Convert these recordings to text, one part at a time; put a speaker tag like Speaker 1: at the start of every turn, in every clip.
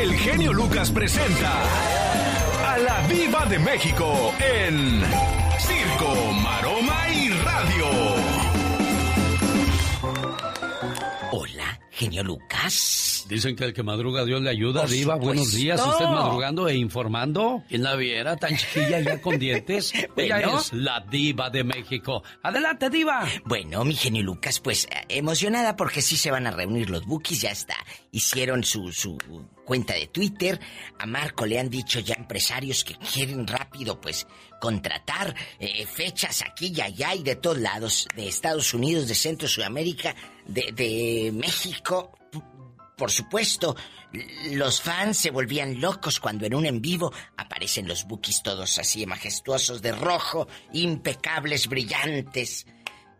Speaker 1: el genio Lucas presenta a la Viva de México en Circo, Maroma y Radio.
Speaker 2: Hola, genio Lucas.
Speaker 3: Dicen que el que madruga Dios le ayuda, Diva. Buenos días. ¿Usted madrugando e informando? ¿Quién la viera tan chiquilla ya con dientes? Ella es la Diva de México. Adelante, Diva.
Speaker 2: Bueno, mi genio Lucas, pues eh, emocionada porque sí se van a reunir los bookies, ya está. Hicieron su, su cuenta de Twitter. A Marco le han dicho ya empresarios que quieren rápido, pues, contratar eh, fechas aquí y allá y de todos lados, de Estados Unidos, de Centro Sudamérica, de, de México por supuesto, los fans se volvían locos cuando en un en vivo aparecen los bookies todos así majestuosos de rojo, impecables, brillantes.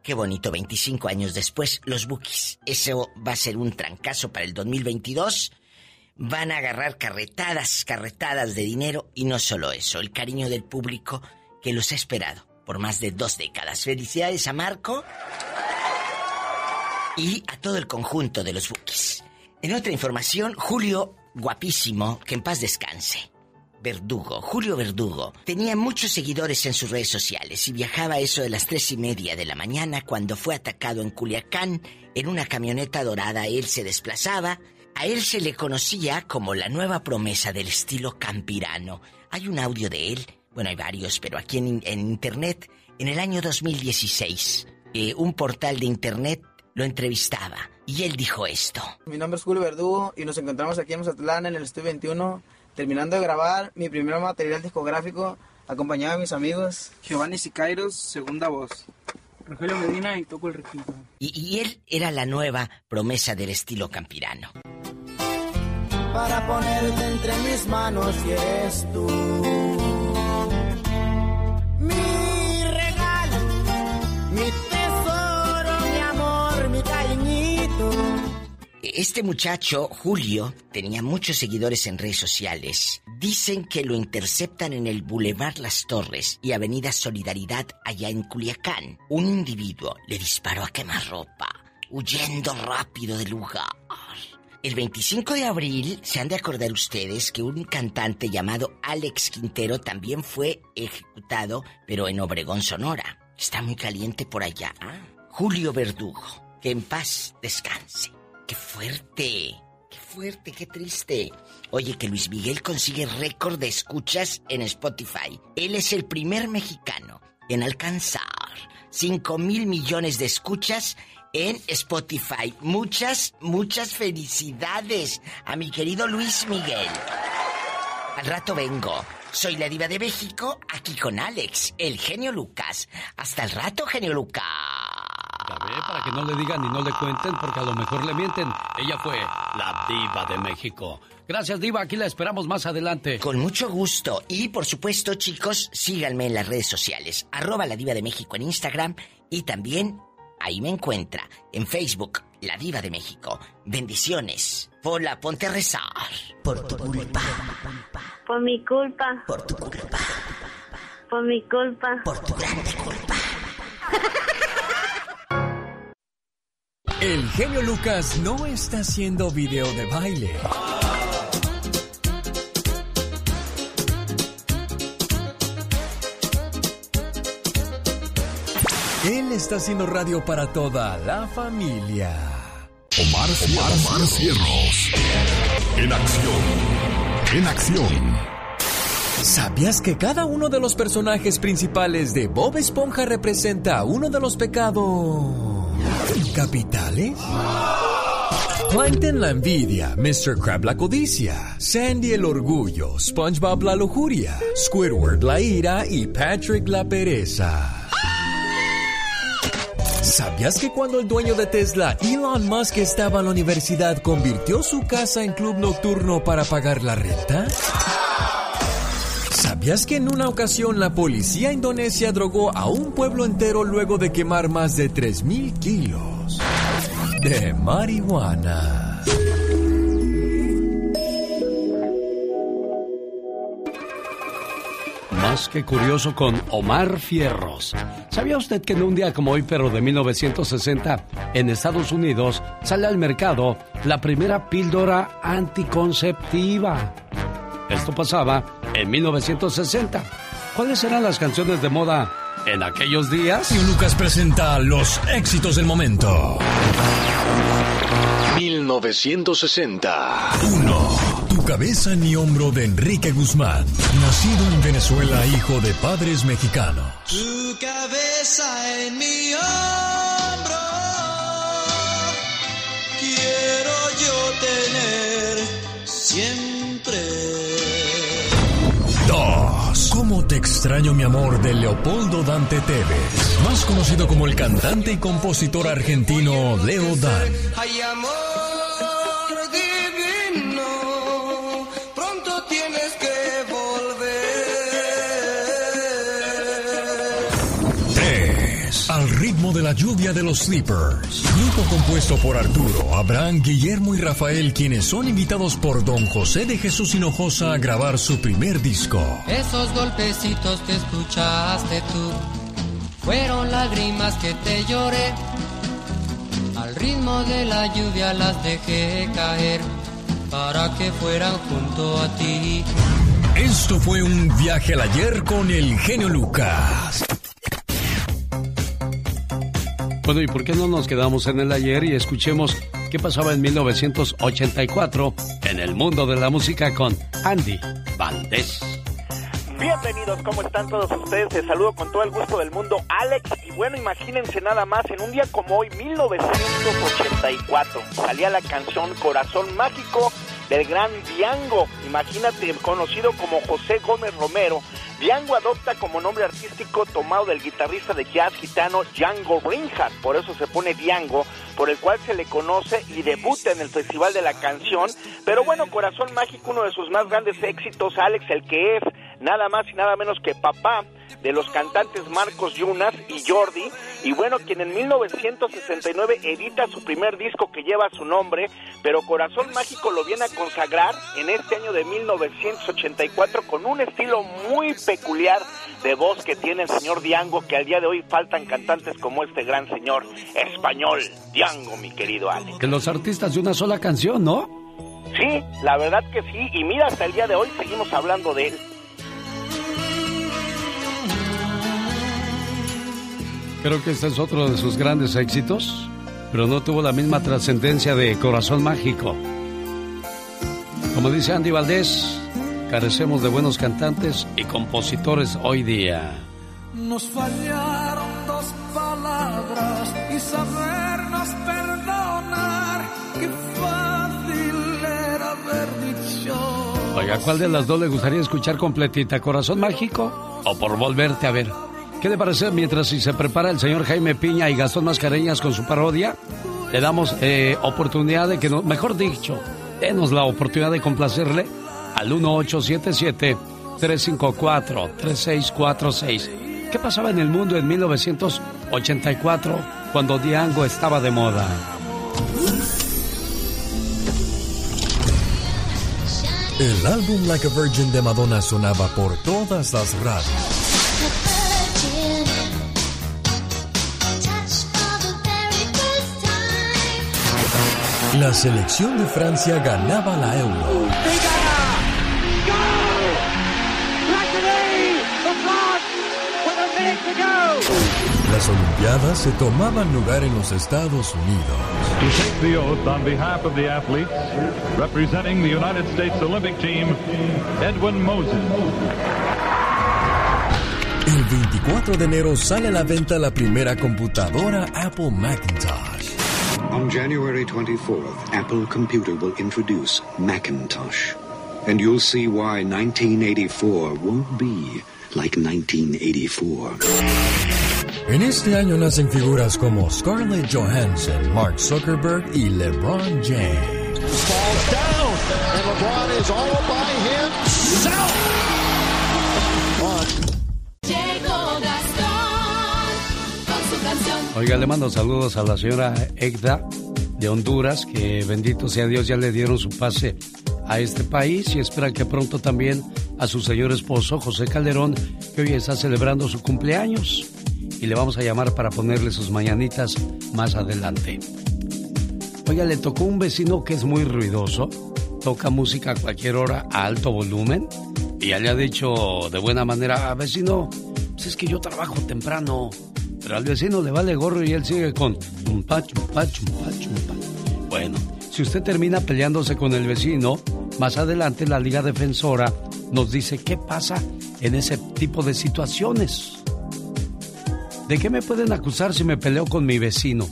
Speaker 2: Qué bonito, 25 años después, los bookies. Eso va a ser un trancazo para el 2022. Van a agarrar carretadas, carretadas de dinero y no solo eso, el cariño del público que los ha esperado por más de dos décadas. Felicidades a Marco y a todo el conjunto de los bookies. En otra información, Julio, guapísimo, que en paz descanse. Verdugo, Julio Verdugo, tenía muchos seguidores en sus redes sociales y viajaba eso de las tres y media de la mañana cuando fue atacado en Culiacán en una camioneta dorada. Él se desplazaba. A él se le conocía como la nueva promesa del estilo campirano. Hay un audio de él, bueno, hay varios, pero aquí en, internet, en el año 2016, eh, un portal de internet lo entrevistaba y él dijo esto.
Speaker 4: Mi nombre es Julio Verdugo y nos encontramos aquí en Mazatlán en el Estudio 21 terminando de grabar mi primer material discográfico acompañado de mis amigos
Speaker 5: Giovanni Sicairos, segunda voz. Rogelio Medina y toco el requinto.
Speaker 2: Y, y, él era la nueva promesa del estilo campirano.
Speaker 6: Para ponerte entre mis manos y eres tú
Speaker 2: Este muchacho, Julio, tenía muchos seguidores en redes sociales. Dicen que lo interceptan en el Boulevard Las Torres y Avenida Solidaridad allá en Culiacán. Un individuo le disparó a quemarropa, huyendo rápido del lugar. El 25 de abril, se han de acordar ustedes que un cantante llamado Alex Quintero también fue ejecutado, pero en Obregón, Sonora. Está muy caliente por allá. Julio Verdugo, que en paz descanse. ¡Qué fuerte! ¡Qué fuerte, qué triste! Oye, que Luis Miguel consigue récord de escuchas en Spotify. Él es el primer mexicano en alcanzar 5 mil millones de escuchas en Spotify. Muchas, muchas felicidades a mi querido Luis Miguel. Al rato vengo. Soy la diva de México, aquí con Alex, el genio Lucas. Hasta el rato, genio Lucas
Speaker 3: para que no le digan ni no le cuenten, porque a lo mejor le mienten. Ella fue la diva de México. Gracias, diva. Aquí la esperamos más adelante.
Speaker 2: Con mucho gusto. Y, por supuesto, chicos, síganme en las redes sociales. Arroba la diva de México en Instagram. Y también ahí me encuentra en Facebook, la diva de México. Bendiciones. Pola, ponte a rezar.
Speaker 7: Por tu culpa. Por mi culpa.
Speaker 2: Por tu culpa.
Speaker 7: Por mi culpa.
Speaker 2: Por tu grande culpa.
Speaker 1: El genio Lucas no está haciendo video de baile. Él está haciendo radio para toda la familia.
Speaker 8: Omar, Omar, Omar Cierros. En acción. En acción.
Speaker 1: ¿Sabías que cada uno de los personajes principales de Bob Esponja representa uno de los pecados? ¿Capitales? Plankton la envidia, Mr. Crab la codicia, Sandy el orgullo, SpongeBob la lujuria, Squidward la ira y Patrick la pereza. ¿Sabías que cuando el dueño de Tesla, Elon Musk, estaba en la universidad, convirtió su casa en club nocturno para pagar la renta? ¿Sabías que en una ocasión la policía indonesia drogó a un pueblo entero luego de quemar más de 3.000 kilos de marihuana?
Speaker 3: Más que curioso con Omar Fierros. ¿Sabía usted que en un día como hoy, pero de 1960, en Estados Unidos, sale al mercado la primera píldora anticonceptiva? Esto pasaba en 1960. ¿Cuáles eran las canciones de moda en aquellos días?
Speaker 1: Y Lucas presenta los éxitos del momento.
Speaker 9: 1960.
Speaker 1: 1. Tu cabeza en mi hombro de Enrique Guzmán. Nacido en Venezuela, hijo de padres mexicanos.
Speaker 6: Tu cabeza en mi hombro. Quiero yo tener siempre.
Speaker 1: 2. ¿Cómo te extraño mi amor de Leopoldo Dante Tevez? Más conocido como el cantante y compositor argentino Leo Dan. Ritmo de la lluvia de los Sleepers. Grupo compuesto por Arturo, Abraham, Guillermo y Rafael, quienes son invitados por Don José de Jesús Hinojosa a grabar su primer disco.
Speaker 10: Esos golpecitos que escuchaste tú fueron lágrimas que te lloré. Al ritmo de la lluvia las dejé caer para que fueran junto a ti.
Speaker 1: Esto fue un viaje al ayer con el genio Lucas.
Speaker 3: Bueno, ¿y por qué no nos quedamos en el ayer y escuchemos qué pasaba en 1984 en el mundo de la música con Andy Valdés?
Speaker 11: Bienvenidos, ¿cómo están todos ustedes? Les saludo con todo el gusto del mundo, Alex. Y bueno, imagínense nada más, en un día como hoy, 1984, salía la canción Corazón Mágico del gran Diango. Imagínate, conocido como José Gómez Romero. Diango adopta como nombre artístico tomado del guitarrista de jazz gitano Django Reinhardt, por eso se pone Diango, por el cual se le conoce y debuta en el Festival de la Canción. Pero bueno, Corazón Mágico, uno de sus más grandes éxitos, Alex, el que es nada más y nada menos que papá de los cantantes Marcos Yunas y Jordi, y bueno, quien en 1969 edita su primer disco que lleva su nombre, pero Corazón Mágico lo viene a consagrar en este año de 1984 con un estilo muy peculiar de voz que tiene el señor Diango, que al día de hoy faltan cantantes como este gran señor español, Diango, mi querido Alex.
Speaker 3: Que los artistas de una sola canción, ¿no?
Speaker 11: Sí, la verdad que sí, y mira, hasta el día de hoy seguimos hablando de él.
Speaker 3: Creo que este es otro de sus grandes éxitos, pero no tuvo la misma trascendencia de Corazón Mágico. Como dice Andy Valdés, carecemos de buenos cantantes y compositores hoy día.
Speaker 6: Nos fallaron dos palabras y sabernos perdonar. Qué fácil era haber dicho.
Speaker 3: Oiga, ¿cuál de las dos le gustaría escuchar completita? ¿Corazón Mágico o por volverte a ver? ¿Qué le parece mientras si se prepara el señor Jaime Piña y Gastón Mascareñas con su parodia? Le damos eh, oportunidad de que, no, mejor dicho, denos la oportunidad de complacerle al 1877-354-3646. ¿Qué pasaba en el mundo en 1984 cuando Diango estaba de moda?
Speaker 1: El álbum Like a Virgin de Madonna sonaba por todas las radios. La selección de Francia ganaba la Euro. Las Olimpiadas se tomaban lugar en los Estados Unidos.
Speaker 12: To take the oath on behalf of the athletes, representing the United States Olympic Team, Edwin Moses.
Speaker 1: El 24 de enero sale a la venta la primera computadora Apple Macintosh.
Speaker 13: On January 24th, Apple Computer will introduce Macintosh. And you'll see why 1984 won't be like 1984.
Speaker 1: En este año nacen figuras como Scarlett Johansson, Mark Zuckerberg y LeBron James.
Speaker 14: Falls down, and LeBron is all by himself.
Speaker 3: Oiga, le mando saludos a la señora Egda de Honduras, que bendito sea Dios, ya le dieron su pase a este país y espera que pronto también a su señor esposo José Calderón, que hoy está celebrando su cumpleaños. y le vamos a llamar para ponerle sus mañanitas más adelante. Oiga, le tocó un vecino que es muy ruidoso, toca música a cualquier hora a alto volumen y ya le ha dicho de buena manera, vecino, pues es que yo trabajo temprano. Pero al vecino le vale gorro y él sigue con un pacho, pacho, pacho, Bueno, si usted termina peleándose con el vecino, más adelante la Liga Defensora nos dice qué pasa en ese tipo de situaciones. ¿De qué me pueden acusar si me peleo con mi vecino?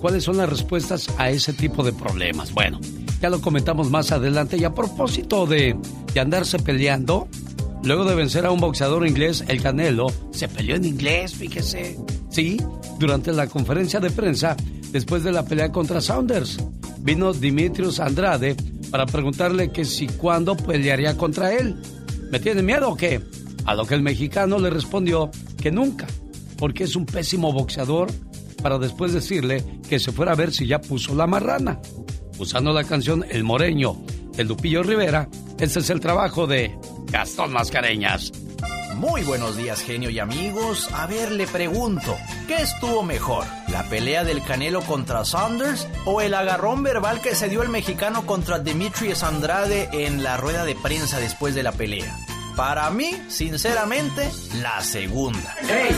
Speaker 3: ¿Cuáles son las respuestas a ese tipo de problemas? Bueno, ya lo comentamos más adelante y a propósito de, de andarse peleando, luego de vencer a un boxeador inglés, el Canelo, se peleó en inglés, fíjese. Sí, durante la conferencia de prensa después de la pelea contra Saunders. Vino Dimitrios Andrade para preguntarle que si cuándo pelearía contra él. ¿Me tiene miedo o qué? A lo que el mexicano le respondió que nunca, porque es un pésimo boxeador para después decirle que se fuera a ver si ya puso la marrana. Usando la canción El Moreño de Lupillo Rivera, este es el trabajo de Gastón Mascareñas.
Speaker 15: Muy buenos días, genio y amigos. A ver, le pregunto, ¿qué estuvo mejor? ¿La pelea del Canelo contra Saunders o el agarrón verbal que se dio el mexicano contra Demetrius Andrade en la rueda de prensa después de la pelea? Para mí, sinceramente, la segunda. Hey,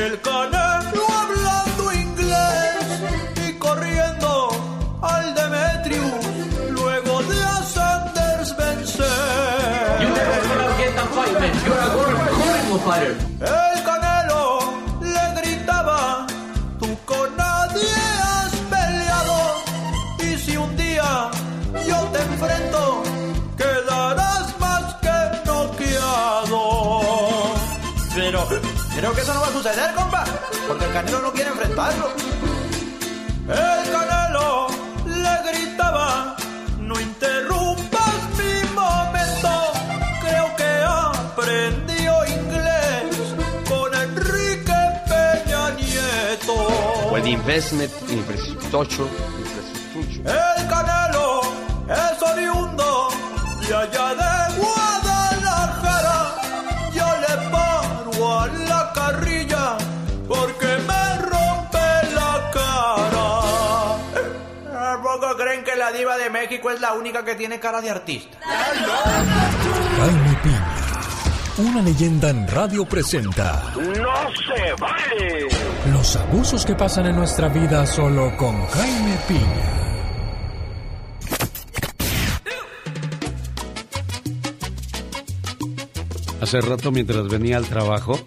Speaker 16: el canelo
Speaker 15: creo que eso no va a suceder, compa, porque el Canelo no quiere enfrentarlo.
Speaker 16: El Canelo le gritaba, no interrumpas mi momento, creo que aprendió inglés con Enrique Peña Nieto.
Speaker 17: When investment infrastructure,
Speaker 16: El Canelo es oriundo de allá
Speaker 15: diva de México es la única que tiene cara de artista?
Speaker 1: Jaime Piña, una leyenda en radio presenta
Speaker 18: ¡No se vale!
Speaker 1: los abusos que pasan en nuestra vida solo con Jaime Piña.
Speaker 3: Hace rato mientras venía al trabajo,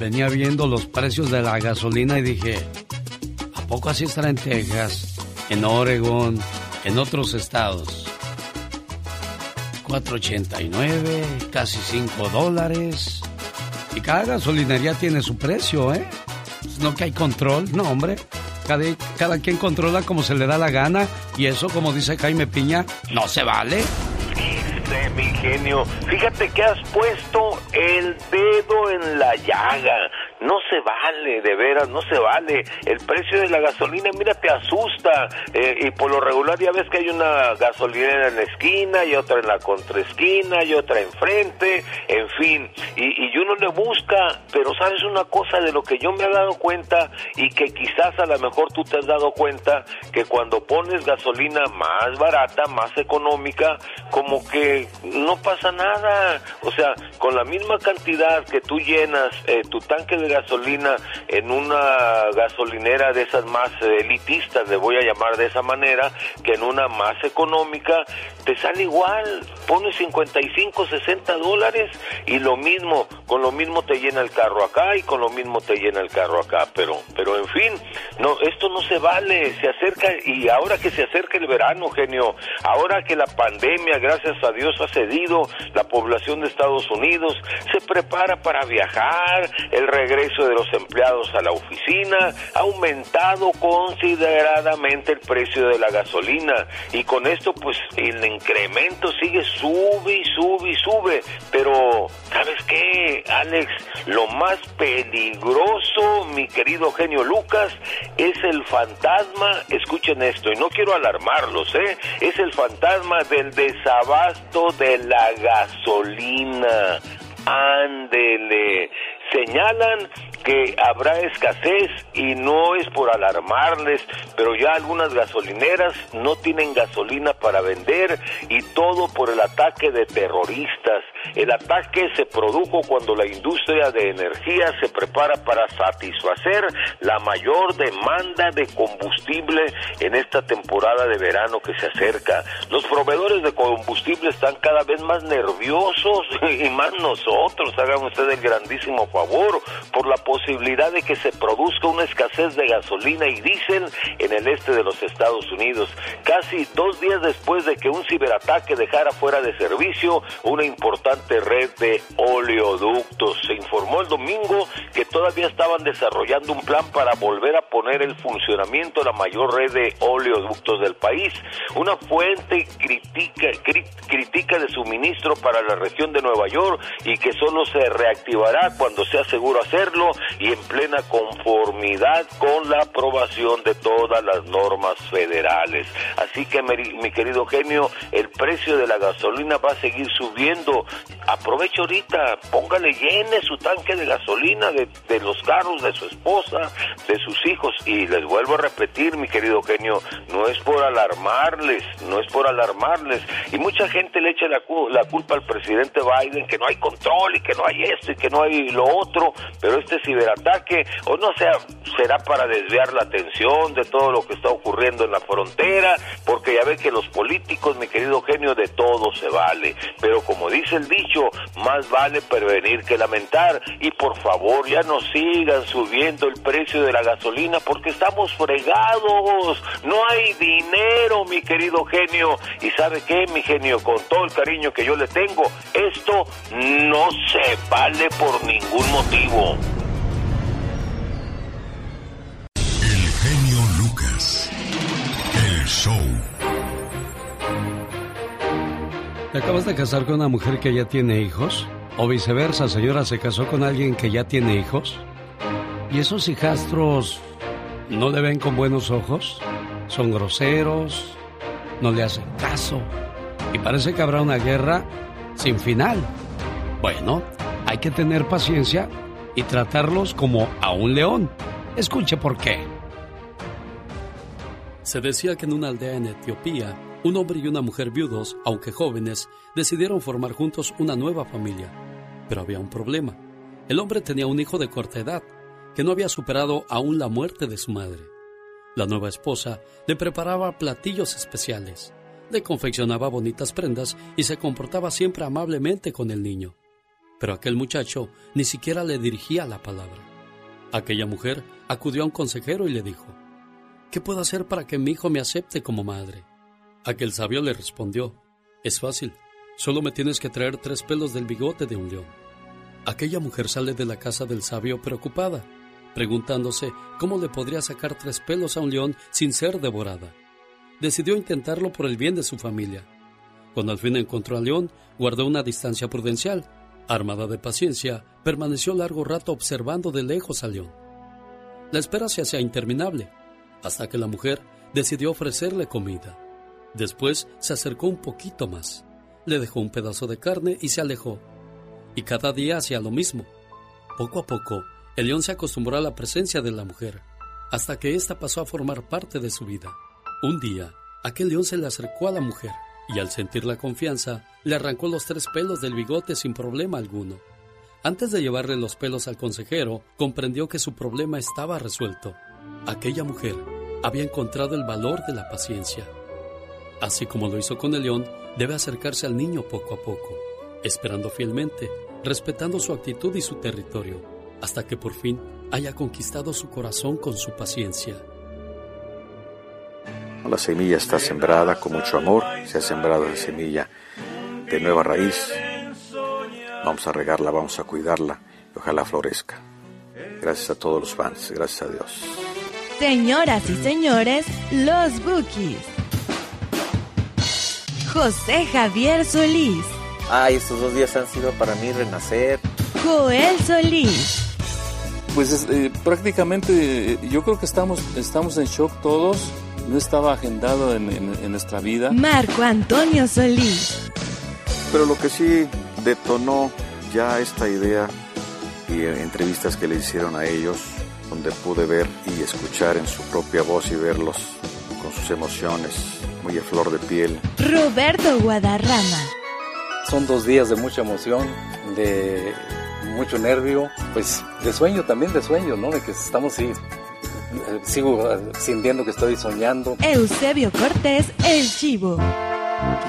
Speaker 3: venía viendo los precios de la gasolina y dije, ¿a poco así estará en Texas, en Oregon, en otros estados? 4.89, casi 5 dólares. Y cada gasolinería tiene su precio, ¿eh? Pues no que hay control, no, hombre. Cada, cada quien controla como se le da la gana y eso, como dice Jaime Piña, no se vale.
Speaker 18: Mi genio, fíjate que has puesto el dedo en la llaga. No se vale, de veras, no se vale. El precio de la gasolina, mira, te asusta. Eh, y por lo regular ya ves que hay una gasolinera en la esquina y otra en la contraesquina y otra enfrente, en fin. Y, y uno le busca, pero sabes una cosa de lo que yo me he dado cuenta y que quizás a lo mejor tú te has dado cuenta, que cuando pones gasolina más barata, más económica, como que no pasa nada. O sea, con la misma cantidad que tú llenas eh, tu tanque de gasolina en una gasolinera de esas más eh, elitistas, le voy a llamar de esa manera, que en una más económica, te sale igual. Pones 55, 60 dólares y lo mismo, con lo mismo te llena el carro acá y con lo mismo te llena el carro acá. Pero, pero en fin, no, esto no se vale. Se acerca y ahora que se acerca el verano, genio, ahora que la pandemia, gracias a Dios, ha cedido, la población de Estados Unidos se prepara para viajar, el regreso de los empleados a la oficina, ha aumentado consideradamente el precio de la gasolina y con esto pues el incremento sigue sube y sube y sube, pero ¿sabes qué, Alex? Lo más peligroso, mi querido genio Lucas, es el fantasma, escuchen esto, y no quiero alarmarlos, ¿eh? Es el fantasma del desabasto de la gasolina. Ándele. Señalan que habrá escasez y no es por alarmarles, pero ya algunas gasolineras no tienen gasolina para vender y todo por el ataque de terroristas. El ataque se produjo cuando la industria de energía se prepara para satisfacer la mayor demanda de combustible en esta temporada de verano que se acerca. Los proveedores de combustible están cada vez más nerviosos y más nosotros, hagan ustedes el grandísimo favor, por la posibilidad de que se produzca una escasez de gasolina y diésel en el este de los Estados Unidos. Casi dos días después de que un ciberataque dejara fuera de servicio una importante red de oleoductos. Se informó el domingo que todavía estaban desarrollando un plan para volver a poner el funcionamiento la mayor red de oleoductos del país. Una fuente critica, critica de suministro para la región de Nueva York y que solo se reactivará cuando sea seguro hacerlo y en plena conformidad con la aprobación de todas las normas federales. Así que mi, querido genio, el precio de la gasolina va a seguir subiendo. Aproveche ahorita, póngale llene su tanque de gasolina de, los carros de su esposa, de sus hijos. Y les vuelvo a repetir, mi querido genio, no es por alarmarles, no es por alarmarles. Y mucha gente le echa la, la culpa al presidente Biden que no hay control y que no hay esto y que no hay lo otro, pero este ciberataque, o no sea, será para desviar la atención de todo lo que está ocurriendo en la frontera, porque ya ve que los políticos, mi querido genio, de todo se vale. Pero como dice el dicho, más vale prevenir que lamentar. Y por favor, ya no sigan subiendo el precio de la gasolina porque estamos fregados. No hay dinero, mi querido genio. Y sabe qué, mi genio, con todo el cariño que yo le tengo, esto no se vale por ningún motivo.
Speaker 1: Show.
Speaker 3: ¿Te acabas de casar con una mujer que ya tiene hijos? ¿O viceversa, señora, se casó con alguien que ya tiene hijos? ¿Y esos hijastros no le ven con buenos ojos? ¿Son groseros? ¿No le hacen caso? Y parece que habrá una guerra sin final. Bueno, hay que tener paciencia y tratarlos como a un león. Escuche por qué. Se decía que en una aldea en Etiopía, un hombre y una mujer viudos, aunque jóvenes, decidieron formar juntos una nueva familia. Pero había un problema. El hombre tenía un hijo de corta edad, que no había superado aún la muerte de su madre. La nueva esposa le preparaba platillos especiales, le confeccionaba bonitas prendas y se comportaba siempre amablemente con el niño. Pero aquel muchacho ni siquiera le dirigía la palabra. Aquella mujer acudió a un consejero y le dijo, ¿Qué puedo hacer para que mi hijo me acepte como madre? Aquel sabio le respondió, Es fácil, solo me tienes que traer tres pelos del bigote de un león. Aquella mujer sale de la casa del sabio preocupada, preguntándose cómo le podría sacar tres pelos a un león sin ser devorada. Decidió intentarlo por el bien de su familia. Cuando al fin encontró al león, guardó una distancia prudencial Armada de paciencia, permaneció largo rato observando de lejos al león. La espera se hacía interminable, hasta que la mujer decidió ofrecerle comida. Después se acercó un poquito más, le dejó un pedazo de carne y se alejó. Y cada día hacía lo mismo. Poco a poco, el león se acostumbró a la presencia de la mujer, hasta que ésta pasó a formar parte de su vida. Un día, aquel león se le acercó a la mujer y al sentir la confianza, le arrancó los tres pelos del bigote sin problema alguno. Antes de llevarle los pelos al consejero, comprendió que su problema estaba resuelto. Aquella mujer había encontrado el valor de la paciencia. Así como lo hizo con el león, debe acercarse al niño poco a poco, esperando fielmente, respetando su actitud y su territorio, hasta que por fin haya conquistado su corazón con su paciencia.
Speaker 19: La semilla está sembrada con mucho amor, se ha sembrado la semilla de nueva raíz. Vamos a regarla, vamos a cuidarla y ojalá florezca. Gracias a todos los fans, gracias a Dios.
Speaker 20: Señoras y señores, los Bookies. José Javier Solís.
Speaker 21: Ay, estos dos días han sido para mí renacer.
Speaker 20: Joel Solís.
Speaker 21: Pues eh, prácticamente eh, yo creo que estamos, estamos en shock todos. No estaba agendado en, en nuestra vida.
Speaker 20: Marco Antonio Solís.
Speaker 19: Pero lo que sí detonó ya esta idea y entrevistas que le hicieron a ellos, donde pude ver y escuchar en su propia voz y verlos con sus emociones, muy a flor de piel.
Speaker 20: Roberto Guadarrama.
Speaker 22: Son dos días de mucha emoción, de mucho nervio, pues de sueño también, de sueño, ¿no? De que estamos sí, eh, sigo eh, sintiendo que estoy soñando.
Speaker 20: Eusebio Cortés, el chivo.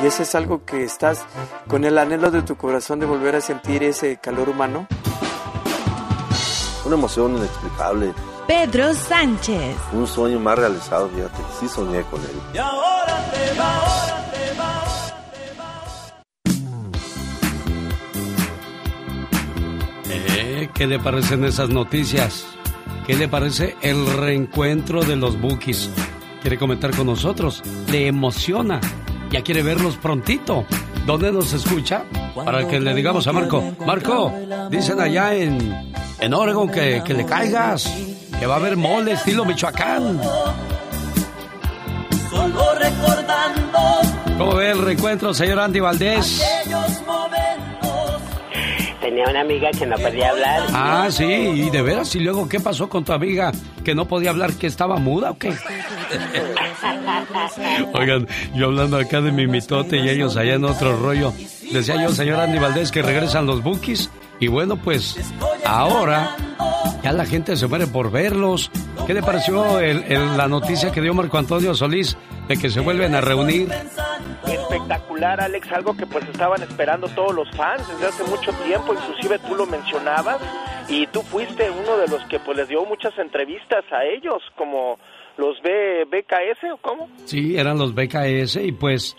Speaker 23: ¿Y ese es algo que estás con el anhelo de tu corazón de volver a sentir ese calor humano?
Speaker 24: Una emoción inexplicable.
Speaker 20: Pedro Sánchez.
Speaker 24: Un sueño más realizado, fíjate, sí soñé con él.
Speaker 25: Y ahora te va, ahora te va.
Speaker 3: Eh, ¿Qué le parecen esas noticias? ¿Qué le parece el reencuentro de los Bookies? ¿Quiere comentar con nosotros? ¿Le emociona? ¿Ya quiere verlos prontito? ¿Dónde nos escucha? Para que le digamos a Marco, Marco, dicen allá en, en Oregon que, que le caigas, que va a haber mole estilo Michoacán.
Speaker 25: Solo recordando.
Speaker 3: ¿Cómo ve el reencuentro, señor Andy Valdés?
Speaker 26: Tenía una amiga que no podía hablar.
Speaker 3: Ah, sí, y de veras, y luego, ¿qué pasó con tu amiga que no podía hablar, que estaba muda o qué? Oigan, yo hablando acá de mi mitote y ellos allá en otro rollo. Decía yo, señor Andy Valdés, que regresan los bookies. Y bueno, pues ahora ya la gente se muere por verlos. ¿Qué le pareció la noticia que dio Marco Antonio Solís de que se vuelven a reunir?
Speaker 11: Espectacular, Alex, algo que pues estaban esperando todos los fans desde hace mucho tiempo, inclusive tú lo mencionabas y tú fuiste uno de los que pues les dio muchas entrevistas a ellos, como los B, BKS o cómo?
Speaker 3: Sí, eran los BKS y pues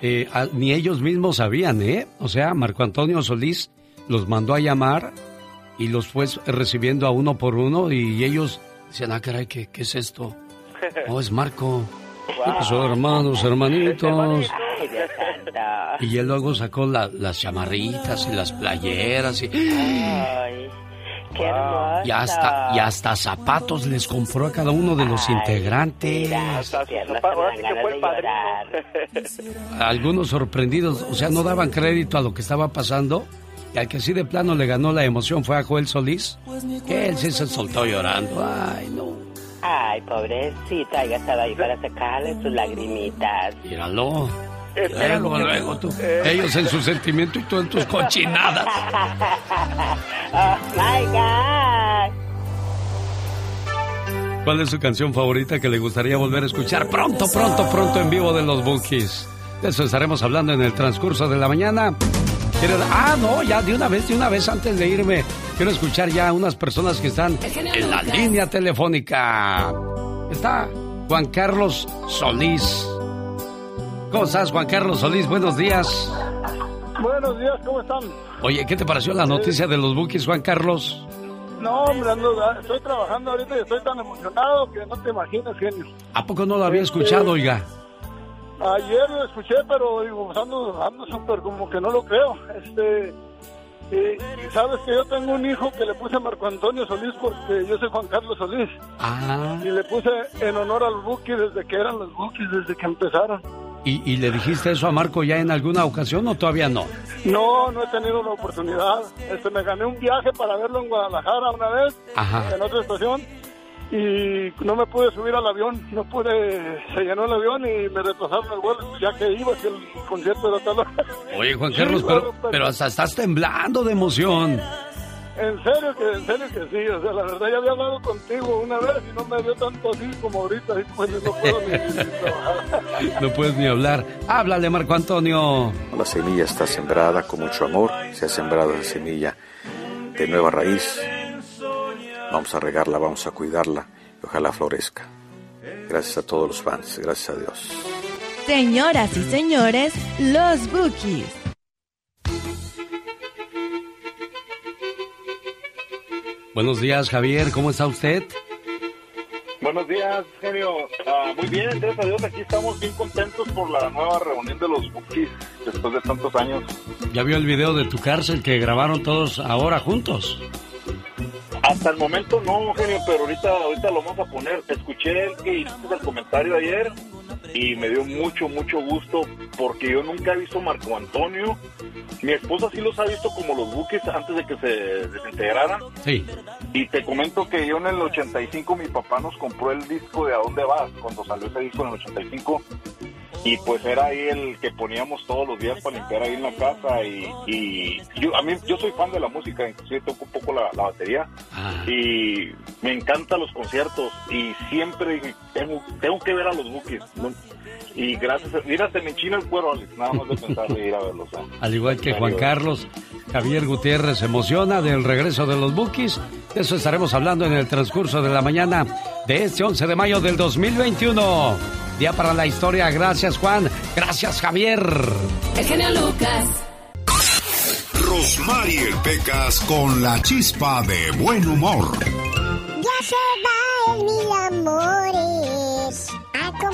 Speaker 3: eh, ni ellos mismos sabían, ¿eh? O sea, Marco Antonio Solís los mandó a llamar y los fue recibiendo a uno por uno y ellos decían, ah, caray, ¿qué, qué es esto? Oh, es Marco. Son hermanos, hermanitos. Y él luego sacó las chamarritas y las playeras y...
Speaker 26: Qué
Speaker 3: Y hasta, y hasta zapatos les compró a cada uno de los integrantes. Algunos sorprendidos, o sea, no daban crédito a lo que estaba pasando. Y al que sí de plano le ganó la emoción fue a Joel Solís, que él sí se soltó llorando. Ay, no.
Speaker 26: Ay, pobrecito, haya estado ahí para sacarle sus lagrimitas.
Speaker 3: Míralo. Luego, luego, tú. Ellos en su sentimiento y tú en tus cochinadas.
Speaker 26: oh my God.
Speaker 3: ¿Cuál es su canción favorita que le gustaría volver a escuchar pronto, pronto, pronto en vivo de los Bookies? De eso estaremos hablando en el transcurso de la mañana. Ah, no, ya de una vez, de una vez antes de irme. Quiero escuchar ya a unas personas que están en la línea telefónica. Está Juan Carlos Solís. ¿Cómo estás, Juan Carlos Solís? Buenos días.
Speaker 16: Buenos días, ¿cómo están?
Speaker 3: Oye, ¿qué te pareció la noticia de los Bookies, Juan Carlos?
Speaker 16: No, hombre, estoy trabajando ahorita y estoy tan emocionado que no te imaginas, genio.
Speaker 3: ¿A poco no lo había escuchado, oiga?
Speaker 16: Ayer lo escuché, pero digo, ando, ando súper como que no lo creo. Este, y, sabes que yo tengo un hijo que le puse Marco Antonio Solís porque yo soy Juan Carlos Solís.
Speaker 3: Ah.
Speaker 16: Y le puse en honor al Buki desde que eran los Bukis, desde que empezaron.
Speaker 3: ¿Y, le dijiste eso a Marco ya en alguna ocasión o todavía no?
Speaker 16: No, no he tenido la oportunidad. Este, me gané un viaje para verlo en Guadalajara una vez, en otra estación, y no me pude subir al avión, no pude, se llenó el avión y me retrasaron el vuelo, ya que iba, que el concierto era tal
Speaker 3: Oye, Juan Carlos, pero, pero hasta estás temblando de emoción.
Speaker 16: En serio que, en serio que sí, o sea, la verdad ya había hablado contigo una vez y no me dio tanto así como ahorita, y pues no puedo ni, trabajar.
Speaker 3: No puedes ni hablar. Háblale, Marco Antonio.
Speaker 19: La semilla está sembrada con mucho amor, se ha sembrado esa semilla de nueva raíz. Vamos a regarla, vamos a cuidarla y ojalá florezca. Gracias a todos los fans, gracias a Dios.
Speaker 20: Señoras y señores, los Bookies.
Speaker 3: Buenos días, Javier. ¿Cómo está usted?
Speaker 27: Buenos días, genio. Ah, muy bien, gracias a Dios. Aquí estamos bien contentos por la nueva reunión de los Bookies después de tantos años.
Speaker 3: ¿Ya vio el video de tu cárcel que grabaron todos ahora juntos?
Speaker 27: Hasta el momento no, genio, pero ahorita, ahorita lo vamos a poner. Escuché el que hiciste el comentario ayer y me dio mucho, mucho gusto porque yo nunca he visto Marco Antonio. Mi esposa sí los ha visto como los buques antes de que se desintegraran.
Speaker 3: Sí.
Speaker 27: Y te comento que yo en el 85 mi papá nos compró el disco de ¿A dónde vas? Cuando salió ese disco en el 85 y pues era ahí el que poníamos todos los días para limpiar ahí en la casa y, y yo a mí yo soy fan de la música inclusive toco un poco la, la batería
Speaker 3: Ah.
Speaker 27: y me encantan los conciertos y siempre tengo, tengo que ver a los Bookies ¿no? y gracias a, mira se me enchina el cuero Alex nada más de pensar de ir a verlos ¿eh?
Speaker 3: Al igual que Juan Carlos, Javier Gutiérrez se emociona del regreso de los Bookies. De eso estaremos hablando en el transcurso de la mañana de este 11 de mayo del 2021. Día para la historia. Gracias, Juan. Gracias, Javier.
Speaker 28: El genio Lucas.
Speaker 8: Rosmarie Pecas con la chispa de buen humor.
Speaker 29: Ya se va el mil amores.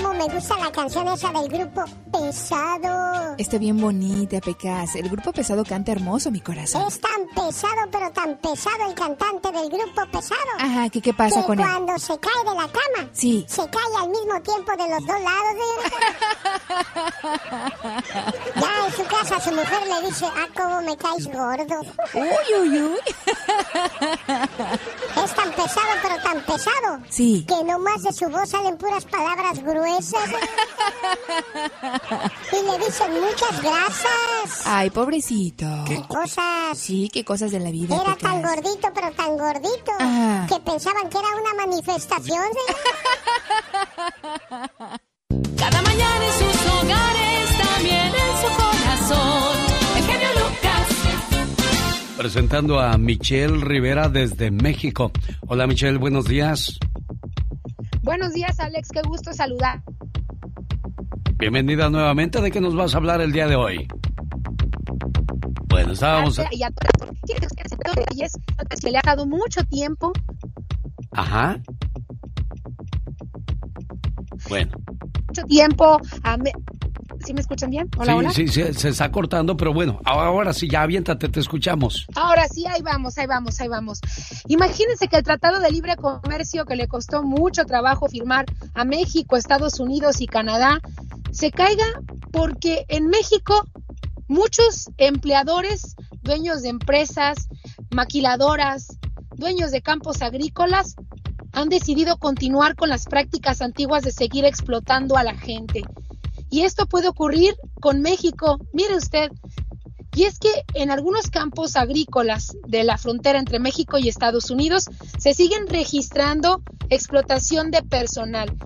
Speaker 29: Cómo me gusta la canción esa del grupo Pesado.
Speaker 30: Está bien bonita, Pecas. El grupo pesado canta hermoso, mi corazón.
Speaker 29: Es tan pesado, pero tan pesado el cantante del grupo Pesado.
Speaker 30: Ajá, ¿qué, qué pasa
Speaker 29: que
Speaker 30: con él?
Speaker 29: cuando se cae de la cama,
Speaker 30: Sí.
Speaker 29: se cae al mismo tiempo de los dos lados. de- ya en su casa su mujer le dice, ah, cómo me caes gordo.
Speaker 30: Uy, uy, uy.
Speaker 29: Es tan pesado, pero tan pesado.
Speaker 30: Sí.
Speaker 29: Que nomás de su voz salen puras palabras gruesas. y le dicen muchas gracias.
Speaker 30: Ay, pobrecito.
Speaker 29: Qué cosas.
Speaker 30: Sí, qué cosas de la vida.
Speaker 29: Era tan gordito, pero tan gordito,
Speaker 30: Ajá.
Speaker 29: que pensaban que era una manifestación.
Speaker 28: Cada mañana en sus hogares, también en su corazón. El genio Lucas.
Speaker 3: Presentando a Michelle Rivera desde México. Hola, Michelle, buenos días.
Speaker 31: Buenos días, Alex. Qué gusto saludar.
Speaker 3: Bienvenida nuevamente. ¿De qué nos vas a hablar el día de hoy? Bueno, estábamos...
Speaker 31: Y a todas le ha dado mucho tiempo.
Speaker 3: Ajá. Bueno,
Speaker 31: Mucho tiempo. A ¿Sí me escuchan bien? Hola, hola.
Speaker 3: sí, sí, se, se está cortando, pero bueno, ahora sí, ya aviéntate, te escuchamos.
Speaker 31: Ahora sí, ahí vamos, ahí vamos, ahí vamos. Imagínense que el Tratado de Libre Comercio que le costó mucho trabajo firmar a México, Estados Unidos y Canadá, se caiga porque en México muchos empleadores, dueños de empresas, maquiladoras, dueños de campos agrícolas, han decidido continuar con las prácticas antiguas de seguir explotando a la gente. Y esto puede ocurrir con México. Mire usted, y es que en algunos campos agrícolas de la frontera entre México y Estados Unidos se siguen registrando explotación de personal.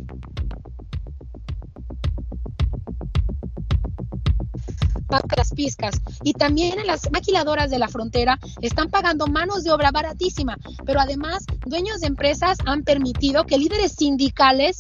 Speaker 31: las pizcas y también en las maquiladoras de la frontera están pagando manos de obra baratísima, pero además dueños de empresas han permitido que líderes sindicales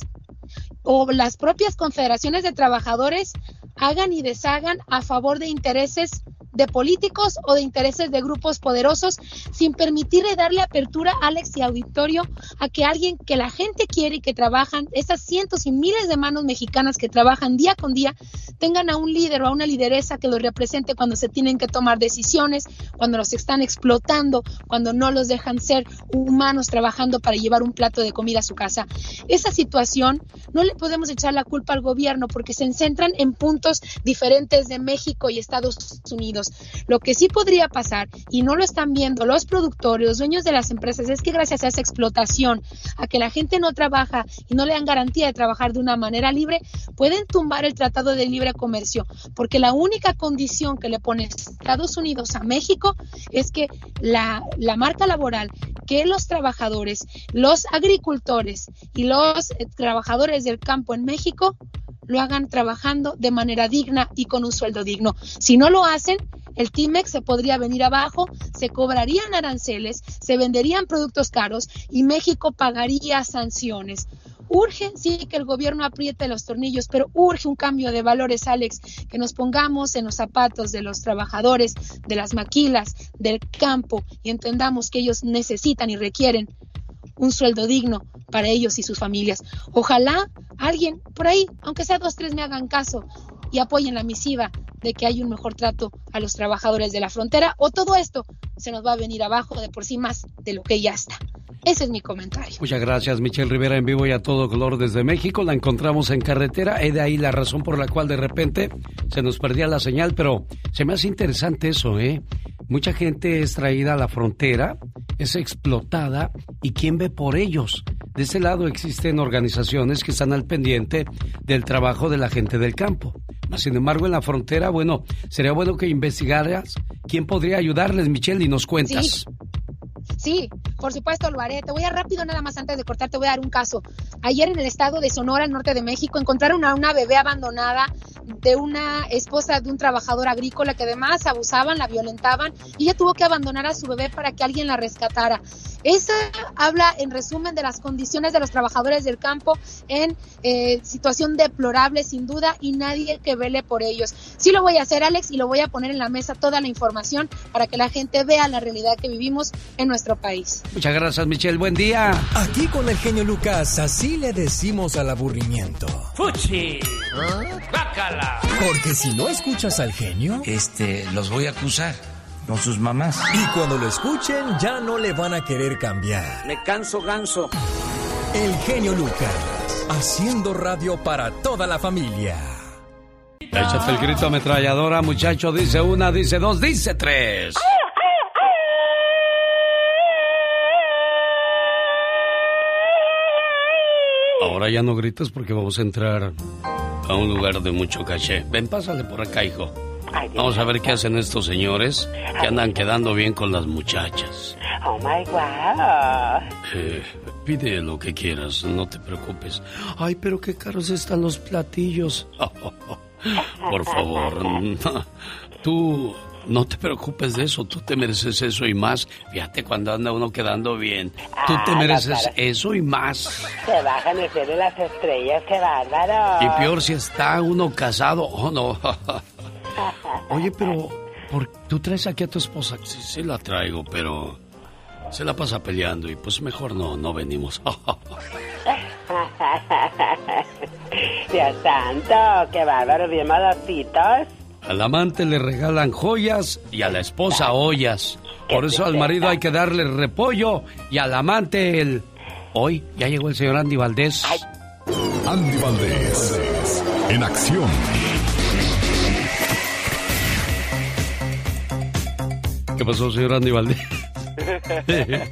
Speaker 31: o las propias confederaciones de trabajadores hagan y deshagan a favor de intereses de políticos o de intereses de grupos poderosos sin permitirle darle apertura, Alex y auditorio, a que alguien que la gente quiere y que trabajan, esas cientos y miles de manos mexicanas que trabajan día con día, tengan a un líder o a una lideresa que los represente cuando se tienen que tomar decisiones, cuando los están explotando, cuando no los dejan ser humanos trabajando para llevar un plato de comida a su casa. Esa situación no le podemos echar la culpa al gobierno porque se centran en puntos diferentes de México y Estados Unidos. Lo que sí podría pasar, y no lo están viendo los productores, los dueños de las empresas, es que gracias a esa explotación, a que la gente no trabaja y no le dan garantía de trabajar de una manera libre, pueden tumbar el Tratado de Libre Comercio, porque la única condición que le pone Estados Unidos a México es que la, la marca laboral, que los trabajadores, los agricultores y los eh, trabajadores del campo en México lo hagan trabajando de manera digna y con un sueldo digno. Si no lo hacen, el Timex se podría venir abajo, se cobrarían aranceles, se venderían productos caros y México pagaría sanciones. Urge, sí, que el gobierno apriete los tornillos, pero urge un cambio de valores, Alex, que nos pongamos en los zapatos de los trabajadores, de las maquilas, del campo y entendamos que ellos necesitan y requieren un sueldo digno para ellos y sus familias. Ojalá alguien por ahí, aunque sea dos, tres, me hagan caso y apoyen la misiva de que hay un mejor trato a los trabajadores de la frontera o todo esto se nos va a venir abajo de por sí más de lo que ya está. Ese es mi comentario.
Speaker 3: Muchas gracias, Michelle Rivera, en vivo y a todo color desde México. La encontramos en carretera. Es de ahí la razón por la cual de repente se nos perdía la señal, pero se me hace interesante eso, ¿eh? Mucha gente es traída a la frontera, es explotada, ¿y quién ve por ellos? De ese lado existen organizaciones que están al pendiente del trabajo de la gente del campo. Sin embargo, en la frontera, bueno, sería bueno que investigaras quién podría ayudarles, Michelle, y nos cuentas.
Speaker 31: Por supuesto lo haré. Te voy a rápido nada más antes de cortar, te voy a dar un caso. Ayer en el estado de Sonora, al norte de México, encontraron a una bebé abandonada de una esposa de un trabajador agrícola que además abusaban, la violentaban y ella tuvo que abandonar a su bebé para que alguien la rescatara. Esa habla en resumen de las condiciones de los trabajadores del campo en eh, situación deplorable sin duda y nadie que vele por ellos. Sí lo voy a hacer Alex y lo voy a poner en la mesa toda la información para que la gente vea la realidad que vivimos en nuestro país.
Speaker 3: Muchas gracias Michelle, buen día.
Speaker 1: Aquí con el genio Lucas, así le decimos al aburrimiento.
Speaker 32: ¡Fuchi!
Speaker 1: ¡Bácala! Porque si no escuchas al genio...
Speaker 32: Este, los voy a acusar con sus mamás.
Speaker 1: Y cuando lo escuchen, ya no le van a querer cambiar.
Speaker 32: Me canso ganso.
Speaker 1: El genio Lucas, haciendo radio para toda la familia.
Speaker 3: Échate el grito ametralladora, muchacho. Dice una, dice dos, dice tres. Ahora ya no grites porque vamos a entrar a un lugar de mucho caché. Ven, pásale por acá, hijo. Vamos a ver qué hacen estos señores que andan quedando bien con las muchachas.
Speaker 33: Oh my God.
Speaker 3: Eh, pide lo que quieras, no te preocupes. Ay, pero qué caros están los platillos. Por favor, tú no te preocupes de eso, tú te mereces eso y más. Fíjate cuando anda uno quedando bien. Tú te
Speaker 33: Ah,
Speaker 3: mereces eso y más.
Speaker 33: Se bajan el cielo las estrellas, qué bárbaro.
Speaker 3: Y peor si está uno casado. Oh, no. Oye, pero ¿por, tú traes aquí a tu esposa. Sí, sí la traigo, pero se la pasa peleando y pues mejor no, no venimos.
Speaker 33: Dios santo, qué bárbaro, bien modositos.
Speaker 3: Al amante le regalan joyas y a la esposa ollas. Por eso al marido hay que darle repollo y al amante el... Hoy ya llegó el señor Andy Valdés.
Speaker 8: Andy Valdés, en acción.
Speaker 3: ¿Qué pasó, señor Andy Valdés?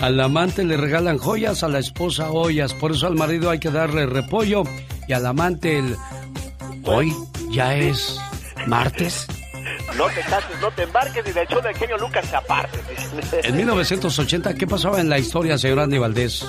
Speaker 3: al amante le regalan joyas, a la esposa ollas. Por eso al marido hay que darle repollo y al amante el... Hoy ya es martes.
Speaker 11: No te cases, no te embarques y de hecho del genio Lucas se aparte.
Speaker 3: En 1980, ¿qué pasaba en la historia, señor Andy Valdés?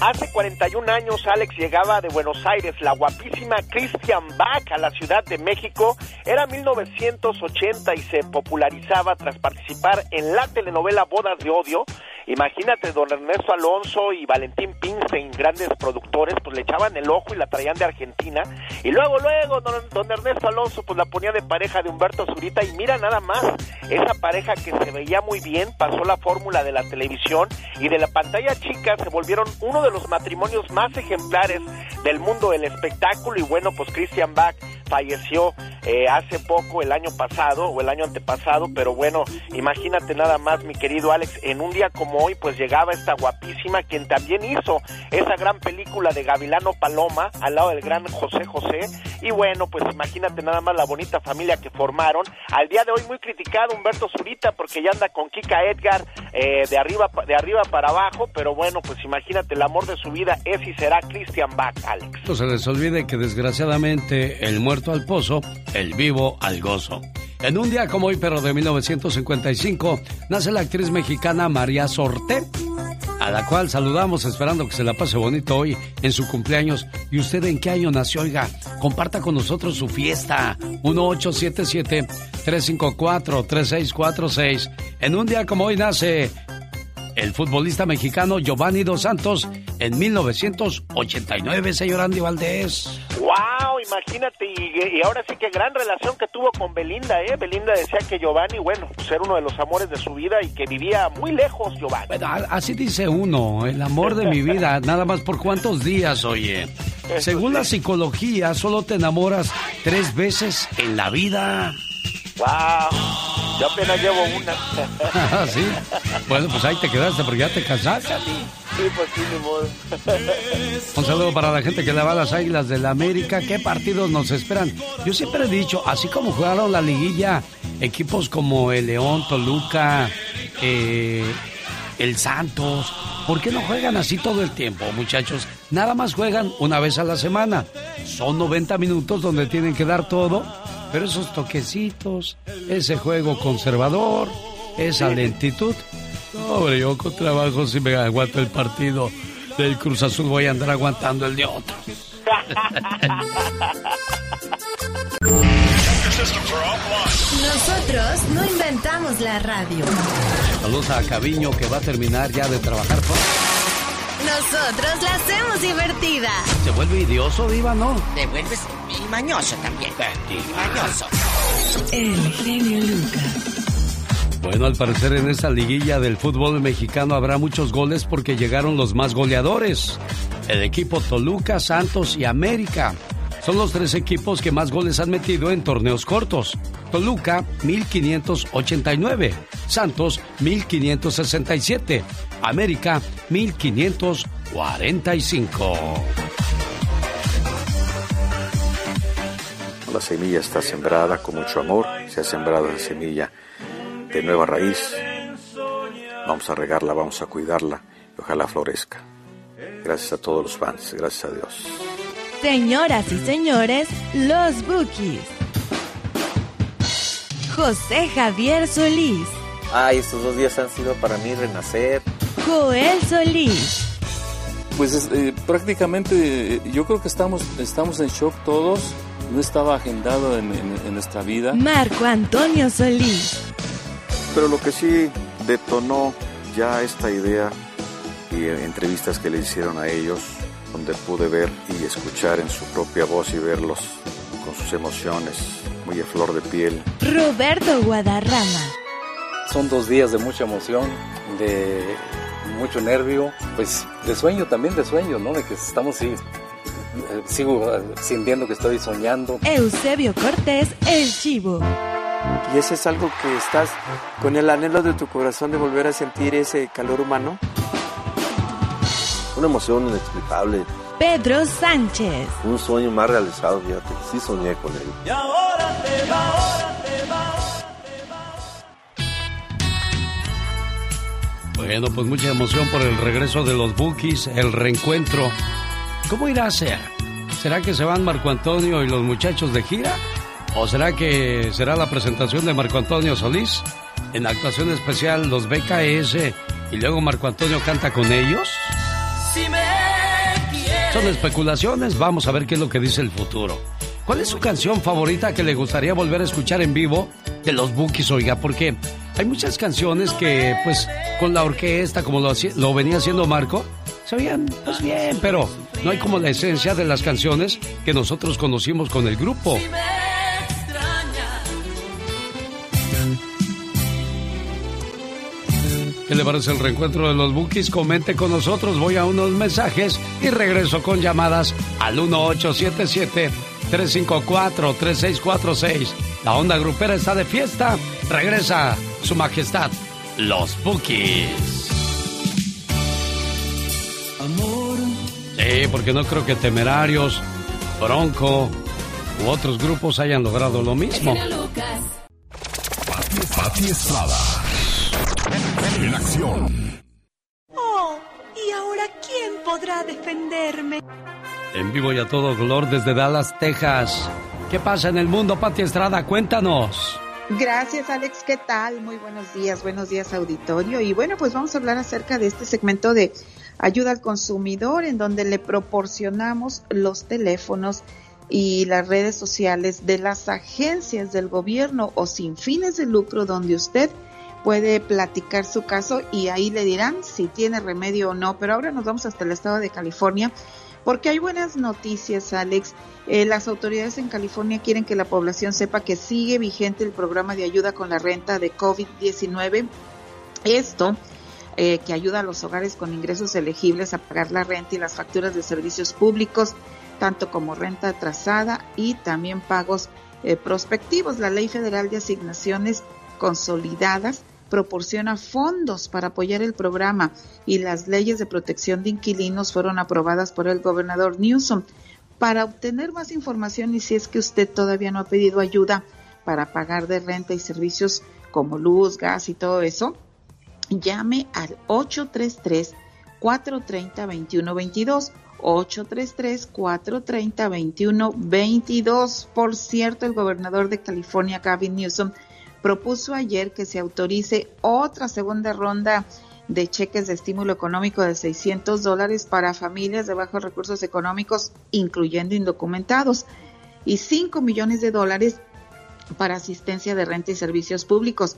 Speaker 11: Hace 41 años Alex llegaba de Buenos Aires, la guapísima Christian Bach a la Ciudad de México. Era 1980 y se popularizaba tras participar en la telenovela Bodas de Odio. Imagínate, don Ernesto Alonso y Valentín Pinstein, grandes productores, pues le echaban el ojo y la traían de Argentina. Y luego, luego, don, don Ernesto Alonso pues la ponía de pareja de Humberto Zurita y mira nada más, esa pareja que se veía muy bien pasó la fórmula de la televisión y de la pantalla chica se volvieron uno de los matrimonios más ejemplares del mundo del espectáculo y bueno, pues Christian Bach falleció eh, hace poco, el año pasado o el año antepasado, pero bueno, imagínate nada más, mi querido Alex, en un día como hoy, pues llegaba esta guapísima, quien también hizo esa gran película de Gavilano Paloma, al lado del gran José José, y bueno, pues imagínate nada más la bonita familia que formaron. Al día de hoy muy criticado Humberto Zurita, porque ya anda con Kika Edgar eh, de, arriba, de arriba para abajo, pero bueno, pues imagínate, el amor de su vida es y será Christian Bach, Alex.
Speaker 3: No se les olvide que desgraciadamente el muerto al pozo, el vivo al gozo. En un día como hoy, pero de 1955, nace la actriz mexicana María Sorté, a la cual saludamos esperando que se la pase bonito hoy en su cumpleaños. ¿Y usted en qué año nació? Oiga, comparta con nosotros su fiesta. 1877-354-3646. En un día como hoy nace el futbolista mexicano Giovanni Dos Santos en 1989, señor Andy Valdés.
Speaker 11: ¡Wow! Imagínate, y, y ahora sí que gran relación que tuvo con Belinda, ¿eh? Belinda decía que Giovanni, bueno, pues era uno de los amores de su vida y que vivía muy lejos, Giovanni.
Speaker 3: Bueno, así dice uno, el amor de mi vida, nada más por cuántos días, oye. Según la psicología, solo te enamoras tres veces en la vida.
Speaker 11: ¡Wow! Yo apenas llevo una.
Speaker 3: Ah, ¿Sí? Bueno, pues ahí te quedaste porque ya te casaste.
Speaker 11: Sí, pues sí, ni modo.
Speaker 3: Un saludo para la gente que le va a las Águilas de la América. ¿Qué partidos nos esperan? Yo siempre he dicho, así como jugaron la liguilla, equipos como el León, Toluca, eh, el Santos, ¿por qué no juegan así todo el tiempo, muchachos? Nada más juegan una vez a la semana. Son 90 minutos donde tienen que dar todo, pero esos toquecitos, ese juego conservador, esa lentitud. Hombre, yo con trabajo si me aguanto el partido del Cruz Azul voy a andar aguantando el de otro.
Speaker 20: Nosotros no inventamos la radio.
Speaker 3: Saludos a Caviño que va a terminar ya de trabajar.
Speaker 20: Nosotros la hacemos divertida.
Speaker 3: ¿Se vuelve idioso, Diva, no?
Speaker 32: Te vuelves y mañoso también.
Speaker 20: El genio Lucas.
Speaker 3: Bueno, al parecer en esta liguilla del fútbol mexicano habrá muchos goles porque llegaron los más goleadores. El equipo Toluca, Santos y América. Son los tres equipos que más goles han metido en torneos cortos. Toluca, 1589. Santos, 1567. América, 1545.
Speaker 19: La semilla está sembrada con mucho amor, se ha sembrado esa semilla de nueva raíz. Vamos a regarla, vamos a cuidarla y ojalá florezca. Gracias a todos los fans, gracias a Dios.
Speaker 20: Señoras y señores, los Bookies. José Javier Solís.
Speaker 24: Ay, estos dos días han sido para mí renacer.
Speaker 20: Joel Solís.
Speaker 21: Pues es, eh, prácticamente eh, yo creo que estamos, estamos en shock todos. No estaba agendado en, en- en nuestra vida.
Speaker 20: Marco Antonio Solís.
Speaker 19: Pero lo que sí detonó ya esta idea y eh, entrevistas que le hicieron a ellos, donde pude ver y escuchar en su propia voz y verlos con sus emociones muy a flor de piel.
Speaker 20: Roberto Guadarrama.
Speaker 22: Son dos días de mucha emoción, de mucho nervio, pues de sueño también, de sueño, ¿no? De que estamos, sí, eh, sigo eh, sintiendo que estoy soñando.
Speaker 20: Eusebio Cortés, el Chivo.
Speaker 23: Y ese es algo que estás con el anhelo de tu corazón de volver a sentir ese calor humano.
Speaker 24: Una emoción inexplicable,
Speaker 20: Pedro Sánchez.
Speaker 24: un sueño más realizado, fíjate, sí soñé con él.
Speaker 34: Y ahora te va, ahora te va.
Speaker 3: Bueno, pues mucha emoción por el regreso de los Bookies, el reencuentro. ¿Cómo irá a ser? ¿Será que se van Marco Antonio y los muchachos de gira? ¿O será que será la presentación de Marco Antonio Solís en actuación especial los BKS y luego Marco Antonio canta con ellos?
Speaker 28: Si me quieres.
Speaker 3: Son especulaciones, vamos a ver qué es lo que dice el futuro. ¿Cuál es su canción favorita que le gustaría volver a escuchar en vivo de los Bookies, oiga? Porque hay muchas canciones que, pues, con la orquesta, como lo, lo venía haciendo Marco, se oían, pues bien, pero no hay como la esencia de las canciones que nosotros conocimos con el grupo. ¿Qué le parece el reencuentro de los Bookies? Comente con nosotros, voy a unos mensajes y regreso con llamadas al 1877-354-3646. La onda grupera está de fiesta. Regresa su majestad, los Bookies. Sí, porque no creo que Temerarios, Bronco u otros grupos hayan logrado lo mismo.
Speaker 1: Pati, Pati Estrada. En acción.
Speaker 35: Oh, ¿y ahora quién podrá defenderme?
Speaker 3: En vivo y a todo color desde Dallas, Texas. ¿Qué pasa en el mundo, Pati Estrada? Cuéntanos.
Speaker 36: Gracias, Alex. ¿Qué tal? Muy buenos días, buenos días, auditorio. Y bueno, pues vamos a hablar acerca de este segmento de ayuda al consumidor, en donde le proporcionamos los teléfonos y las redes sociales de las agencias del gobierno o sin fines de lucro, donde usted puede platicar su caso y ahí le dirán si tiene remedio o no. Pero ahora nos vamos hasta el estado de California porque hay buenas noticias, Alex. Eh, las autoridades en California quieren que la población sepa que sigue vigente el programa de ayuda con la renta de COVID-19. Esto eh, que ayuda a los hogares con ingresos elegibles a pagar la renta y las facturas de servicios públicos, tanto como renta atrasada y también pagos eh, prospectivos. La Ley Federal de Asignaciones consolidadas proporciona fondos para apoyar el programa y las leyes de protección de inquilinos fueron aprobadas por el gobernador Newsom. Para obtener más información y si es que usted todavía no ha pedido ayuda para pagar de renta y servicios como luz, gas y todo eso, llame al 833-430-2122. 833-430-2122. Por cierto, el gobernador de California, Gavin Newsom, propuso ayer que se autorice otra segunda ronda de cheques de estímulo económico de 600 dólares para familias de bajos recursos económicos, incluyendo indocumentados, y 5 millones de dólares para asistencia de renta y servicios públicos.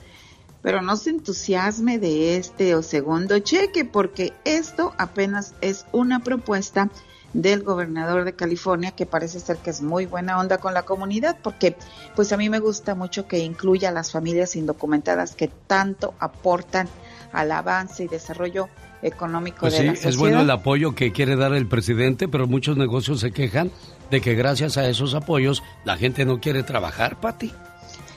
Speaker 36: Pero no se entusiasme de este o segundo cheque, porque esto apenas es una propuesta del gobernador de California, que parece ser que es muy buena onda con la comunidad, porque pues a mí me gusta mucho que incluya a las familias indocumentadas que tanto aportan al avance y desarrollo económico
Speaker 3: pues
Speaker 36: de
Speaker 3: sí,
Speaker 36: la sociedad.
Speaker 3: es bueno el apoyo que quiere dar el presidente, pero muchos negocios se quejan de que gracias a esos apoyos la gente no quiere trabajar, Pati.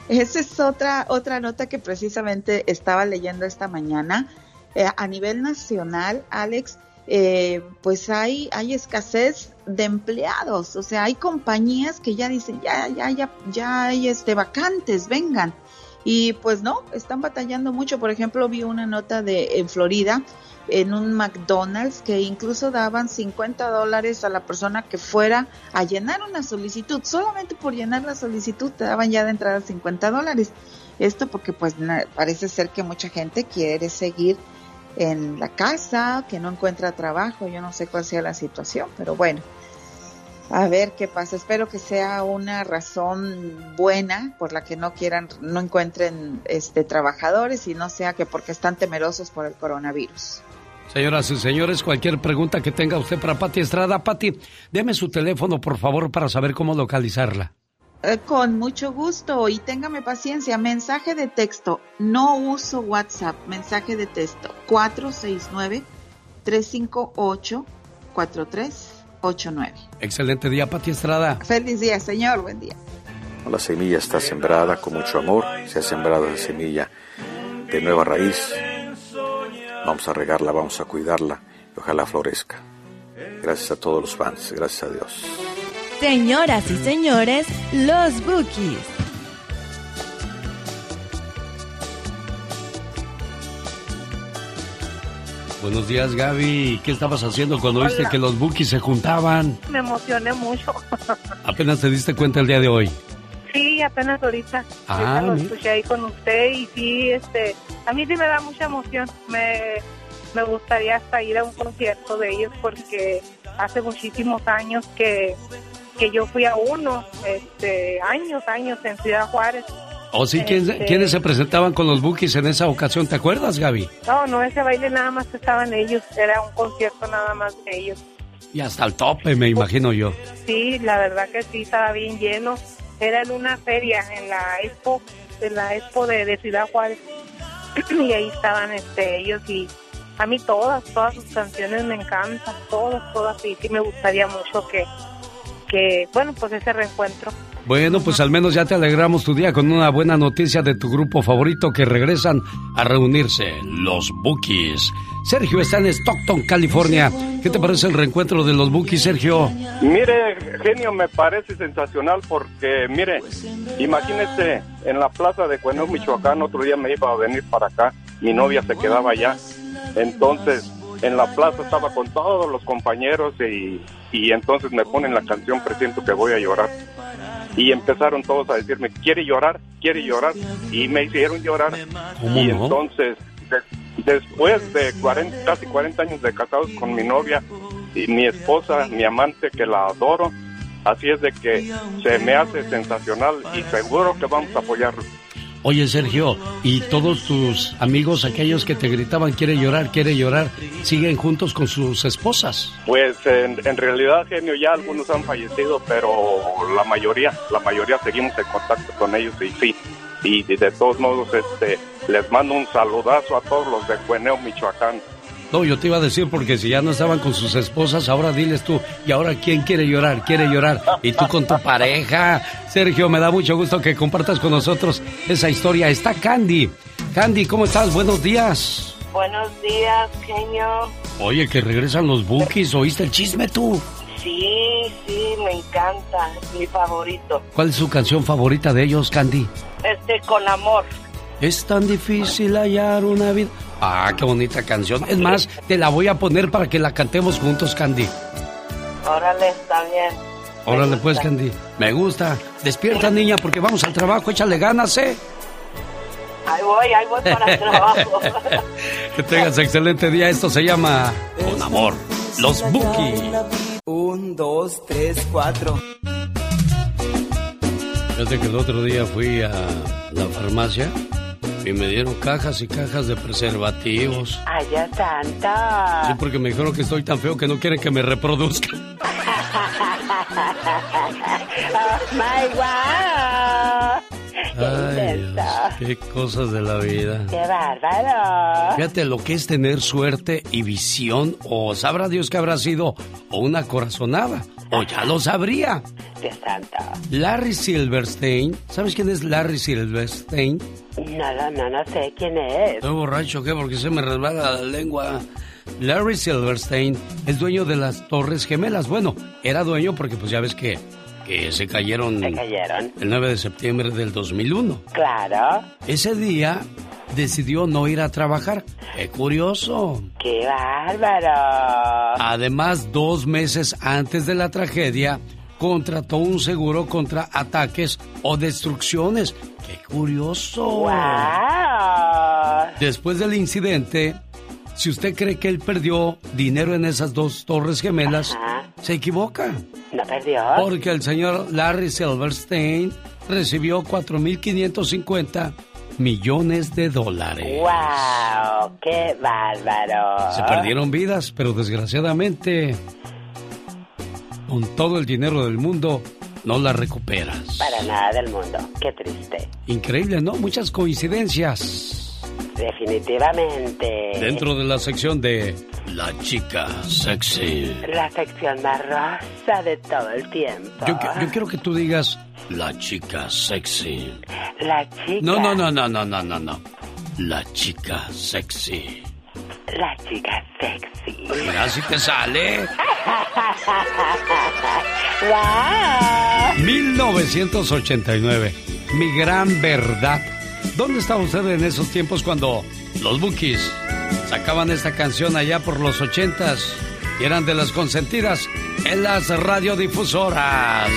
Speaker 36: Esa es otra, otra nota que precisamente estaba leyendo esta mañana. Eh, a nivel nacional, Alex, eh, pues hay, hay escasez de empleados, o sea, hay compañías que ya dicen, ya, ya, ya, ya hay este, vacantes, vengan. Y pues no, están batallando mucho. Por ejemplo, vi una nota de en Florida, en un McDonald's, que incluso daban 50 dólares a la persona que fuera a llenar una solicitud. Solamente por llenar la solicitud te daban ya de entrada 50 dólares. Esto porque pues parece ser que mucha gente quiere seguir en la casa, que no encuentra trabajo, yo no sé cuál sea la situación, pero bueno, a ver qué pasa. Espero que sea una razón buena por la que no quieran, no encuentren este trabajadores y no sea que porque están temerosos por el coronavirus.
Speaker 3: Señoras y señores, cualquier pregunta que tenga usted para Pati Estrada, Pati, deme su teléfono, por favor, para saber cómo localizarla.
Speaker 36: Eh, con mucho gusto y téngame paciencia. Mensaje de texto. No uso WhatsApp. Mensaje de texto. 469-358-4389.
Speaker 3: Excelente día, Pati Estrada.
Speaker 36: Feliz día, señor. Buen día.
Speaker 19: La semilla está sembrada con mucho amor, se ha sembrado esa semilla de nueva raíz. Vamos a regarla, vamos a cuidarla y ojalá florezca. Gracias a todos los fans, gracias a Dios.
Speaker 20: Señoras y señores, los Bookies.
Speaker 3: Buenos días, Gaby. ¿Qué estabas haciendo cuando viste
Speaker 37: Hola.
Speaker 3: que los bookies se juntaban?
Speaker 37: Me emocioné mucho.
Speaker 3: Apenas te diste cuenta el día de hoy.
Speaker 37: Sí, apenas ahorita.
Speaker 3: Ah,
Speaker 37: ahorita lo escuché ahí con usted y sí, este, a mí sí me da mucha emoción. Me, me gustaría hasta ir a un concierto de ellos porque hace muchísimos años que, que yo fui a uno, este, años, años en Ciudad Juárez.
Speaker 3: ¿O sí? ¿quién-
Speaker 37: Este-
Speaker 3: ¿Quiénes se presentaban con los bookies en esa ocasión? ¿Te acuerdas, Gaby?
Speaker 37: No, no, ese baile nada más estaban ellos, era un concierto nada más de ellos.
Speaker 3: Y hasta el tope, me imagino yo.
Speaker 37: Sí, la verdad que sí, estaba bien lleno. Era en una feria, en la Expo, en la Expo de, Ciudad Juárez. y ahí estaban este, ellos y a mí todas, todas sus canciones me encantan, todas, todas. Y sí me gustaría mucho que, que bueno, pues ese reencuentro.
Speaker 3: Bueno, pues al menos ya te alegramos tu día con una buena noticia de tu grupo favorito que regresan a reunirse, los Bookies. Sergio está en Stockton, California. ¿Qué te parece el reencuentro de los Bookies, Sergio?
Speaker 38: Mire, genio, me parece sensacional porque, mire, imagínese en la plaza de Cuenú, Michoacán, otro día me iba a venir para acá, mi novia se quedaba allá, entonces en la plaza estaba con todos los compañeros y, y entonces me ponen la canción Presiento que voy a llorar. Y empezaron todos a decirme, quiere llorar, quiere llorar, y me hicieron llorar.
Speaker 3: ¿Cómo
Speaker 38: y
Speaker 3: no?
Speaker 38: entonces, de- después de 40, casi 40 años de casados con mi novia y mi esposa, mi amante, que la adoro, así es de que se me hace sensacional y seguro que vamos a apoyarlo.
Speaker 3: Oye, Sergio, ¿y todos tus amigos, aquellos que te gritaban quiere llorar, quiere llorar, siguen juntos con sus esposas?
Speaker 38: Pues en, en realidad, genio, ya algunos han fallecido, pero la mayoría, la mayoría seguimos en contacto con ellos y sí. Y de, todos modos, este, les mando un saludazo a todos los de Cueneo, Michoacán.
Speaker 3: No, yo te iba a decir porque si ya no estaban con sus esposas, ahora diles tú, ¿y ahora quién quiere llorar? ¿Quiere llorar? Y tú con tu pareja. Sergio, me da mucho gusto que compartas con nosotros esa historia. Está Candy. Candy, ¿cómo estás? Buenos días.
Speaker 39: Buenos días, genio.
Speaker 3: Oye, que regresan los Bookies, ¿oíste el chisme tú?
Speaker 39: Sí, sí, me encanta. Es mi favorito.
Speaker 3: ¿Cuál es su canción favorita de ellos, Candy?
Speaker 39: Este, con amor.
Speaker 3: Es tan difícil hallar una vida. Ah, qué bonita canción. Es más, te la voy a poner para que la cantemos juntos, Candy.
Speaker 39: Órale, está bien.
Speaker 3: Órale, pues, Candy. Me gusta. Despierta, niña, porque vamos al trabajo. Échale ganas, ¿eh?
Speaker 39: Ahí voy, ahí voy para el trabajo.
Speaker 3: que tengas excelente día. Esto se llama Con Amor. Los Buki.
Speaker 40: Un, dos, tres, cuatro.
Speaker 3: Fíjate que el otro día fui a la farmacia y me dieron cajas y cajas de preservativos.
Speaker 39: ¡Ay, ya santa!
Speaker 3: Sí, porque me dijeron que estoy tan feo que no quieren que me reproduzca.
Speaker 39: oh, my wow.
Speaker 3: Ay, Dios, qué cosas de la vida.
Speaker 39: ¡Qué bárbaro!
Speaker 3: Fíjate lo que es tener suerte y visión, o sabrá Dios que habrá sido, o una corazonada, o ya lo sabría.
Speaker 39: ¡Qué santa!
Speaker 3: Larry Silverstein, ¿sabes quién es Larry Silverstein?
Speaker 39: No, no, no sé quién es.
Speaker 3: ¿Estoy borracho qué? Porque se me resbala la lengua. Larry Silverstein es dueño de las Torres Gemelas. Bueno, era dueño porque pues ya ves que, que se cayeron,
Speaker 39: Se cayeron.
Speaker 3: el 9 de septiembre del 2001.
Speaker 39: Claro.
Speaker 3: Ese día decidió no ir a trabajar. ¡Qué curioso!
Speaker 39: ¡Qué bárbaro!
Speaker 3: Además, dos meses antes de la tragedia, contrató un seguro contra ataques o destrucciones. ¡Qué curioso!
Speaker 39: ¡Wow!
Speaker 3: Después del incidente, si usted cree que él perdió dinero en esas dos torres gemelas, se equivoca.
Speaker 39: ¿No perdió?
Speaker 3: Porque el señor Larry Silverstein recibió 4.550 millones de dólares.
Speaker 39: ¡Wow! ¡Qué bárbaro!
Speaker 3: Se perdieron vidas, pero desgraciadamente, con todo el dinero del mundo, no las recuperas.
Speaker 39: Para nada del mundo. ¡Qué triste!
Speaker 3: Increíble, ¿no? Muchas coincidencias.
Speaker 39: Definitivamente.
Speaker 3: Dentro de la sección de La chica sexy.
Speaker 39: La sección más rosa de todo el tiempo.
Speaker 3: Yo, yo quiero que tú digas La chica sexy.
Speaker 39: La chica.
Speaker 3: No, no, no, no, no, no, no, no. La chica sexy.
Speaker 39: La chica sexy.
Speaker 3: Mira si te sale.
Speaker 39: ¡Wow!
Speaker 3: 1989. Mi gran verdad. ¿Dónde estaba usted en esos tiempos cuando los Bookies sacaban esta canción allá por los ochentas y eran de las consentidas en las radiodifusoras?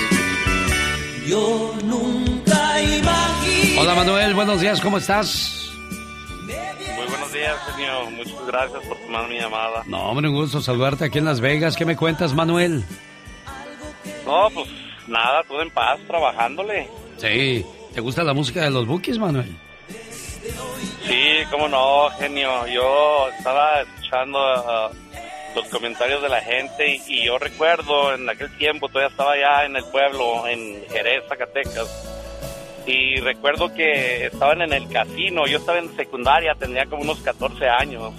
Speaker 40: Yo nunca imaginé.
Speaker 3: Hola Manuel, buenos días, ¿cómo estás?
Speaker 41: Muy buenos días, genio. Muchas gracias por tomar mi llamada.
Speaker 3: No, hombre, un gusto saludarte aquí en Las Vegas. ¿Qué me cuentas, Manuel?
Speaker 41: No, pues nada, todo en paz, trabajándole.
Speaker 3: Sí, ¿te gusta la música de los Bookies, Manuel?
Speaker 41: Sí, cómo no, genio. Yo estaba escuchando uh, los comentarios de la gente y, yo recuerdo en aquel tiempo, todavía estaba allá en el pueblo, en Jerez, Zacatecas. Y recuerdo que estaban en el casino, yo estaba en secundaria, tenía como unos 14 años.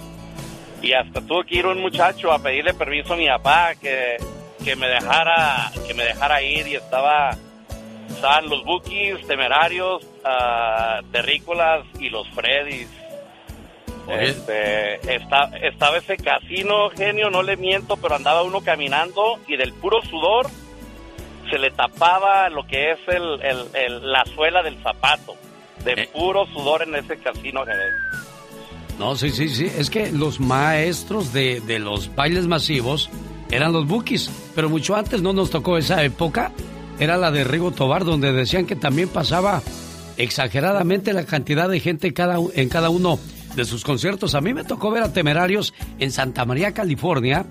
Speaker 41: Y hasta tuvo que ir un muchacho a pedirle permiso a mi papá que, que me dejara que me dejara ir y estaba estaban los Bookies, Temerarios, ah, Terrícolas y los Freddys. Este, esta- estaba ese casino, genio, no le miento, pero andaba uno caminando y del puro sudor se le tapaba lo que es el, el- el- la suela del zapato. De puro sudor en ese casino, Jerez.
Speaker 3: No, sí, sí, sí. Es que los maestros de, de los bailes masivos eran los Bookies. Pero mucho antes no nos tocó esa época. Era la de Rigo Tobar, donde decían que también pasaba exageradamente la cantidad de gente cada, en cada uno de sus conciertos. A mí me tocó ver a Temerarios en Santa María, California,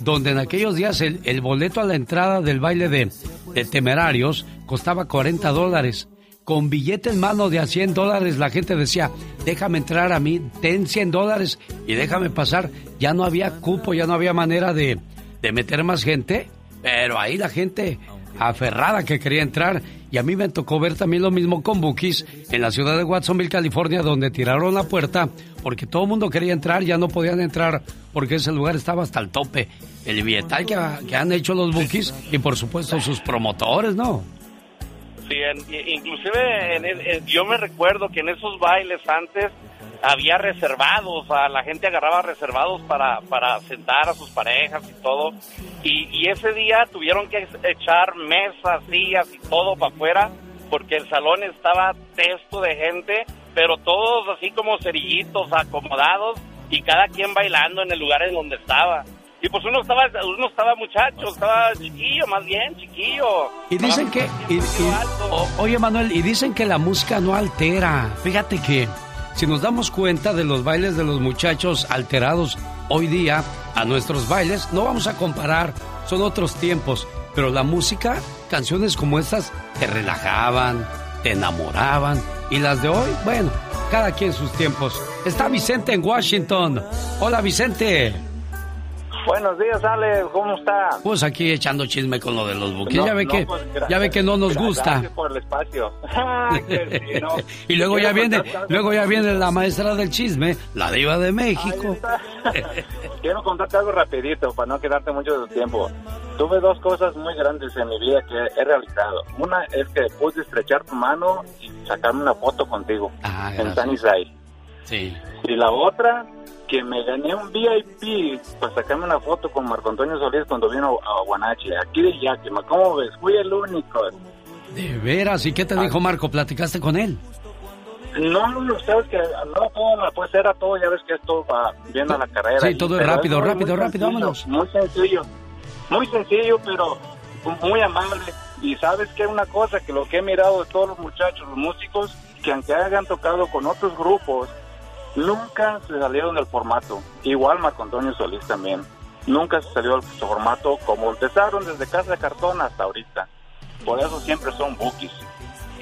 Speaker 3: donde en aquellos días el, el boleto a la entrada del baile de, de Temerarios costaba 40 dólares. Con billete en mano de a 100 dólares la gente decía, déjame entrar a mí, ten 100 dólares y déjame pasar. Ya no había cupo, ya no había manera de, de meter más gente, pero ahí la gente aferrada que quería entrar Y a mí me tocó ver también lo mismo con Bookies en la ciudad de Watsonville, California, donde tiraron la puerta porque todo el mundo quería entrar, ya no podían entrar porque ese lugar estaba hasta el tope. El billetal que, que han hecho los Bookies y por supuesto sus promotores, ¿no?
Speaker 41: Sí, inclusive en- yo me recuerdo que en esos bailes antes había reservados, a la gente agarraba reservados para, para sentar a sus parejas y todo. Y, y ese día tuvieron que echar mesas, sillas y todo para afuera porque el salón estaba testo de gente, pero todos así como cerillitos acomodados y cada quien bailando en el lugar en donde estaba. Y pues uno estaba, uno estaba muchacho, estaba chiquillo, más bien, chiquillo.
Speaker 3: Y dicen que... y- y- o- oye, Manuel, y dicen que la música no altera. Fíjate que si nos damos cuenta de los bailes de los muchachos alterados hoy día a nuestros bailes, no vamos a comparar, son otros tiempos. Pero la música, canciones como estas, te relajaban, te enamoraban. Y las de hoy, bueno, cada quien sus tiempos. Está Vicente en Washington. Hola, Vicente.
Speaker 42: Buenos días, Alex, ¿cómo está?
Speaker 3: Pues aquí echando chisme con lo de los buques.
Speaker 42: No,
Speaker 3: ya ve
Speaker 42: no,
Speaker 3: que
Speaker 42: pues,
Speaker 3: ya ve que no nos gusta.
Speaker 42: Gracias por el espacio. Sí, no.
Speaker 3: y luego ya viene, luego ya viene la maestra del chisme, la diva de México.
Speaker 42: Quiero contarte algo rapidito para no quedarte mucho del tiempo. Tuve dos cosas muy grandes en mi vida que he realizado. Una es que pude estrechar tu mano y sacarme una foto contigo
Speaker 3: Ah,
Speaker 42: en Sunnyside.
Speaker 3: Sí.
Speaker 42: Y la otra, que me gané un VIP para sacarme una foto con Marco Antonio Solís cuando vino a Guanache, aquí de Yakima. ¿Cómo ves? Fui el único.
Speaker 3: De veras, ¿y qué te dijo Marco? ¿Platicaste con él?
Speaker 42: No, no, sabes que no todo, pues era todo, ya ves que esto va viendo la carrera.
Speaker 3: Sí, todo es rápido, rápido, rápido,
Speaker 42: sencillo,
Speaker 3: vámonos.
Speaker 42: Muy sencillo, muy sencillo, pero muy amable. Y sabes que una cosa que lo que he mirado de todos los muchachos, los músicos, que aunque hayan tocado con otros grupos, nunca se salieron del formato. Igual Marco Antonio Solís también. Nunca se salió del formato como empezaron desde Casa de Cartón hasta ahorita. Por eso siempre son bookies.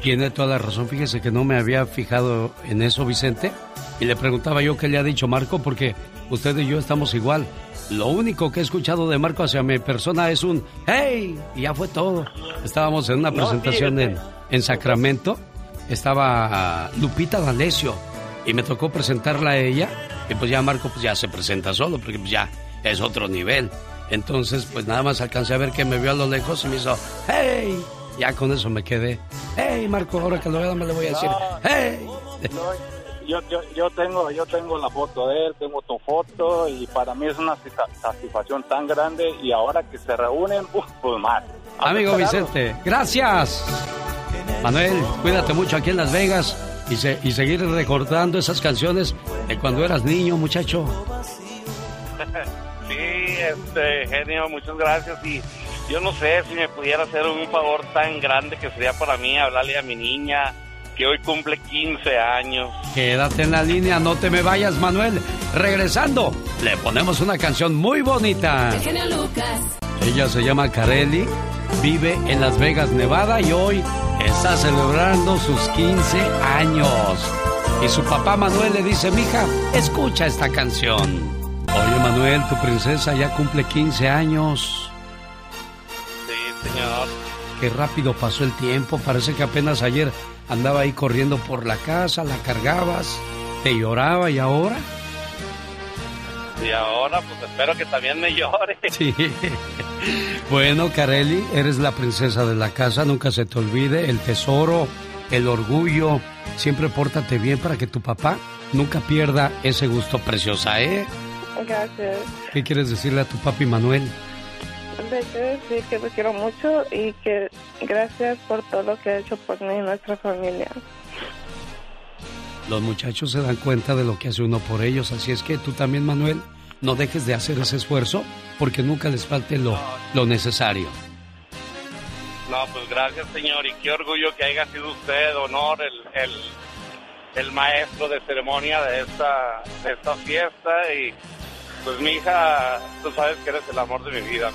Speaker 3: Tiene toda la razón, fíjese que no me había fijado en eso, Vicente. Y le preguntaba yo qué le ha dicho Marco, porque usted y yo estamos igual. Lo único que he escuchado de Marco hacia mi persona es un ¡Hey! Y ya fue todo. Estábamos en una
Speaker 42: No,
Speaker 3: presentación en, en Sacramento. Estaba Lupita D'Alessio y me tocó presentarla a ella. Y pues ya Marco pues ya se presenta solo, porque pues ya es otro nivel. Entonces, pues nada más alcancé a ver que me vio a lo lejos y me hizo ¡Hey! Ya con eso me quedé. ¡Hey, Marco! Ahora que lo vea me le voy a decir ¡Hey!
Speaker 42: Yo, yo, yo tengo yo tengo la foto de él, tengo tu foto y para mí es una satisfacción tan grande y ahora que se reúnen, uf, pues más.
Speaker 3: Amigo. Vicente, gracias. Manuel, cuídate mucho aquí en Las Vegas y, se- y seguir recordando esas canciones de cuando eras niño, muchacho.
Speaker 41: Sí, este, genio, muchas gracias. Y yo no sé si me pudiera hacer un favor tan grande que sería para mí hablarle a mi niña que hoy cumple 15 años.
Speaker 3: Quédate en la línea, no te me vayas, Manuel. Regresando, le ponemos una canción muy bonita.
Speaker 28: El genio Lucas.
Speaker 3: Ella se llama Carelli, vive en Las Vegas, Nevada y hoy está celebrando sus 15 años. Y su papá Manuel le dice, mija, escucha esta canción. Oye Manuel, tu princesa ya cumple 15 años.
Speaker 41: Sí, señor.
Speaker 3: Qué rápido pasó el tiempo, parece que apenas ayer andaba ahí corriendo por la casa, la cargabas, te lloraba y ahora...
Speaker 41: Y ahora, pues espero que también me llore.
Speaker 3: Sí. Bueno, Carelli, eres la princesa de la casa, nunca se te olvide el tesoro, el orgullo. Siempre pórtate bien para que tu papá nunca pierda ese gusto preciosa, ¿eh?
Speaker 37: Gracias.
Speaker 3: ¿Qué quieres decirle a tu papi Manuel?
Speaker 37: Le quiero decir que lo quiero mucho y que gracias por todo lo que ha hecho por mí y nuestra familia.
Speaker 3: Los muchachos se dan cuenta de lo que hace uno por ellos, así es que tú también, Manuel, no dejes de hacer ese esfuerzo porque nunca les falte lo, lo necesario.
Speaker 41: No, pues gracias, señor. Y qué orgullo que haya sido usted, honor, el, el, maestro de ceremonia de esta, de esta fiesta. Y pues mi hija, tú sabes que eres el amor de mi vida.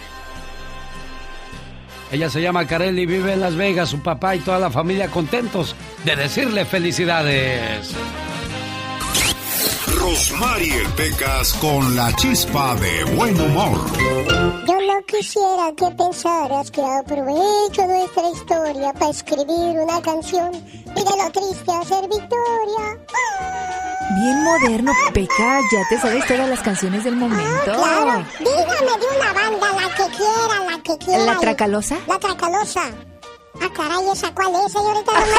Speaker 3: Ella se llama Carelli, vive en Las Vegas, su papá y toda la familia contentos de decirle felicidades.
Speaker 8: Rosmarie Pecas con la chispa de buen humor.
Speaker 43: Yo no quisiera que pensaras que aprovecho nuestra historia para escribir una canción y de lo triste hacer victoria.
Speaker 44: Bien moderno, Peca, ya te sabes todas las canciones del momento.
Speaker 43: Claro, dígame de una banda, la que quiera, la que quiera.
Speaker 44: ¿La Tracalosa?
Speaker 43: La Tracalosa. Ah, caray, ¿esa cuál es, señorita Román?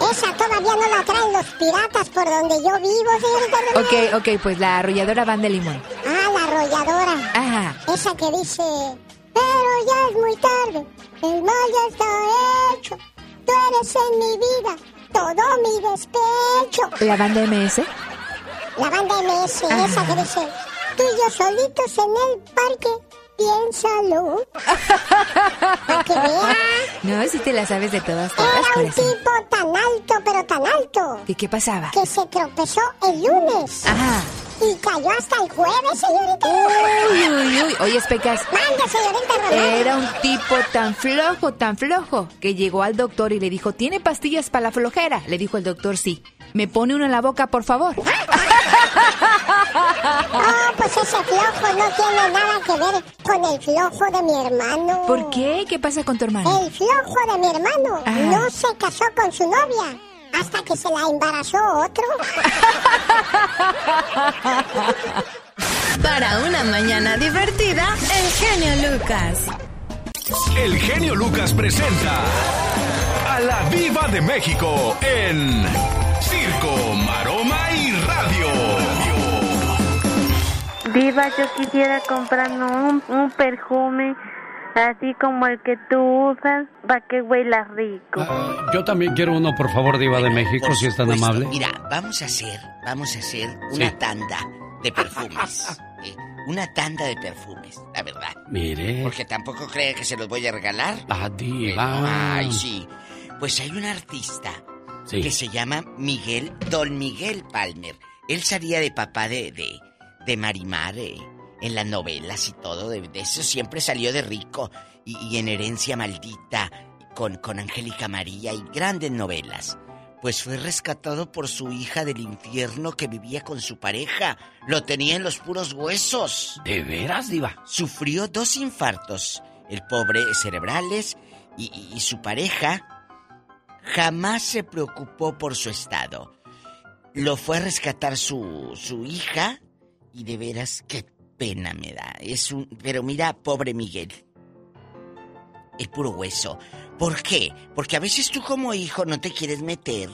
Speaker 43: Esa todavía no la traen los piratas por donde yo vivo, señorita Román.
Speaker 44: Ok, ok, pues la arrolladora Van de Limón.
Speaker 43: Ah, la arrolladora.
Speaker 44: Ajá.
Speaker 43: Esa que dice, pero ya es muy tarde, el mal ya está hecho, tú eres en mi vida, todo mi despecho.
Speaker 44: ¿La banda MS?
Speaker 43: La banda MS, esa que dice, tú y yo solitos en el parque, piénsalo. Para que vea.
Speaker 44: No, si te la sabes de todas, todas,
Speaker 43: Era un
Speaker 44: corazón.
Speaker 43: tipo tan alto, pero tan alto,
Speaker 44: ¿Y qué pasaba?
Speaker 43: que se tropezó el lunes.
Speaker 44: Ajá.
Speaker 43: Y cayó hasta el jueves, señorita.
Speaker 44: Uy, uy, uy. Oye, Pecas.
Speaker 43: Mande, señorita Román.
Speaker 44: Era un tipo tan flojo, tan flojo, que llegó al doctor y le dijo, ¿tiene pastillas para la flojera? Le dijo el doctor, sí. ¿Me pone una en la boca, por favor?
Speaker 43: Oh, pues ese flojo no tiene nada que ver con el flojo de mi hermano.
Speaker 44: ¿Por qué? ¿Qué pasa con tu hermano?
Speaker 43: El flojo de mi hermano
Speaker 44: Ajá.
Speaker 43: no se casó con su novia hasta que se la embarazó otro.
Speaker 45: Para una mañana divertida, el genio Lucas.
Speaker 8: El genio Lucas presenta a la Viva de México en Circo, Maroma y Radio.
Speaker 46: Diva, yo quisiera comprarme un, un perfume así como el que tú usas para que huela rico.
Speaker 3: Yo también quiero uno, por favor, Diva de México,
Speaker 2: Por
Speaker 3: si es tan
Speaker 2: supuesto.
Speaker 3: amable.
Speaker 2: Mira, vamos a hacer, vamos a hacer una
Speaker 3: Sí.
Speaker 2: tanda de perfumes. ¿eh? Una tanda de perfumes, la verdad.
Speaker 3: Mire.
Speaker 2: Porque tampoco cree que se los voy a regalar.
Speaker 3: Ah, Diva.
Speaker 2: Ay, sí. Pues hay un artista
Speaker 3: Sí.
Speaker 2: que se llama Miguel, Don Miguel Palmer. Él salía de papá de, de, de Marimar eh, en las novelas y todo. De, de eso siempre salió de rico. Y, y en Herencia Maldita, con, con Angélica María y grandes novelas. Pues fue rescatado por su hija del infierno que vivía con su pareja. Lo tenía en los puros huesos.
Speaker 3: ¿De veras, Diva?
Speaker 2: Sufrió dos infartos. El pobre cerebrales y, y- y su pareja jamás se preocupó por su estado. Lo fue a rescatar su, su hija y de veras qué pena me da. Es un, pero mira, pobre Miguel. El puro hueso. ¿Por qué? Porque a veces tú como hijo no te quieres meter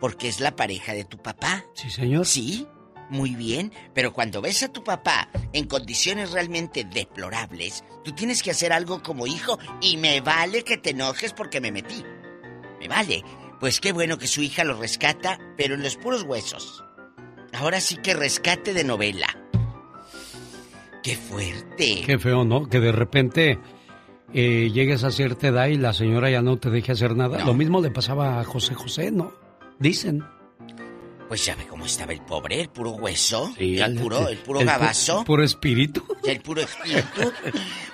Speaker 2: porque es la pareja de tu papá.
Speaker 3: Sí, señor.
Speaker 2: Sí, muy bien, pero cuando ves a tu papá en condiciones realmente deplorables, tú tienes que hacer algo como hijo y me vale que te enojes porque me metí. Me vale. Pues qué bueno que su hija lo rescata, pero en los puros huesos. Ahora sí que rescate de novela. Qué fuerte.
Speaker 3: Qué feo, ¿no? Que de repente eh, llegues a cierta edad y la señora ya no te deje hacer nada. Lo mismo le pasaba a José José, ¿no? Dicen.
Speaker 2: Pues ya ve cómo estaba el pobre, el puro hueso,
Speaker 3: Sí,
Speaker 2: el puro, el puro
Speaker 3: pu-
Speaker 2: gabazo.
Speaker 3: puro espíritu.
Speaker 2: El puro espíritu.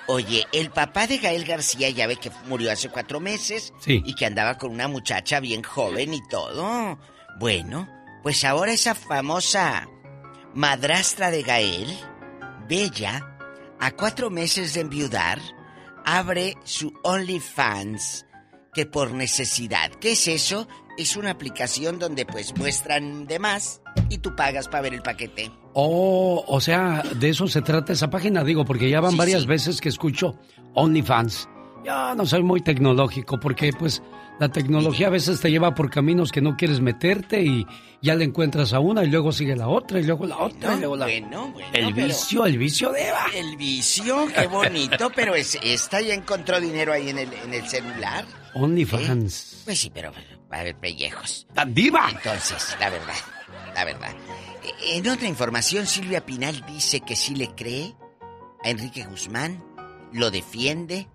Speaker 2: Oye, el papá de Gael García ya ve que murió hace cuatro meses.
Speaker 3: Sí.
Speaker 2: Y que andaba con una muchacha bien joven y todo. Bueno, pues ahora esa famosa madrastra de Gael, Bella, a cuatro meses de enviudar, abre su OnlyFans, que por necesidad. ¿Qué es eso? Es una aplicación donde pues muestran de más y tú pagas para ver el paquete.
Speaker 3: Oh, o sea, de eso se trata esa página, digo, porque ya van
Speaker 2: Sí,
Speaker 3: varias
Speaker 2: sí.
Speaker 3: veces que escucho OnlyFans. Ya no soy muy tecnológico, porque pues la tecnología a veces te lleva por caminos que no quieres meterte y ya le encuentras a una y luego sigue la otra y luego la otra y luego la
Speaker 2: Bueno, bueno,
Speaker 3: El vicio, el vicio de Eva.
Speaker 2: El vicio, qué bonito, pero es, esta ya encontró dinero ahí en el, en el celular.
Speaker 3: OnlyFans.
Speaker 2: Pues sí, pero va a haber pellejos.
Speaker 3: ¡La diva!
Speaker 2: Entonces, la verdad, la verdad. Eh, En otra información, Silvia Pinal dice que sí le cree a Enrique Guzmán, lo defiende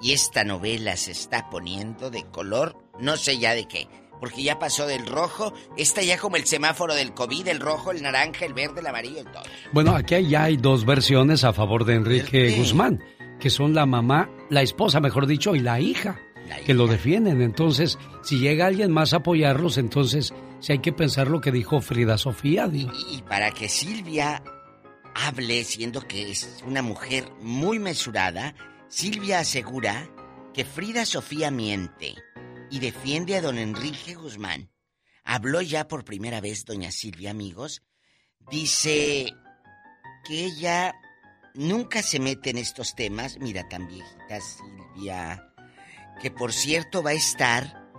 Speaker 2: y esta novela se está poniendo de color, no sé ya de qué, porque ya pasó del rojo, está ya como el semáforo del COVID, el rojo, el naranja, el verde, el amarillo, el todo.
Speaker 3: Bueno, aquí ya hay dos versiones a favor de Enrique. Guzmán, que son la mamá, la esposa, mejor dicho, y la hija, que lo defienden. Entonces, si llega alguien más a apoyarlos, entonces sí hay que pensar lo que dijo Frida Sofía. digo.
Speaker 2: Y para que Silvia hable, siendo que es una mujer muy mesurada, Silvia asegura que Frida Sofía miente y defiende a don Enrique Guzmán. Habló ya por primera vez doña Silvia, amigos. Dice que ella nunca se mete en estos temas. Mira, tan viejita Silvia. Que por cierto va a estar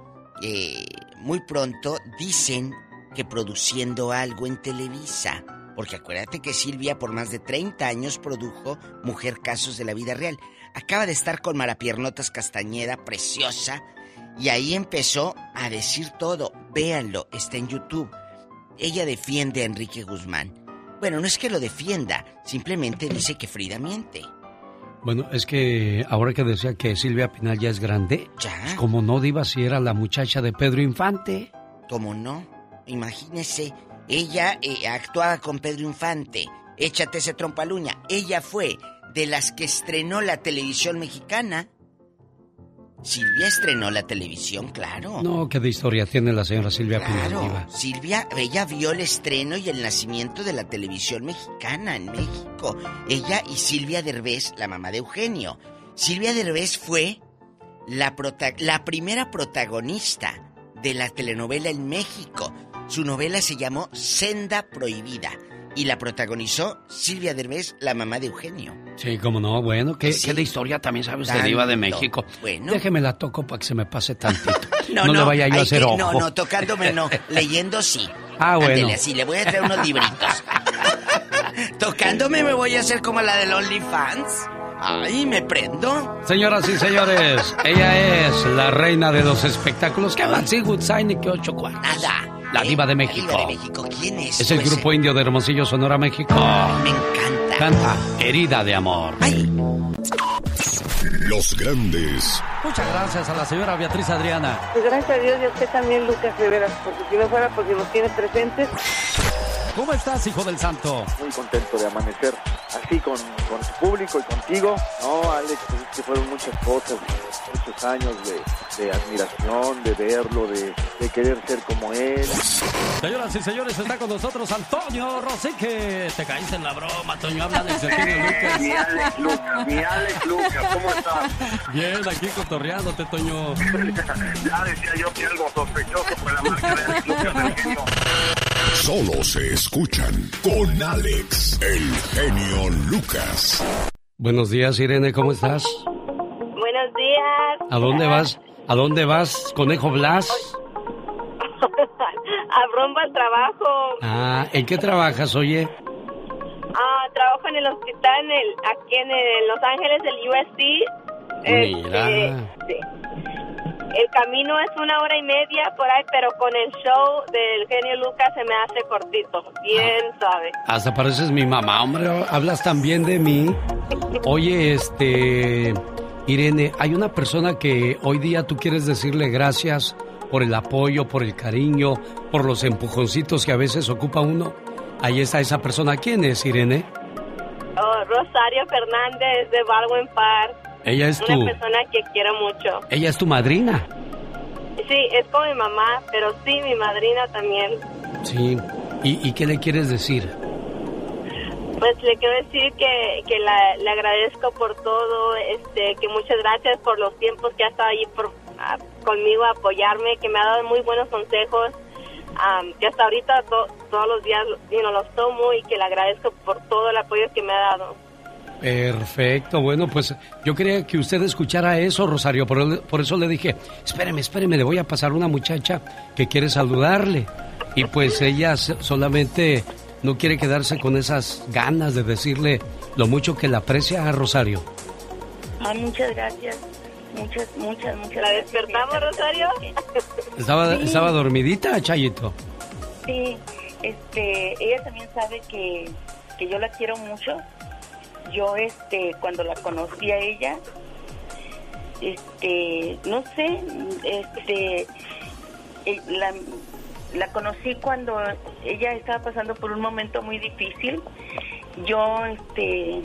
Speaker 2: eh, muy pronto, dicen que produciendo algo en Televisa. Porque acuérdate que Silvia por más de 30 años produjo Mujer Casos de la Vida Real. Acaba de estar con Marapiernotas Castañeda, preciosa. Y ahí empezó a decir todo. Véanlo, está en YouTube. Ella defiende a Enrique Guzmán. Bueno, no es que lo defienda, simplemente dice que Frida miente.
Speaker 3: Bueno, es que ahora que decía que Silvia Pinal ya es grande,
Speaker 2: ¿Ya?
Speaker 3: como no diva si era la muchacha de Pedro Infante.
Speaker 2: ¿Cómo no? Imagínese, ella eh, actuaba con Pedro Infante. Échate ese trompaluña. Ella fue de las que estrenó la televisión mexicana. Silvia estrenó la televisión, claro.
Speaker 3: No, qué de historia tiene la señora Silvia
Speaker 2: Claro. Silvia, ella vio el estreno y el nacimiento de la televisión mexicana en México. Ella y Silvia Derbez, la mamá de Eugenio. Silvia Derbez fue la, prota- la primera protagonista de la telenovela en México. Su novela se llamó Senda Prohibida y la protagonizó Silvia Derbez, la mamá de Eugenio.
Speaker 3: Sí, como no, bueno, qué,
Speaker 2: Sí.
Speaker 3: de historia también sabes de diva de México.
Speaker 2: Bueno.
Speaker 3: Déjeme la toco para que se me pase tantito.
Speaker 2: No,
Speaker 3: no, le vaya yo a hacer
Speaker 2: que-
Speaker 3: ojo.
Speaker 2: No, no, tocándome no. Leyendo sí.
Speaker 3: Ah, bueno.
Speaker 2: Ándele, así, le voy a traer unos libritos. Tocándome me voy a hacer como la del OnlyFans. Ay, me prendo.
Speaker 3: Señoras y señores, ella es la reina de los espectáculos. ¿Qué más? Sí, Good Sign y que ocho cuartos.
Speaker 2: Nada.
Speaker 3: La diva de México.
Speaker 2: Diva de México, ¿quién es?
Speaker 3: Es el
Speaker 2: Pues,
Speaker 3: grupo indio de Hermosillo, Sonora, México.
Speaker 2: Me encanta.
Speaker 3: Canta Herida de Amor.
Speaker 8: Los grandes
Speaker 3: Muchas gracias a la señora Beatriz Adriana.
Speaker 39: Pues gracias a Dios y a usted también, Lucas, de veras, porque si no fuera porque nos tiene presentes.
Speaker 3: ¿Cómo estás, hijo del santo?
Speaker 47: Muy contento de amanecer así con, con tu público y contigo. No, Alex, pues es que fueron muchas cosas, muchos años de, de admiración, de verlo, de, de querer ser como él.
Speaker 3: Señoras y señores, está con nosotros Antonio Rosique. Te caíste en la broma, Toño. Habla de Sergio Lucas.
Speaker 48: Mi Alex Lucas, mi Alex Lucas, ¿cómo estás?
Speaker 3: Bien, aquí cotorreándote, Toño.
Speaker 48: Ya decía yo que algo sospechoso fue la marca de Alex Lucas del genio.
Speaker 8: Solo se escuchan con Alex, el genio Lucas.
Speaker 3: Buenos días, Irene, ¿cómo estás?
Speaker 39: Buenos días.
Speaker 3: ¿A dónde vas? ¿A dónde vas, conejo Blas?
Speaker 39: A rumbo al trabajo.
Speaker 3: Ah, ¿en qué trabajas, oye?
Speaker 39: Ah, trabajo en el hospital en el, aquí en el Los Ángeles, el USC.
Speaker 3: Mira.
Speaker 39: Este, sí. El camino es una hora y media por ahí, pero con el show del genio Lucas se me hace cortito, bien suave.
Speaker 3: Hasta pareces mi mamá, hombre. Hablas tan bien de mí. Oye, este. Irene, hay una persona que hoy día tú quieres decirle gracias por el apoyo, por el cariño, por los empujoncitos que a veces ocupa uno. Ahí está esa persona. ¿Quién es, Irene?
Speaker 39: Oh, Rosario Fernández de Baldwin Park.
Speaker 3: Ella es tu.
Speaker 39: Una persona que quiero mucho.
Speaker 3: Ella es tu madrina.
Speaker 39: Sí, es como mi mamá, pero sí, mi madrina también.
Speaker 3: Sí. ¿Y, y qué le quieres decir?
Speaker 39: Pues le quiero decir que, que la- le agradezco por todo, este, que muchas gracias por los tiempos que ha estado ahí por, ah, conmigo a apoyarme, que me ha dado muy buenos consejos, am, que hasta ahorita to- todos los días you know, los tomo y que le agradezco por todo el apoyo que me ha dado.
Speaker 3: Perfecto, bueno, pues yo quería que usted escuchara eso, Rosario, por, por eso le dije, espéreme, espéreme, le voy a pasar una muchacha que quiere saludarle. Y pues ella solamente no quiere quedarse con esas ganas de decirle lo mucho que la aprecia a Rosario.
Speaker 39: Ah, muchas gracias. Muchas, muchas, muchas ¿La despertamos, Rosario?
Speaker 3: ¿Estaba,
Speaker 39: Sí.
Speaker 3: estaba dormidita, Chayito?
Speaker 39: Sí, este, ella también sabe que, que yo la quiero mucho. Yo, este, cuando la conocí a ella, este, no sé, este, eh, la, la conocí cuando ella estaba pasando por un momento muy difícil. Yo, este,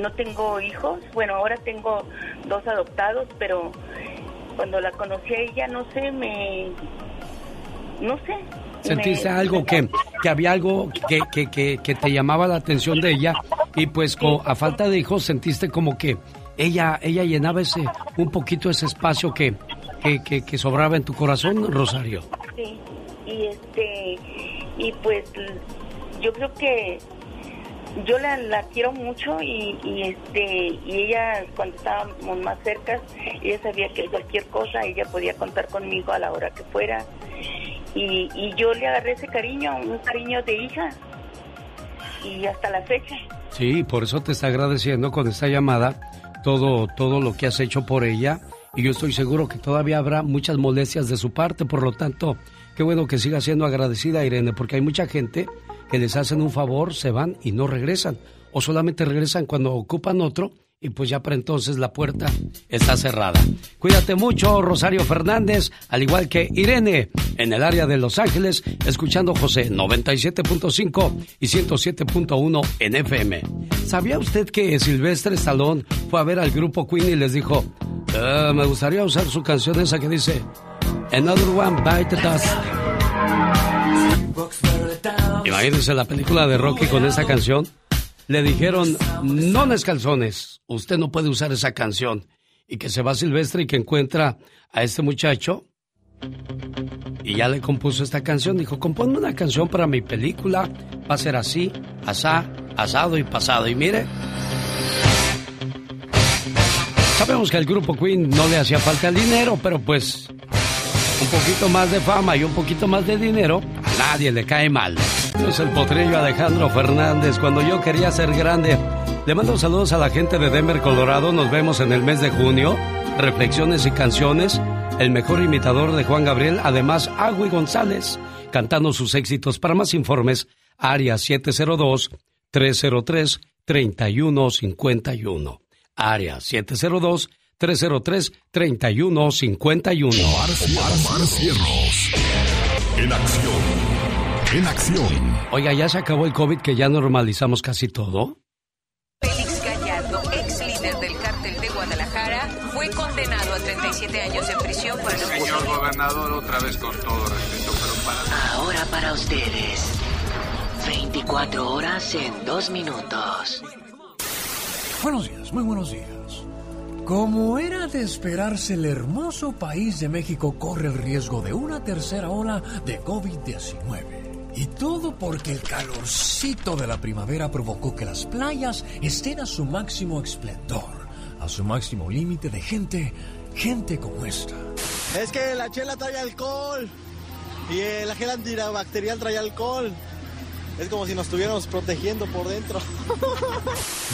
Speaker 39: no tengo hijos, bueno, ahora tengo dos adoptados, pero cuando la conocí a ella, no sé, me,
Speaker 49: no sé.
Speaker 3: Sentiste algo que, que había algo que, que, que, te llamaba la atención de ella y pues co- a falta de hijos sentiste como que ella ella llenaba ese un poquito ese espacio que, que, que, sobraba en tu corazón, Rosario.
Speaker 49: Sí, y este, y pues yo creo que yo la, la quiero mucho y, y este, y ella cuando estábamos más cerca, ella sabía que cualquier cosa ella podía contar conmigo a la hora que fuera y, y yo le agarré ese cariño, un cariño de hija y hasta la fecha.
Speaker 3: Sí, por eso te está agradeciendo con esta llamada todo, todo lo que has hecho por ella. Y yo estoy seguro que todavía habrá muchas molestias de su parte. Por lo tanto, qué bueno que siga siendo agradecida, Irene, porque hay mucha gente que les hacen un favor, se van y no regresan. O solamente regresan cuando ocupan otro y pues ya para entonces la puerta está cerrada. Cuídate mucho, Rosario Fernández, al igual que Irene, en el área de Los Ángeles, escuchando José 97.5 y 107.1 en FM. ¿Sabía usted que Silvestre Stallone fue a ver al grupo Queen y les dijo, "Eh, me gustaría usar su canción esa que dice, Another One Bite the Dust? Imagínense la película de Rocky con esa canción. Le dijeron, no les calzones, usted no puede usar esa canción. Y que se va Silvestre y que encuentra a este muchacho y ya le compuso esta canción. Dijo, compónme una canción para mi película. Va a ser así, asá, asado y pasado. Y mire, sabemos que al grupo Queen no le hacía falta el dinero, pero pues un poquito más de fama y un poquito más de dinero, a nadie le cae mal. Es el potrillo Alejandro Fernández. Cuando yo quería ser grande, le mando saludos a la gente de Denver, Colorado. Nos vemos en el mes de junio. Reflexiones y canciones. El mejor imitador de Juan Gabriel, además Agui González, cantando sus éxitos. Para más informes, área 702-303-3151. Área 702-303-3151.
Speaker 8: Omar, Omar Cierros. En acción. En acción.
Speaker 3: Oiga, ¿ya se acabó el COVID que ya normalizamos casi todo?
Speaker 50: Félix Gallardo, ex líder del cártel de Guadalajara, fue condenado a 37 años en prisión por el
Speaker 51: Señor gobernador, otra vez con todo respeto, pero para...
Speaker 52: Ahora para ustedes. 24 horas en 2 minutos.
Speaker 1: Buenos días, muy buenos días. Como era de esperarse, el hermoso país de México corre el riesgo de una tercera ola de COVID-19. Y todo porque el calorcito de la primavera provocó que las playas estén a su máximo esplendor, a su máximo límite de gente, gente como esta.
Speaker 47: Es que la chela trae alcohol y el gel antibacterial trae alcohol. Es como si nos estuviéramos protegiendo por dentro.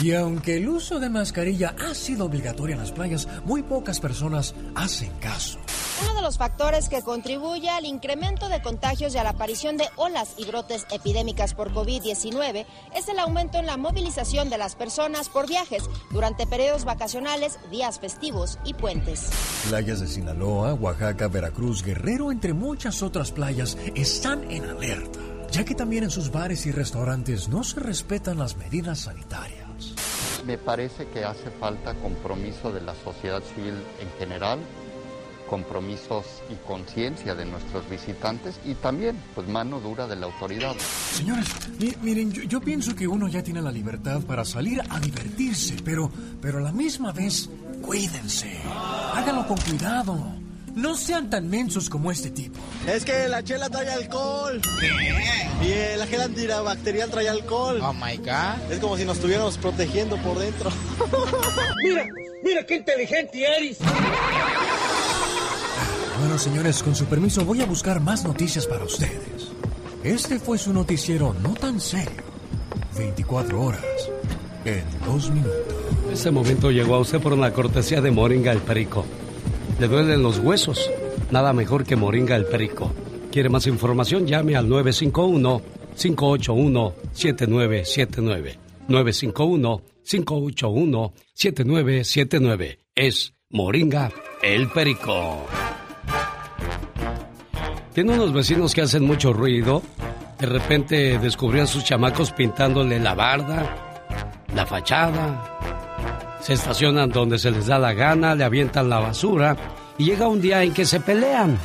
Speaker 1: Y aunque el uso de mascarilla ha sido obligatorio en las playas, muy pocas personas hacen caso.
Speaker 46: Uno de los factores que contribuye al incremento de contagios y a la aparición de olas y brotes epidémicas por COVID-19 es el aumento en la movilización de las personas por viajes durante periodos vacacionales, días festivos y puentes.
Speaker 1: Playas de Sinaloa, Oaxaca, Veracruz, Guerrero, entre muchas otras playas, están en alerta, ya que también en sus bares y restaurantes no se respetan las medidas sanitarias.
Speaker 53: Me parece que hace falta compromiso de la sociedad civil en general, compromisos y conciencia de nuestros visitantes y también pues mano dura de la autoridad.
Speaker 1: Señores, mi- miren, yo, yo pienso que uno ya tiene la libertad para salir a divertirse, pero, pero a la misma vez, cuídense. Háganlo con cuidado. No sean tan mensos como este tipo.
Speaker 47: Es que la chela trae alcohol. Y el gel antibacterial trae alcohol. Oh my god. Es como si nos estuviéramos protegiendo por dentro.
Speaker 1: Mira, mira qué inteligente eres. Bueno, señores, con su permiso voy a buscar más noticias para ustedes. Este fue su noticiero no tan serio. 24 horas en 2 minutos.
Speaker 3: Este momento llegó a usted por una cortesía de Moringa el Perico. ¿Le duelen los huesos? Nada mejor que Moringa el Perico. ¿Quiere más información? Llame al 951-581-7979. 951-581-7979. Es Moringa el Perico. Tiene unos vecinos que hacen mucho ruido. De repente descubrió a sus chamacos pintándole la barda, la fachada, se estacionan donde se les da la gana, le avientan la basura y llega un día en que se pelean.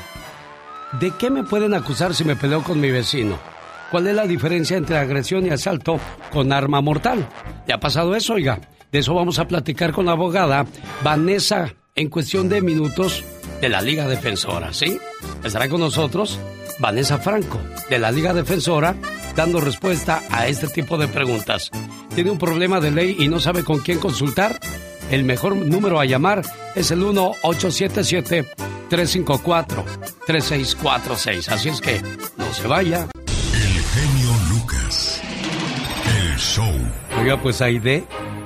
Speaker 3: ¿De qué me pueden acusar si me peleo con mi vecino? ¿Cuál es la diferencia entre agresión y asalto con arma mortal? ¿Le ha pasado eso, oiga? De eso vamos a platicar con la abogada Vanessa en cuestión de minutos de la Liga Defensora, ¿sí? Estará con nosotros Vanessa Franco, de la Liga Defensora, dando respuesta a este tipo de preguntas. ¿Tiene un problema de ley y no sabe con quién consultar? El mejor número a llamar es el 1-877-354-3646. Así es que no se vaya.
Speaker 1: El genio Lucas. El show.
Speaker 3: Oiga, pues Aide,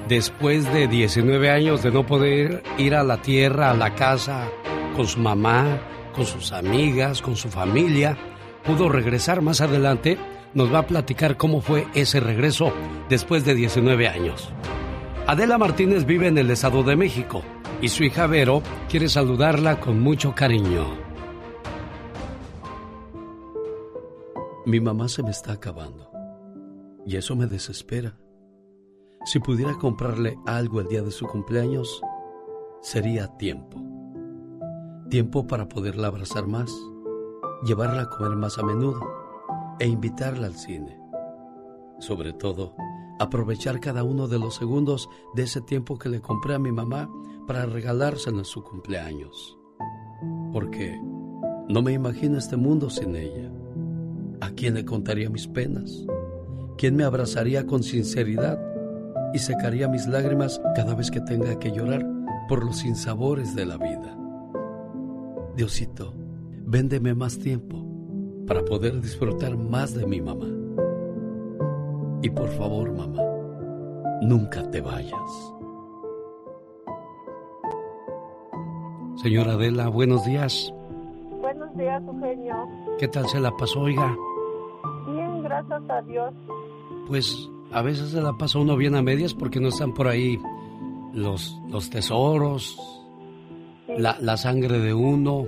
Speaker 3: después de 19 años de no poder ir a la tierra, a la casa, con su mamá, con sus amigas, con su familia, pudo regresar más adelante. Nos va a platicar cómo fue ese regreso después de 19 años. Adela Martínez vive en el Estado de México y su hija Vero quiere saludarla con mucho cariño. Mi mamá se me está acabando y eso me desespera. Si pudiera comprarle algo el día de su cumpleaños, sería tiempo. Tiempo para poderla abrazar más, llevarla a comer más a menudo e invitarla al cine. Sobre todo, aprovechar cada uno de los segundos de ese tiempo que le compré a mi mamá para regalárselo en su cumpleaños. Porque no me imagino este mundo sin ella. ¿A quién le contaría mis penas? ¿Quién me abrazaría con sinceridad y secaría mis lágrimas cada vez que tenga que llorar por los sinsabores de la vida? Diosito, véndeme más tiempo para poder disfrutar más de mi mamá. Y por favor, mamá, nunca te vayas. Señora Adela, buenos días.
Speaker 54: Buenos días, Eugenio.
Speaker 3: ¿Qué tal se la pasó, oiga?
Speaker 54: Bien, gracias a Dios.
Speaker 3: Pues a veces se la pasa uno bien a medias porque no están por ahí los, los tesoros, la, la sangre de uno,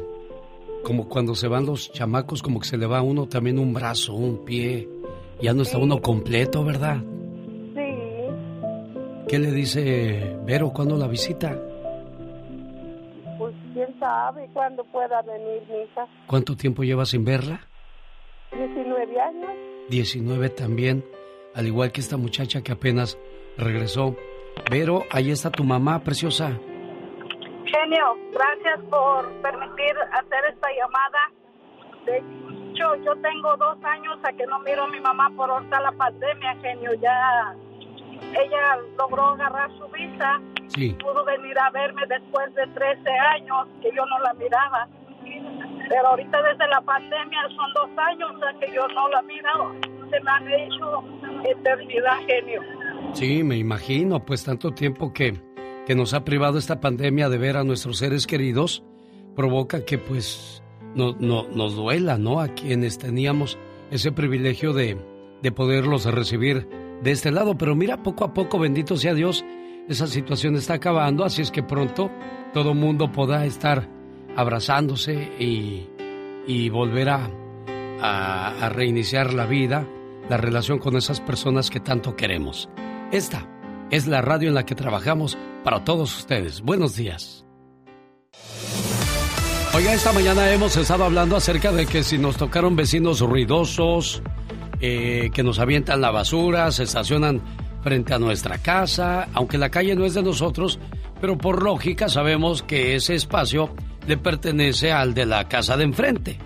Speaker 3: como cuando se van los chamacos, como que se le va a uno también un brazo, un pie. Ya no está uno completo, ¿verdad?
Speaker 54: Sí.
Speaker 3: ¿Qué le dice Vero cuando la visita?
Speaker 54: Pues quién sabe cuándo pueda venir mi hija.
Speaker 3: ¿Cuánto tiempo lleva sin verla?
Speaker 54: 19 años.
Speaker 3: 19 también, al igual que esta muchacha que apenas regresó. Vero, ahí está tu mamá, preciosa.
Speaker 54: Genio, gracias por permitir hacer esta llamada. De hecho, yo tengo dos años a que no miro a mi mamá por ahorita la pandemia, genio. Ya ella logró agarrar su visa.
Speaker 3: Sí.
Speaker 54: Pudo venir a verme después de 13 años que yo no la miraba. Pero ahorita desde la pandemia son dos años a que yo no la miro. Se me han hecho eternidad, genio.
Speaker 3: Sí, me imagino, pues tanto tiempo que, que nos ha privado esta pandemia de ver a nuestros seres queridos, provoca que pues no, no, nos duela, ¿no? A quienes teníamos ese privilegio de, de poderlos recibir de este lado. Pero mira, poco a poco, bendito sea Dios, esa situación está acabando, así es que pronto todo mundo podrá estar abrazándose y, y volver a reiniciar la vida, la relación con esas personas que tanto queremos. Esta es la radio en la que trabajamos para todos ustedes. Buenos días. Oiga, esta mañana hemos estado hablando acerca de que si nos tocaron vecinos ruidosos, eh, que nos avientan la basura, se estacionan frente a nuestra casa, aunque la calle no es de nosotros, pero por lógica sabemos que ese espacio le pertenece al de la casa de enfrente.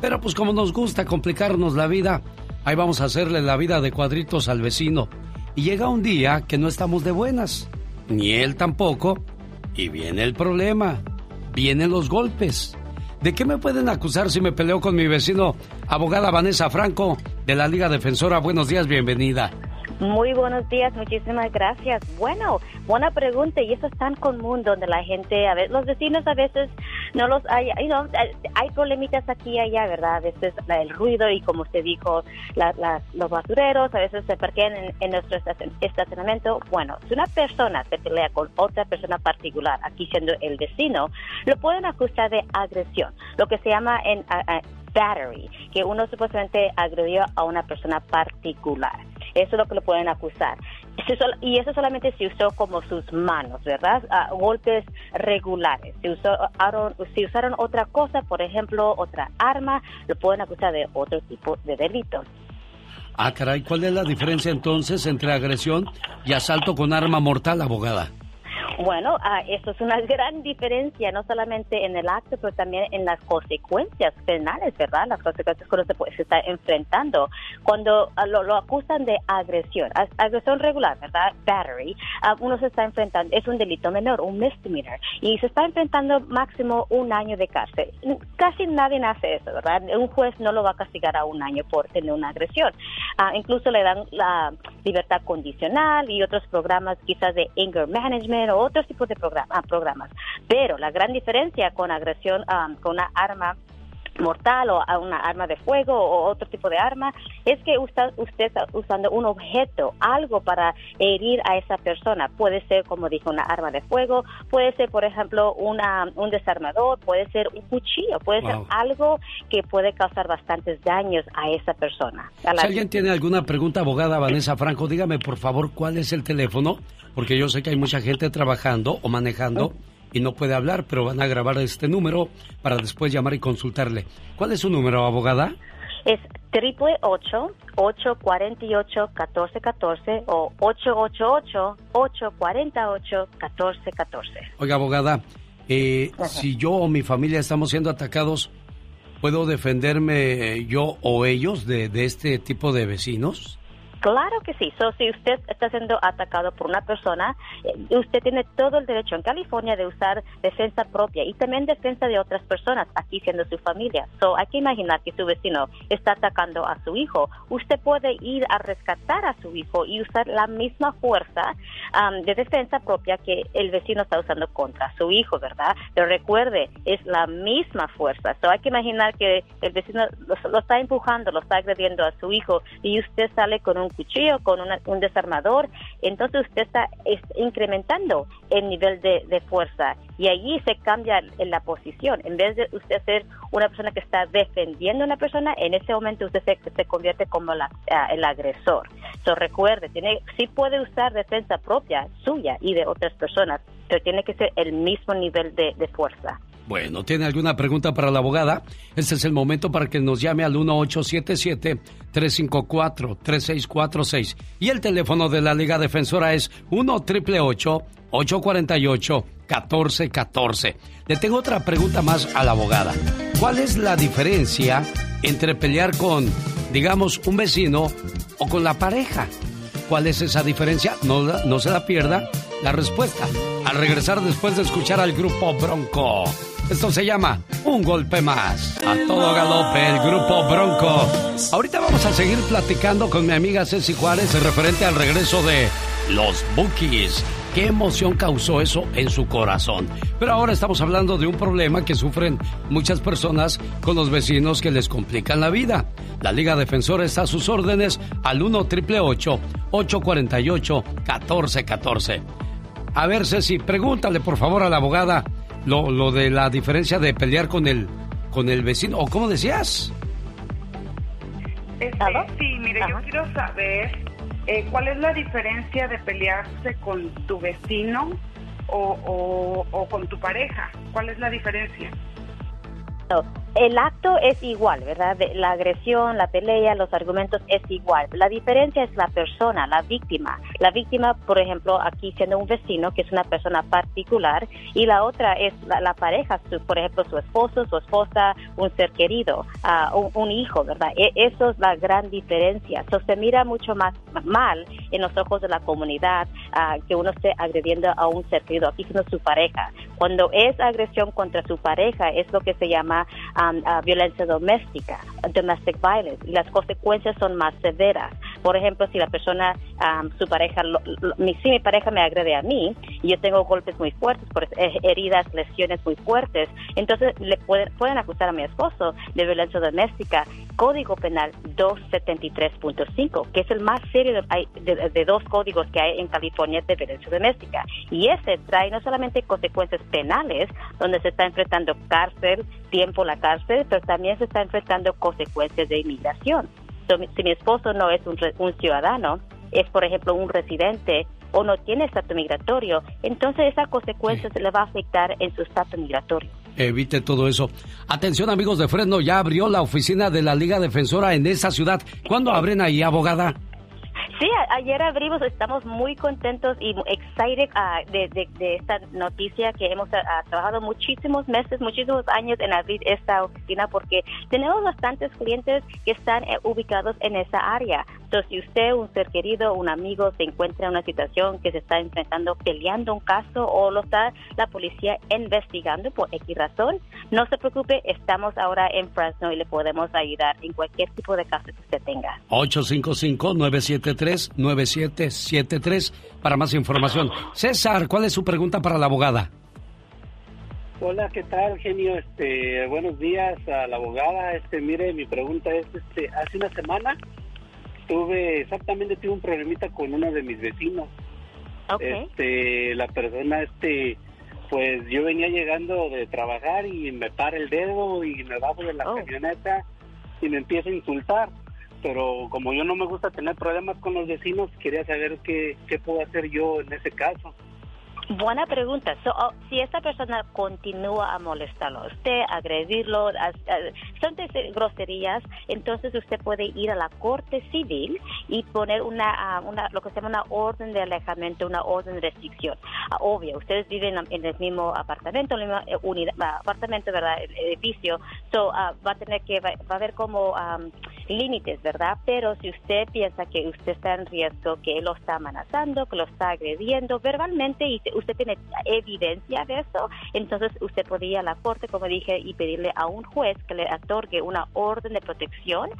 Speaker 3: Pero pues como nos gusta complicarnos la vida, ahí vamos a hacerle la vida de cuadritos al vecino. Y llega un día que no estamos de buenas, ni él tampoco, y viene el problema, vienen los golpes. ¿De qué me pueden acusar si me peleo con mi vecino, abogada Vanessa Franco, de la Liga Defensora? Buenos días, bienvenida.
Speaker 55: Muy buenos días, muchísimas gracias. Bueno, buena pregunta y eso es tan común donde la gente, a veces, los vecinos a veces no los hay, you know, hay problemitas aquí y allá, ¿verdad? A veces el ruido y como usted dijo, la, la, los basureros a veces se parquean en, en, nuestro estacionamiento. Bueno, si una persona se pelea con otra persona particular, aquí siendo el vecino, lo pueden acusar de agresión, lo que se llama en uh, battery, que uno supuestamente agredió a una persona particular. Eso es lo que lo pueden acusar. Y eso solamente se usó como sus manos, ¿verdad? Ah, golpes regulares. Si, usaron, si usaron otra cosa, por ejemplo, otra arma, lo pueden acusar de otro tipo de delito.
Speaker 3: Ah, caray, ¿cuál es la diferencia entonces entre agresión y asalto con arma mortal, abogada?
Speaker 55: Bueno, ah, eso es una gran diferencia, no solamente en el acto, pero también en las consecuencias penales, ¿verdad? Las consecuencias que se, está enfrentando. Cuando ah, lo, acusan de agresión, agresión regular, ¿verdad? Battery, ah, uno se está enfrentando, es un delito menor, un misdemeanor, y se está enfrentando máximo un año de cárcel. Casi nadie hace eso, ¿verdad? Un juez no lo va a castigar a un año por tener una agresión. incluso le dan la libertad condicional y otros programas quizás de anger management o otros tipos de ah, programas. Pero la gran diferencia con agresión ah, con una arma mortal o a una arma de fuego o otro tipo de arma, es que usted, usted está usando un objeto, algo para herir a esa persona. Puede ser, como dijo, una arma de fuego, puede ser, por ejemplo, una, un desarmador, puede ser un cuchillo, puede ser algo que puede causar bastantes daños a esa persona.
Speaker 3: si alguien tiene alguna pregunta, abogada Vanessa Franco, dígame por favor cuál es el teléfono, porque yo sé que hay mucha gente trabajando o manejando y no puede hablar, pero van a grabar este número para después llamar y consultarle. ¿Cuál es su número, abogada?
Speaker 55: Es triple ocho ocho cuarenta y ocho catorce catorce o ocho ocho ocho ocho cuarenta ocho catorce catorce.
Speaker 3: Oiga, abogada, eh, si yo o mi familia estamos siendo atacados, ¿puedo defenderme yo o ellos de, de este tipo de vecinos?
Speaker 55: Claro que sí. So, si usted está siendo atacado por una persona, eh, usted tiene todo el derecho en California de usar defensa propia y también defensa de otras personas, aquí siendo su familia. So, hay que imaginar que su vecino está atacando a su hijo. Usted puede ir a rescatar a su hijo y usar la misma fuerza de defensa propia que el vecino está usando contra su hijo, ¿verdad? Pero recuerde, es la misma fuerza. So, hay que imaginar que el vecino lo está empujando, lo está agrediendo a su hijo y usted sale con un cuchillo, con un desarmador, entonces usted está incrementando el nivel de, fuerza y allí se cambia la posición. En vez de usted ser una persona que está defendiendo a una persona, en ese momento usted se, convierte como la, ah, el agresor. So, recuerde, tiene, sí puede usar defensa propia, suya y de otras personas, pero tiene que ser el mismo nivel de fuerza.
Speaker 3: Bueno, ¿tiene alguna pregunta para la abogada? Este es el momento para que nos llame al 1877-354-3646. Y el teléfono de la Liga Defensora es 1 848 1414 Le tengo otra pregunta más a la abogada. ¿Cuál es la diferencia entre pelear con, digamos, un vecino o con la pareja? ¿Cuál es esa diferencia? No, no se la pierda la respuesta al regresar después de escuchar al grupo Bronco. Esto se llama Un Golpe Más. A todo galope, el grupo Bronco. Ahorita vamos a seguir platicando con mi amiga Ceci Juárez referente al regreso de los Bookies. ¿Qué emoción causó eso en su corazón? Pero ahora estamos hablando de un problema que sufren muchas personas con los vecinos que les complican la vida. La Liga Defensora está a sus órdenes al 1 848 1414 A ver, Ceci, pregúntale por favor a la abogada lo, lo de la diferencia de pelear con el, con el vecino, o cómo decías.
Speaker 37: Este, sí, mire, yo quiero saber eh, cuál es la diferencia de pelearse con tu vecino o, o, o con tu pareja. ¿Cuál es la diferencia?
Speaker 55: El acto es igual, ¿verdad? La agresión, la pelea, los argumentos es igual. La diferencia es la persona, la víctima. La víctima, por ejemplo, aquí siendo un vecino, que es una persona particular, y la otra es la, pareja, por ejemplo, su esposo, su esposa, un ser querido, uh, un, hijo, ¿verdad? E, eso es la gran diferencia. So, se mira mucho más mal en los ojos de la comunidad uh, que uno esté agrediendo a un ser querido, aquí siendo su pareja. Cuando es agresión contra su pareja, es lo que se llama Um, violencia doméstica, domestic violence, las consecuencias son más severas. Por ejemplo, si la persona, um, su pareja, si mi pareja me agrede a mí y yo tengo golpes muy fuertes, por, eh, heridas, lesiones muy fuertes, entonces le pueden, pueden acusar a mi esposo de violencia doméstica. Código Penal 273.5, que es el más serio de, de, dos códigos que hay en California de violencia doméstica. Y ese trae no solamente consecuencias penales, donde se está enfrentando cárcel, tiempo la pero también se está enfrentando consecuencias de inmigración. si mi esposo no es un, ciudadano, es, por ejemplo, un residente o no tiene estatus migratorio, entonces esa consecuencia se le va a afectar en su estatus migratorio.
Speaker 3: Evite todo eso. Atención amigos de Fresno, ya abrió la oficina de la Liga Defensora en esa ciudad. ¿Cuándo abren ahí, abogada?
Speaker 55: Sí, ayer abrimos, estamos muy contentos y excited ah, de, esta noticia que hemos ah, trabajado muchísimos meses, muchísimos años en abrir esta oficina porque tenemos bastantes clientes que están eh, ubicados en esa área. Entonces, si usted, un ser querido, un amigo, se encuentra en una situación que se está enfrentando, peleando un caso o lo está la policía investigando por X razón, no se preocupe, estamos ahora en Fresno y le podemos ayudar en cualquier tipo de caso que usted tenga.
Speaker 3: 855 973 9773 para más información. César, ¿cuál es su pregunta para la abogada?
Speaker 56: Hola, ¿qué tal, genio? Este, buenos días a la abogada. Este, mire, mi pregunta es, este, hace una semana tuve, exactamente tuve un problemita con uno de mis vecinos. Este, la persona, este, pues yo venía llegando de trabajar y me para el dedo y me bajo de la oh. camioneta y me empieza a insultar pero como yo no me gusta tener problemas con los vecinos, quería saber qué, qué puedo hacer yo en ese caso.
Speaker 55: Buena pregunta. Oh, si esta persona continúa a molestarlo, usted agredirlo, son groserías, entonces usted puede ir a la corte civil y poner una, ah, una lo que se llama una orden de alejamiento, una orden de restricción. Ah, obvio, ustedes viven en el mismo apartamento, el mismo eh, unidad, apartamento, verdad, edificio, so, uh, va a tener que va, a haber como límites, verdad. Pero si usted piensa que usted está en riesgo, que él lo está amenazando, que lo está agrediendo verbalmente y usted tiene evidencia de eso, entonces usted podría ir a la corte, como dije, y pedirle a un juez que le otorgue una orden de protección,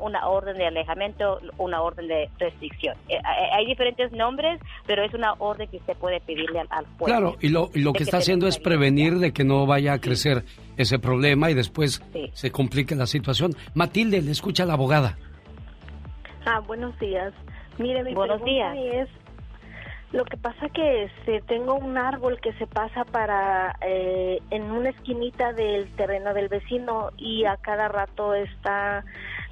Speaker 55: una orden de alejamiento, una orden de restricción. Eh, eh, hay diferentes nombres, pero es una orden que usted puede pedirle al, juez.
Speaker 3: Claro, y lo, que, está haciendo es prevenir de que no vaya a crecer ese problema y después se complique la situación. Matilde, le escucha a la abogada.
Speaker 57: Ah, buenos días. Mire, mi
Speaker 55: buenos días.
Speaker 57: es lo que pasa que este, tengo un árbol que se pasa para eh, en una esquinita del terreno del vecino y a cada rato está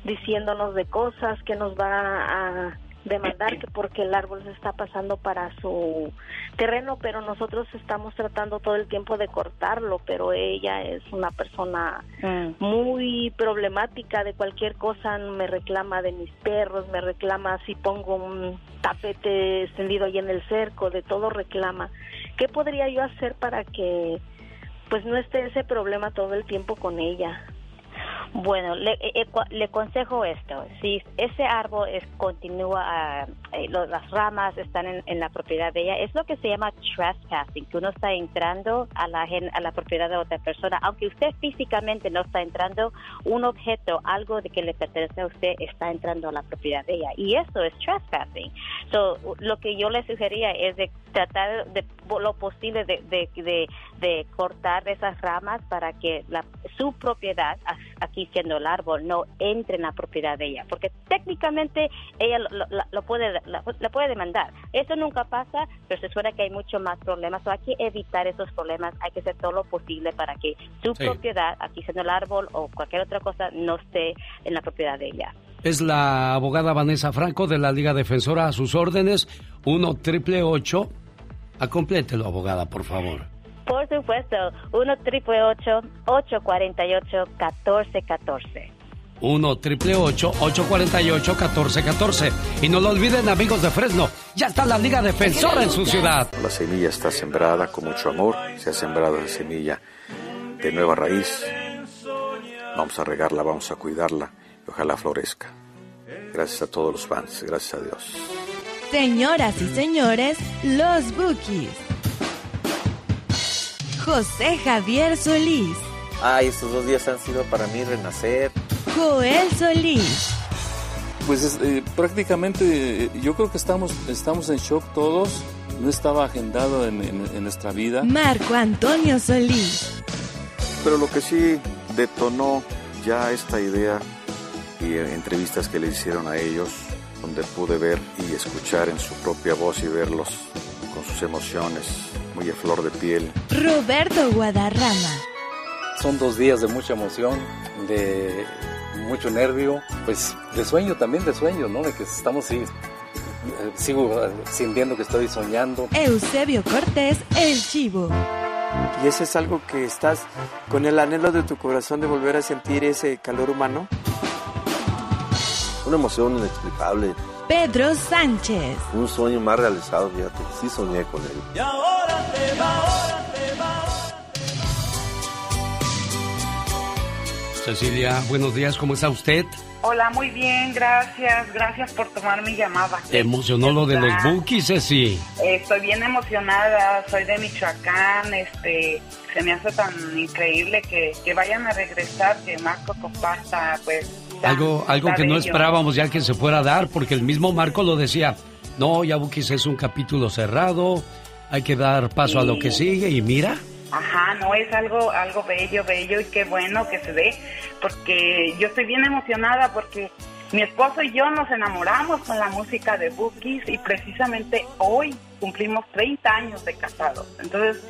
Speaker 57: diciéndonos de cosas que nos va a demandar que porque el árbol se está pasando para su terreno, pero nosotros estamos tratando todo el tiempo de cortarlo, pero ella es una persona mm. muy problemática de cualquier cosa, me reclama de mis perros, me reclama si pongo un tapete extendido ahí en el cerco, de todo reclama. ¿Qué podría yo hacer para que pues no esté ese problema todo el tiempo con ella?
Speaker 55: Bueno, le, eh, eh, le aconsejo esto. Si ese árbol es, continúa, eh, las ramas están en, la propiedad de ella, es lo que se llama trespassing, que uno está entrando a la, a la propiedad de otra persona. Aunque usted físicamente no está entrando, un objeto, algo de que le pertenece a usted, está entrando a la propiedad de ella. Y eso es trespassing. So, lo que yo le sugería es de tratar de lo posible de, de, de, cortar esas ramas para que la, su propiedad, aquí siendo el árbol, no entre en la propiedad de ella, porque técnicamente ella lo, puede la, puede demandar. Eso nunca pasa, pero se suena que hay mucho más problemas. hay que evitar esos problemas, hay que hacer todo lo posible para que su propiedad, aquí siendo el árbol o cualquier otra cosa, no esté en la propiedad de ella.
Speaker 3: Es la abogada Vanessa Franco de la Liga Defensora a sus órdenes, 1 triple 8 Acomplételo, abogada, por favor.
Speaker 55: Por supuesto, 1 triple 848 1414
Speaker 3: 1 triple 848 1414 Y no lo olviden, amigos de Fresno, ya está la Liga Defensora en su ciudad.
Speaker 58: La semilla está sembrada con mucho amor, se ha sembrado esa semilla de nueva raíz. Vamos a regarla, vamos a cuidarla y ojalá florezca. Gracias a todos los fans, gracias a Dios.
Speaker 20: Señoras y señores, los Bookies. José Javier Solís.
Speaker 59: Ay, estos dos días han sido para mí renacer.
Speaker 20: Joel Solís.
Speaker 59: Pues eh, prácticamente yo creo que estamos, estamos en shock todos. No estaba agendado en, en nuestra vida.
Speaker 20: Marco Antonio Solís.
Speaker 58: Pero lo que sí detonó ya esta idea y entrevistas que le hicieron a ellos donde pude ver y escuchar en su propia voz y verlos con sus emociones muy a flor de piel.
Speaker 20: Roberto Guadarrama.
Speaker 59: Son dos días de mucha emoción, de mucho nervio, pues de sueño también, de sueño, ¿no? De que estamos
Speaker 60: sigo sintiendo que estoy soñando.
Speaker 20: Eusebio Cortés, el chivo.
Speaker 61: ¿Y eso es algo que estás con el anhelo de tu corazón de volver a sentir ese calor humano?
Speaker 62: Una emoción inexplicable.
Speaker 20: Pedro Sánchez.
Speaker 62: Un sueño más realizado, fíjate. Sí soñé con él.
Speaker 63: Y ahora te va, ahora te va.
Speaker 3: Cecilia, buenos días, ¿cómo está usted?
Speaker 64: Hola, muy bien, gracias. Gracias por tomar mi llamada.
Speaker 3: ¿Te emocionó lo de los bookies, Ceci?
Speaker 64: Estoy bien emocionada, soy de Michoacán, este, se me hace tan increíble que, que vayan a regresar, que Marco comparta, pues...
Speaker 3: Algo, algo que no esperábamos ya que se fuera a dar, porque el mismo Marco lo decía, no, ya Bookies es un capítulo cerrado, hay que dar paso a lo que sigue, y mira,
Speaker 64: Ajá, no es algo algo bello, bello y qué bueno que se dé, porque yo estoy bien emocionada porque mi esposo y yo nos enamoramos con la música de Bookies y precisamente hoy cumplimos 30 años de casados. Entonces,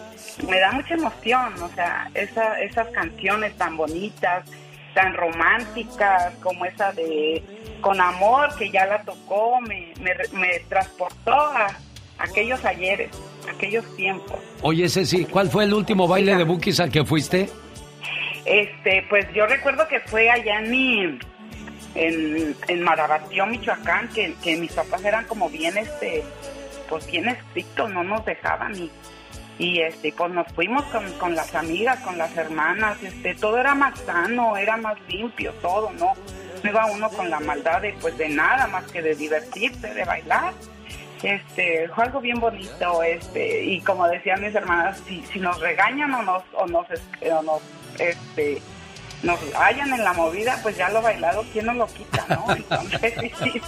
Speaker 64: me da mucha emoción, o sea, esa, esas canciones tan bonitas, tan románticas como esa de Con Amor, que ya la tocó, me, me, me transportó a aquellos ayeres, aquellos tiempos.
Speaker 3: oye Ceci, ¿cuál fue el último baile de Bookies al que fuiste?
Speaker 64: Este, pues yo recuerdo que fue allá en mi, en, en Marabatío, Michoacán, que, que mis papás eran como bien, este, pues bien estrictos, no nos dejaban y, y este, pues nos fuimos con, con las amigas, con las hermanas, este, todo era más sano, era más limpio, todo, ¿no? No iba uno con la maldad de, pues de nada más que de divertirse, de bailar. Este, fue algo bien bonito, este, y como decían mis hermanas, si, si nos regañan o nos, o nos, o nos, este, nos hallan en la movida, pues ya lo bailado, ¿quién nos lo quita, no? Entonces,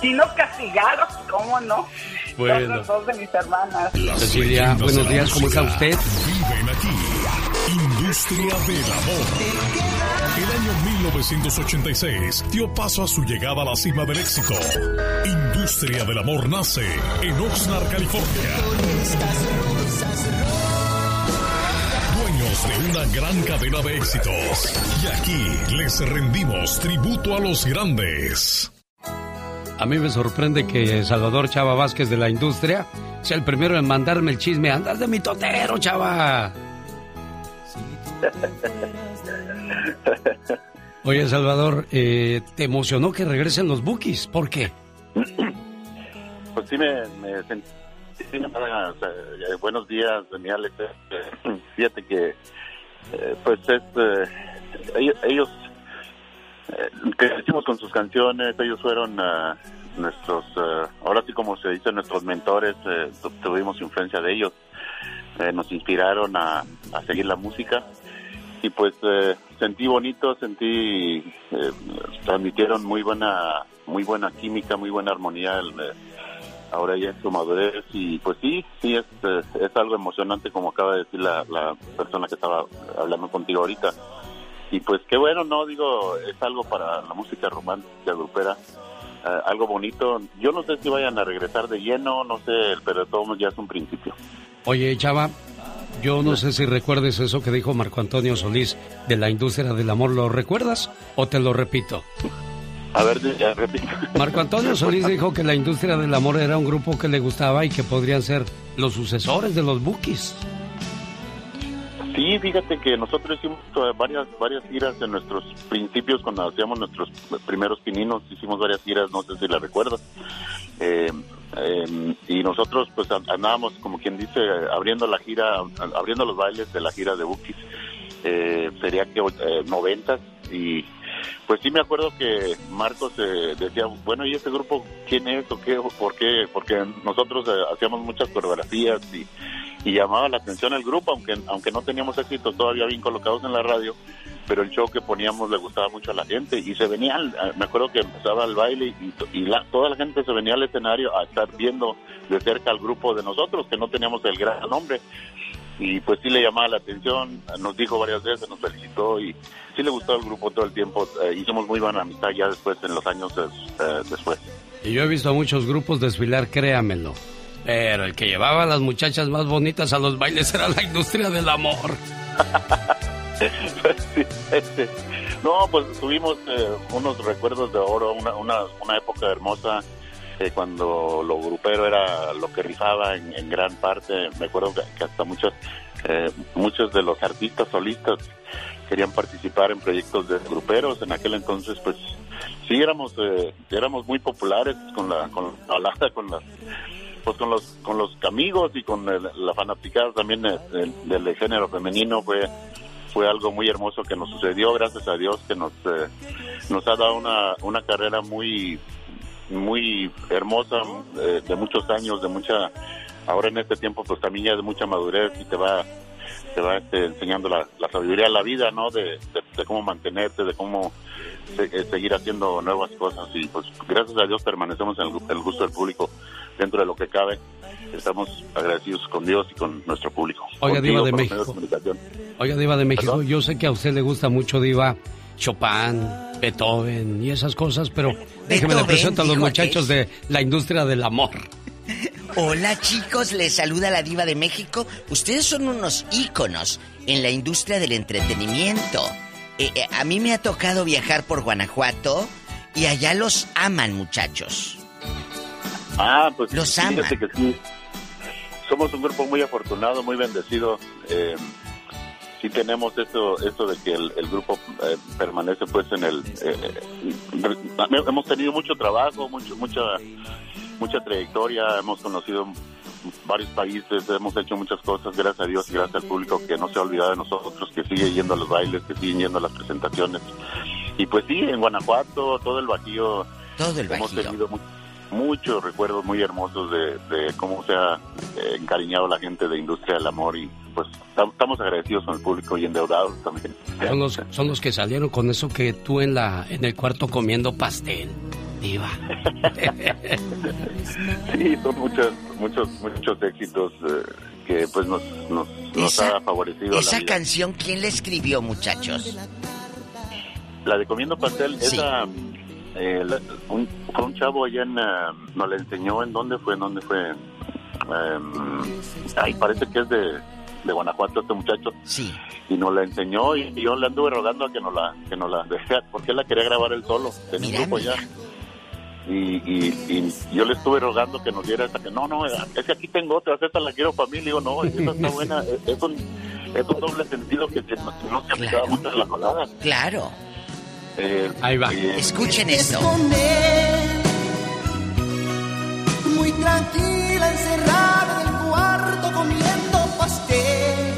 Speaker 64: sí nos castigaron, ¿cómo no?
Speaker 3: Bueno.
Speaker 64: Los dos de mis hermanas.
Speaker 3: Cecilia, buenos días, ¿cómo está usted?
Speaker 1: Viven aquí. Industria del amor. El año 1986 dio paso a su llegada a la cima del éxito. Industria del amor nace en Oxnard, California. De una gran cadena de éxitos. Y aquí les rendimos tributo a los grandes.
Speaker 3: A mí me sorprende que Salvador Chava Vázquez de la industria sea el primero en mandarme el chisme. Andas de mi totero, Chava. Oye, Salvador, eh, ¿te emocionó que regresen los bookies? ¿Por qué?
Speaker 65: Pues sí, me, me sentí. sí, nada, o sea, eh, buenos días, mi Alex. Fíjate que, eh, pues es. eh, ellos. ellos eh, crecimos con sus canciones, ellos fueron ah, nuestros. ah, ahora sí, como se dice, nuestros mentores. tu- tuvimos influencia de ellos. Nos inspiraron a, a seguir la música. Y pues sentí bonito, sentí. transmitieron muy buena muy buena química, muy buena armonía. el, ahora ya en su madurez y pues sí, sí es, es algo emocionante como acaba de decir la, la persona que estaba hablando contigo ahorita. Y pues qué bueno, ¿no? Digo, es algo para la música romántica, grupera, eh, algo bonito. Yo no sé si vayan a regresar de lleno, no sé, pero de todos ya es un principio.
Speaker 3: Oye, Chava, yo no sé si recuerdes eso que dijo Marco Antonio Solís de la industria del amor. ¿Lo recuerdas o te lo repito?
Speaker 65: A ver, ya repito.
Speaker 3: Marco Antonio Solís dijo que la industria del amor era un grupo que le gustaba y que podrían ser los sucesores de los Bookies.
Speaker 65: Sí, fíjate que nosotros hicimos eh, varias varias giras en nuestros principios cuando hacíamos nuestros primeros pininos, hicimos varias giras, no sé si la recuerdas. Eh, eh, y nosotros pues an- andábamos como quien dice abriendo la gira, abriendo los bailes de la gira de Bookies. Eh, sería que eh, noventas y pues sí me acuerdo que Marcos eh, decía, bueno, ¿y ese grupo quién es o qué? ¿Por qué? Porque nosotros eh, hacíamos muchas coreografías y, llamaba la atención el grupo, aunque aunque no teníamos éxito todavía bien colocados en la radio, pero el show que poníamos le gustaba mucho a la gente y se venía, al- eh, me acuerdo que empezaba el baile y la- toda la gente se venía al escenario a estar viendo de cerca al grupo de nosotros, que no teníamos el gran nombre. Y pues sí le llamaba la atención, nos dijo varias veces, nos felicitó y sí le gustó el grupo todo el tiempo. Eh, hicimos muy buena amistad ya después, en los años eh, después.
Speaker 3: Y yo he visto a muchos grupos desfilar, créamelo. Pero el que llevaba a las muchachas más bonitas a los bailes era la industria del amor.
Speaker 65: No, pues tuvimos eh, unos recuerdos de oro, una, una, una época hermosa. eh, cuando lo grupero era lo que rifaba en, en gran parte. Me acuerdo que, que hasta muchos, eh, muchos de los artistas solistas querían participar en proyectos de gruperos. En aquel entonces, pues sí éramos eh, éramos muy populares con la con la con las pues con los con los amigos y con el- la fanaticada también del, del género femenino fue fue algo muy hermoso que nos sucedió gracias a Dios que nos eh, nos ha dado una una carrera muy muy hermosa eh, de muchos años de mucha ahora en este tiempo pues también ya de mucha madurez y te va te va este, enseñando la, la sabiduría de la vida no de, de- de cómo mantenerte de cómo se- eh, seguir haciendo nuevas cosas. Y pues gracias a Dios permanecemos en el, gu- el gusto del público dentro de lo que cabe. Estamos agradecidos con Dios y con nuestro público.
Speaker 3: Oiga,
Speaker 65: Contigo,
Speaker 3: Diva de México. Oiga, Diva de México, yo sé que a usted le gusta mucho, Diva, Chopin, Beethoven y esas cosas, pero déjeme le presento a los muchachos de la industria del amor.
Speaker 2: Hola chicos, les saluda la diva de México. Ustedes son unos íconos en la industria del entretenimiento. Eh, eh, a mí me ha tocado viajar por Guanajuato y allá los aman muchachos.
Speaker 65: Ah, pues
Speaker 2: Los aman.
Speaker 65: que sí. Somos un grupo muy afortunado, muy bendecido. Eh, sí tenemos eso, eso de que el, el grupo eh, permanece pues en el... hemos tenido mucho trabajo, mucho, mucha, mucha trayectoria, hemos conocido varios países, hemos hecho muchas cosas, gracias a Dios y gracias al público que no se ha olvidado de nosotros, que sigue yendo a los bailes, que sigue yendo a las presentaciones. Y pues sí, en Guanajuato, todo el Bajío,
Speaker 2: Todo el
Speaker 65: hemos tenido mu- muchos recuerdos muy hermosos de, de cómo se ha eh, encariñado la gente de Industria del Amor y pues tam- estamos agradecidos con el público y endeudados también.
Speaker 3: Son los, son los que salieron con eso que tú en la en el cuarto comiendo pastel, Diva.
Speaker 65: Sí, son muchos, muchos, muchos éxitos eh, que pues nos, nos, nos
Speaker 2: Esa-
Speaker 65: ha favorecido
Speaker 2: Esa
Speaker 65: la vida.
Speaker 2: canción, ¿quién la escribió muchachos?
Speaker 65: La de Comiendo Pastel,
Speaker 2: Sí.
Speaker 65: esa, eh, la- un, fue un chavo allá en, ah, nos la enseñó, ¿en dónde fue? ¿En dónde fue? Em, ay, parece que es de, de Guanajuato este muchacho.
Speaker 2: Sí.
Speaker 65: Y nos la enseñó y yo le anduve rogando a que nos la, que nos la dejara, porque él la quería grabar él solo, tenía un grupo ya. Y, y, y yo le estuve rogando que nos diera esa que no, no, es que aquí tengo otra, esta la quiero para mí, le digo, no, esa está buena, es, es un, es un doble sentido que se- no se aplicaba mucho en la colada.
Speaker 2: Claro.
Speaker 65: Eh,
Speaker 3: Ahí va.
Speaker 65: eh,
Speaker 2: Escuchen esto.
Speaker 63: Muy tranquila, encerrada en el cuarto comiendo pastel.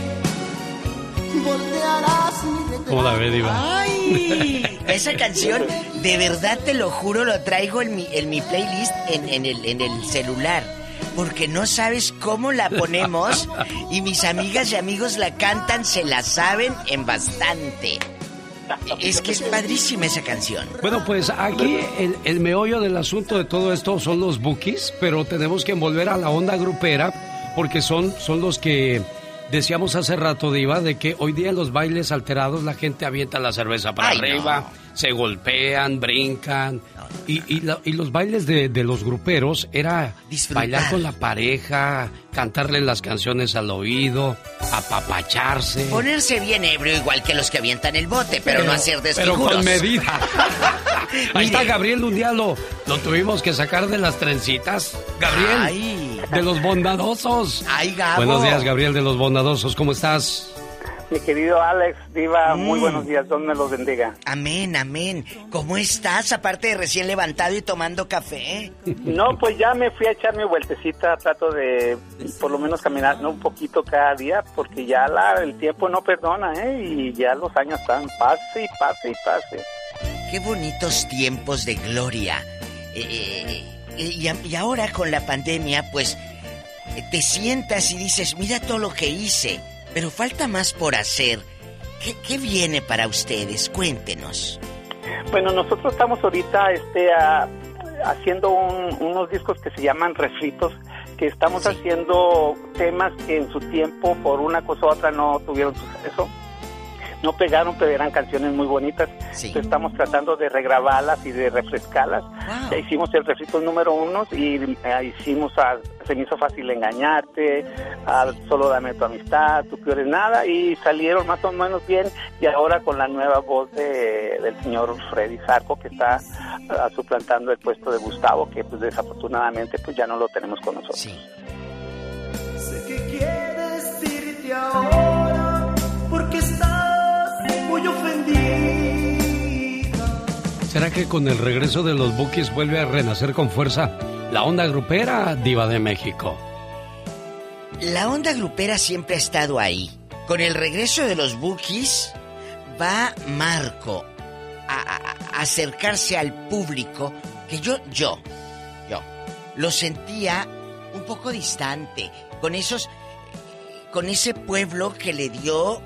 Speaker 63: Voltearás mi
Speaker 3: ¿Cómo la ve, Diva?
Speaker 2: ¡Ay! Esa canción, de verdad te lo juro, lo traigo en mi, en mi playlist en, en el, en el celular. Porque no sabes cómo la ponemos y mis amigas y amigos la cantan, se la saben en bastante. Es que es padrísima esa canción.
Speaker 3: Bueno, pues aquí el, el meollo del asunto de todo esto son los bookies, pero tenemos que envolver a la onda grupera porque son, son los que decíamos hace rato, Diva, de que hoy día en los bailes alterados la gente avienta la cerveza para
Speaker 2: Ay,
Speaker 3: arriba, se golpean, brincan. Y, y la- y los bailes de, de los gruperos era
Speaker 2: Disfrutar.
Speaker 3: bailar con la pareja, cantarle las canciones al oído, apapacharse.
Speaker 2: Ponerse bien ebrio igual que los que avientan el bote, pero, no hacer
Speaker 3: Pero
Speaker 2: desfiguros.
Speaker 3: con medida. Ahí está Gabriel un día lo, lo tuvimos que sacar de las trencitas. Gabriel,
Speaker 2: Ay.
Speaker 3: de los bondadosos.
Speaker 2: Ay, Gabo.
Speaker 3: Buenos días, Gabriel de los bondadosos. ¿Cómo estás?
Speaker 56: Mi querido Alex, Diva, muy
Speaker 2: Mm.
Speaker 56: buenos días, Dios me los bendiga.
Speaker 2: Amén, amén. ¿Cómo estás? Aparte de recién levantado y tomando café.
Speaker 56: No, pues ya me fui a echar mi vueltecita, trato de por lo menos caminar ¿no? un poquito cada día, porque ya la, el tiempo no perdona, ¿eh? Y ya los años están, pase y pase y pase.
Speaker 2: Qué bonitos tiempos de gloria. Eh, eh, y, a- y ahora con la pandemia, pues eh, te sientas y dices, mira todo lo que hice, pero falta más por hacer. ¿Qué, qué viene para ustedes? Cuéntenos.
Speaker 56: Bueno, nosotros estamos ahorita este, a- haciendo un- unos discos que se llaman refritos, que estamos haciendo temas que en su tiempo, por una cosa u otra, no tuvieron suceso.
Speaker 66: No pegaron, pero eran canciones muy bonitas. Entonces, estamos tratando de regrabarlas y de refrescarlas. Ya hicimos el refrito número uno y eh, hicimos a Se me hizo fácil engañarte, a Solo dame tu amistad, tú quieres nada, y salieron más o menos bien. Y ahora con la nueva voz de, del señor Freddy Zarco, que está ah, suplantando el puesto de Gustavo, que pues desafortunadamente pues ya no lo tenemos con nosotros.
Speaker 63: Sé que quieres irte ahora ofendida.
Speaker 3: ¿Será que con el regreso de los Bookies vuelve a renacer con fuerza la onda grupera diva de México?
Speaker 2: La onda grupera siempre ha estado ahí. Con el regreso de los Bookies va Marco a, a- a acercarse al público que yo, yo, yo, lo sentía un poco distante, con esos, con ese pueblo que le dio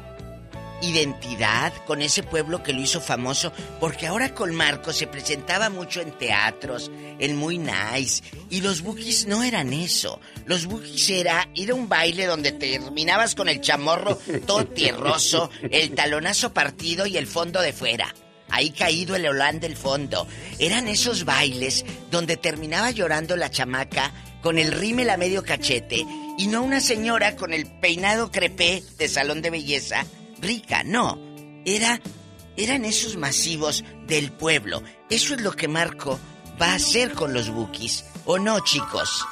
Speaker 2: identidad, con ese pueblo que lo hizo famoso, porque ahora con Marco se presentaba mucho en teatros, en muy nice, y los bookies no eran eso. Los bookies era ir a un baile donde terminabas con el chamorro todo tierroso, el talonazo partido y el fondo de fuera. Ahí caído el holán del fondo. Eran esos bailes donde terminaba llorando la chamaca con el rímel a medio cachete y no una señora con el peinado crepé de salón de belleza rica, no. Era eran esos masivos del pueblo. Eso es lo que Marco va a hacer con los bookies. ¿O no, chicos?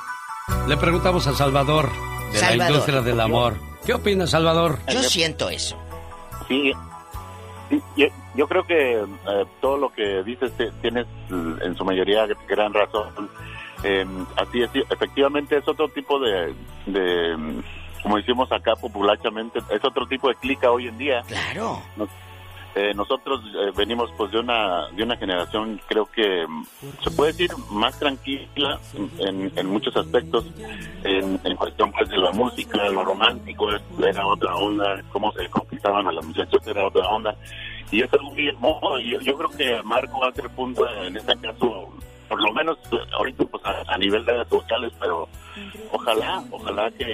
Speaker 3: Le preguntamos a Salvador de la industria del amor. ¿Qué opina Salvador?
Speaker 2: Yo siento eso.
Speaker 65: Sí, sí, yo, yo creo que eh, todo lo que dices tienes mm, en su mayoría gran razón. Eh, así es, efectivamente es otro tipo de, de, como decimos acá populachamente, es otro tipo de clica hoy en día.
Speaker 2: Claro.
Speaker 65: Eh, nosotros eh, venimos pues de una de una generación creo que mm, se puede decir más tranquila en, en muchos aspectos en, en cuestión pues de la música lo romántico era otra onda cómo se conquistaban a las muchachas era otra onda y es algo muy hermoso y yo, yo creo que Marco hace el punto en este caso por lo menos eh, ahorita pues a, a nivel de redes sociales pero ojalá ojalá que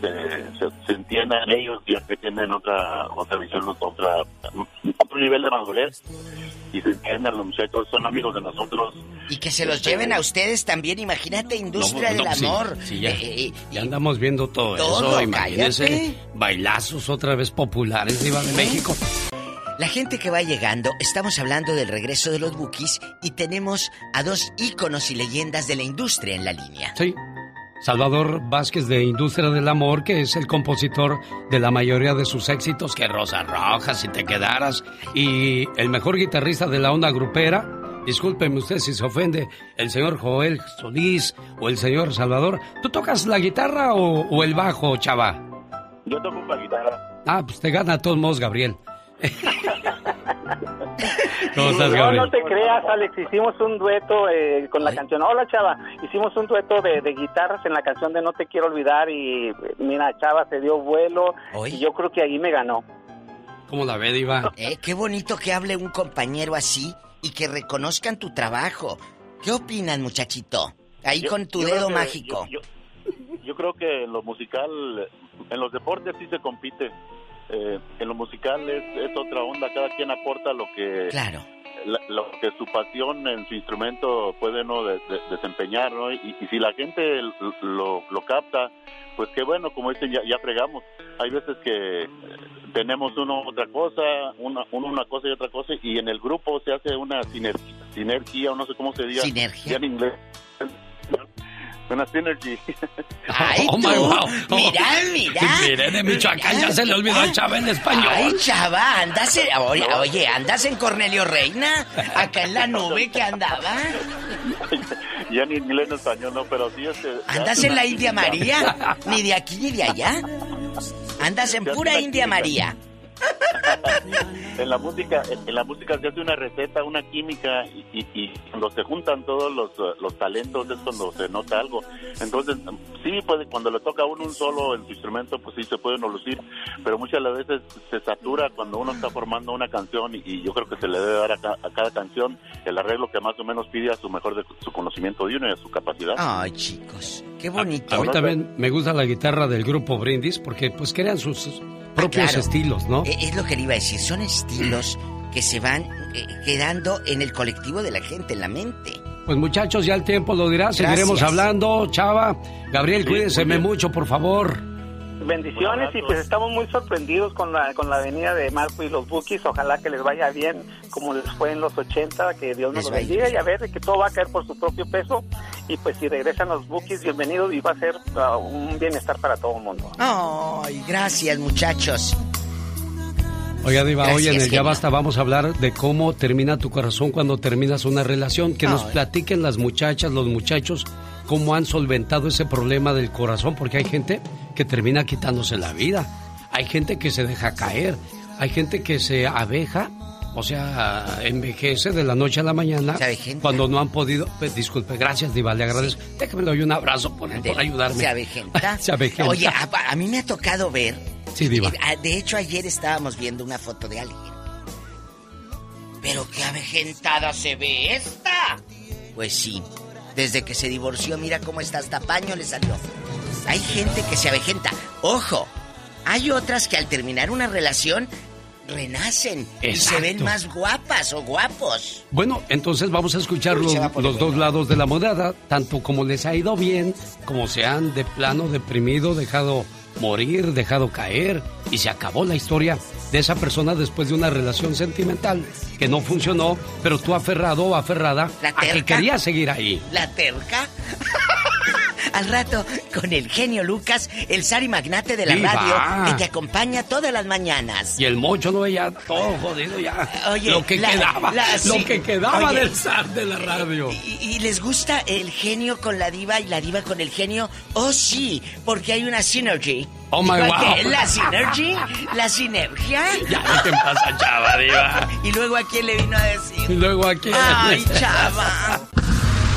Speaker 65: se, se, se entiendan ellos ya que tienen otra otra visión otra otro nivel de madurez y se entiendan los muchachos son amigos de nosotros
Speaker 2: Y que se los lleven a ustedes también. Imagínate, industria
Speaker 3: No, no,
Speaker 2: del
Speaker 3: sí,
Speaker 2: amor.
Speaker 3: sí, ya,
Speaker 2: Eh, eh,
Speaker 3: ya andamos viendo todo,
Speaker 2: todo,
Speaker 3: eso. Imagínense
Speaker 2: cállate.
Speaker 3: bailazos otra vez populares Diva de México.
Speaker 2: La gente que va llegando, estamos hablando del regreso de los bookies y tenemos a dos íconos y leyendas de la industria en la línea.
Speaker 3: Sí. Salvador Vázquez de Industria del Amor, que es el compositor de la mayoría de sus éxitos, que Rosa Roja, si te quedaras, y el mejor guitarrista de la onda grupera. Discúlpeme usted si se ofende, el señor Joel Solís o el señor Salvador. ¿Tú tocas la guitarra o, o el bajo, chava?
Speaker 65: yo toco la guitarra
Speaker 3: Ah, pues te gana a todos modos, Gabriel. ¿Cómo estás,
Speaker 66: no, te creas, Alex. Hicimos un dueto eh, con la canción. Hola, Chava. Hicimos un dueto de, de guitarras en la canción de No te quiero olvidar. Y mira, Chava se dio vuelo. Y yo creo que ahí me ganó.
Speaker 3: ¿Cómo la ve, Diva?
Speaker 2: Eh, qué bonito que hable un compañero así y que reconozcan tu trabajo. ¿Qué opinan, muchachito? Ahí
Speaker 65: Yo-
Speaker 2: con tu dedo
Speaker 65: que-
Speaker 2: mágico.
Speaker 65: Yo, yo- yo creo que en lo musical, en los deportes sí se compite. Eh, en lo musical es, es otra onda, cada quien aporta lo que
Speaker 2: Claro.
Speaker 65: la- lo que su pasión en su instrumento puede no de- de- desempeñar, ¿no? Y, y si la gente lo, lo capta, pues qué bueno, como dicen, ya, ya fregamos. Hay veces que tenemos uno otra cosa, una, uno una cosa y otra cosa, y en el grupo se hace una sinergia, sinergia o no sé cómo se diga.
Speaker 2: Sinergia.
Speaker 65: Ya en inglés. Una synergy.
Speaker 2: ¡Ay,
Speaker 3: Oh,
Speaker 2: tú!
Speaker 3: my wow.
Speaker 2: Mira, mira.
Speaker 3: Mire, de Michoacán ya se le olvidó a Chava en español.
Speaker 2: Ay, chava, andas en, oye, oye, andas en Cornelio Reina, acá en la nube que andaba.
Speaker 65: ya ni inglés ni español, no, pero sí este,
Speaker 2: ¿Andas en la India. María? Ni de aquí ni de allá. Andas en pura India. María.
Speaker 65: en la música en, la música se hace una receta una química y, y- y cuando se juntan todos los, los talentos es cuando se nota algo. Entonces sí puede cuando le toca a uno un solo en su instrumento pues sí se puede uno lucir pero muchas las veces se satura cuando uno está formando una canción y, y yo creo que se le debe dar a, ca- a cada canción el arreglo que más o menos pide a su mejor de su conocimiento de uno y a su capacidad.
Speaker 2: Ay, chicos, Qué bonito.
Speaker 3: A mí también me gusta la guitarra del grupo Brindis porque pues crean sus propios
Speaker 2: claro.
Speaker 3: estilos, ¿no?
Speaker 2: Eh, Es lo que le iba a decir, son estilos que se van eh, quedando en el colectivo de la gente, en la mente.
Speaker 3: Pues muchachos, ya el tiempo lo dirá, seguiremos
Speaker 2: Gracias.
Speaker 3: hablando, Chava. Gabriel,
Speaker 66: Sí,
Speaker 3: mucho, por favor.
Speaker 66: Bendiciones y pues estamos muy sorprendidos con la, con la venida de Marco y los Bookies. Ojalá que les vaya bien como les fue en los 80, que Dios nos bendiga y a ver que todo va a caer por su propio peso. Y pues si regresan los Bookies, bienvenidos y va a ser ah, un bienestar para todo el mundo.
Speaker 2: Ay, gracias muchachos.
Speaker 3: Oiga, Diva, hoy en el Ya. Basta vamos a hablar de cómo termina tu corazón cuando terminas una relación. Que nos platiquen las muchachas, los muchachos, cómo han solventado ese problema del corazón, porque hay gente que termina quitándose la vida. Hay gente que se deja caer. Hay gente que se abeja, o sea, envejece de la noche a la mañana
Speaker 2: Se
Speaker 3: cuando no han podido. pues, disculpe, gracias, Diva, le agradezco. Déjame le doy un abrazo por, por ayudarme.
Speaker 2: Se avejenta.
Speaker 3: se avejenta.
Speaker 2: Oye, a, a mí me ha tocado ver.
Speaker 3: Sí, Diva.
Speaker 2: ah, De hecho, ayer estábamos viendo una foto de alguien. Pero qué avejentada se ve esta. Pues sí. Desde que se divorció, mira cómo está, hasta paño le salió. Hay gente que se avejenta. Ojo, hay otras que al terminar una relación renacen y se ven más guapas o guapos.
Speaker 3: Bueno, entonces vamos a escuchar
Speaker 2: va
Speaker 3: los dos lados de la moneda, tanto como les ha ido bien, como se han de plano deprimido, dejado morir, dejado caer, y se acabó la historia de esa persona después de una relación sentimental que no funcionó, pero tú aferrado o aferrada
Speaker 2: La
Speaker 3: a que
Speaker 2: terca.
Speaker 3: querías seguir ahí.
Speaker 2: La terca. Al rato, con el genio Lucas, el Sari Magnate de la
Speaker 3: Diva.
Speaker 2: radio, que te acompaña todas las mañanas.
Speaker 3: Y el mocho no ya todo jodido ya.
Speaker 2: Oye,
Speaker 3: lo que
Speaker 2: la-
Speaker 3: quedaba,
Speaker 2: la- sí.
Speaker 3: lo que quedaba
Speaker 2: Oye,
Speaker 3: del zar de la radio.
Speaker 2: ¿Y, y les gusta el genio con la diva y la diva con el genio? Oh, sí, porque hay una synergy.
Speaker 3: Oh, my wow.
Speaker 2: La synergy, la sinergia.
Speaker 3: Ya, ¿qué pasa, chava, diva?
Speaker 2: Y luego a quién le vino a decir.
Speaker 3: Y luego aquí.
Speaker 2: Ay, chava.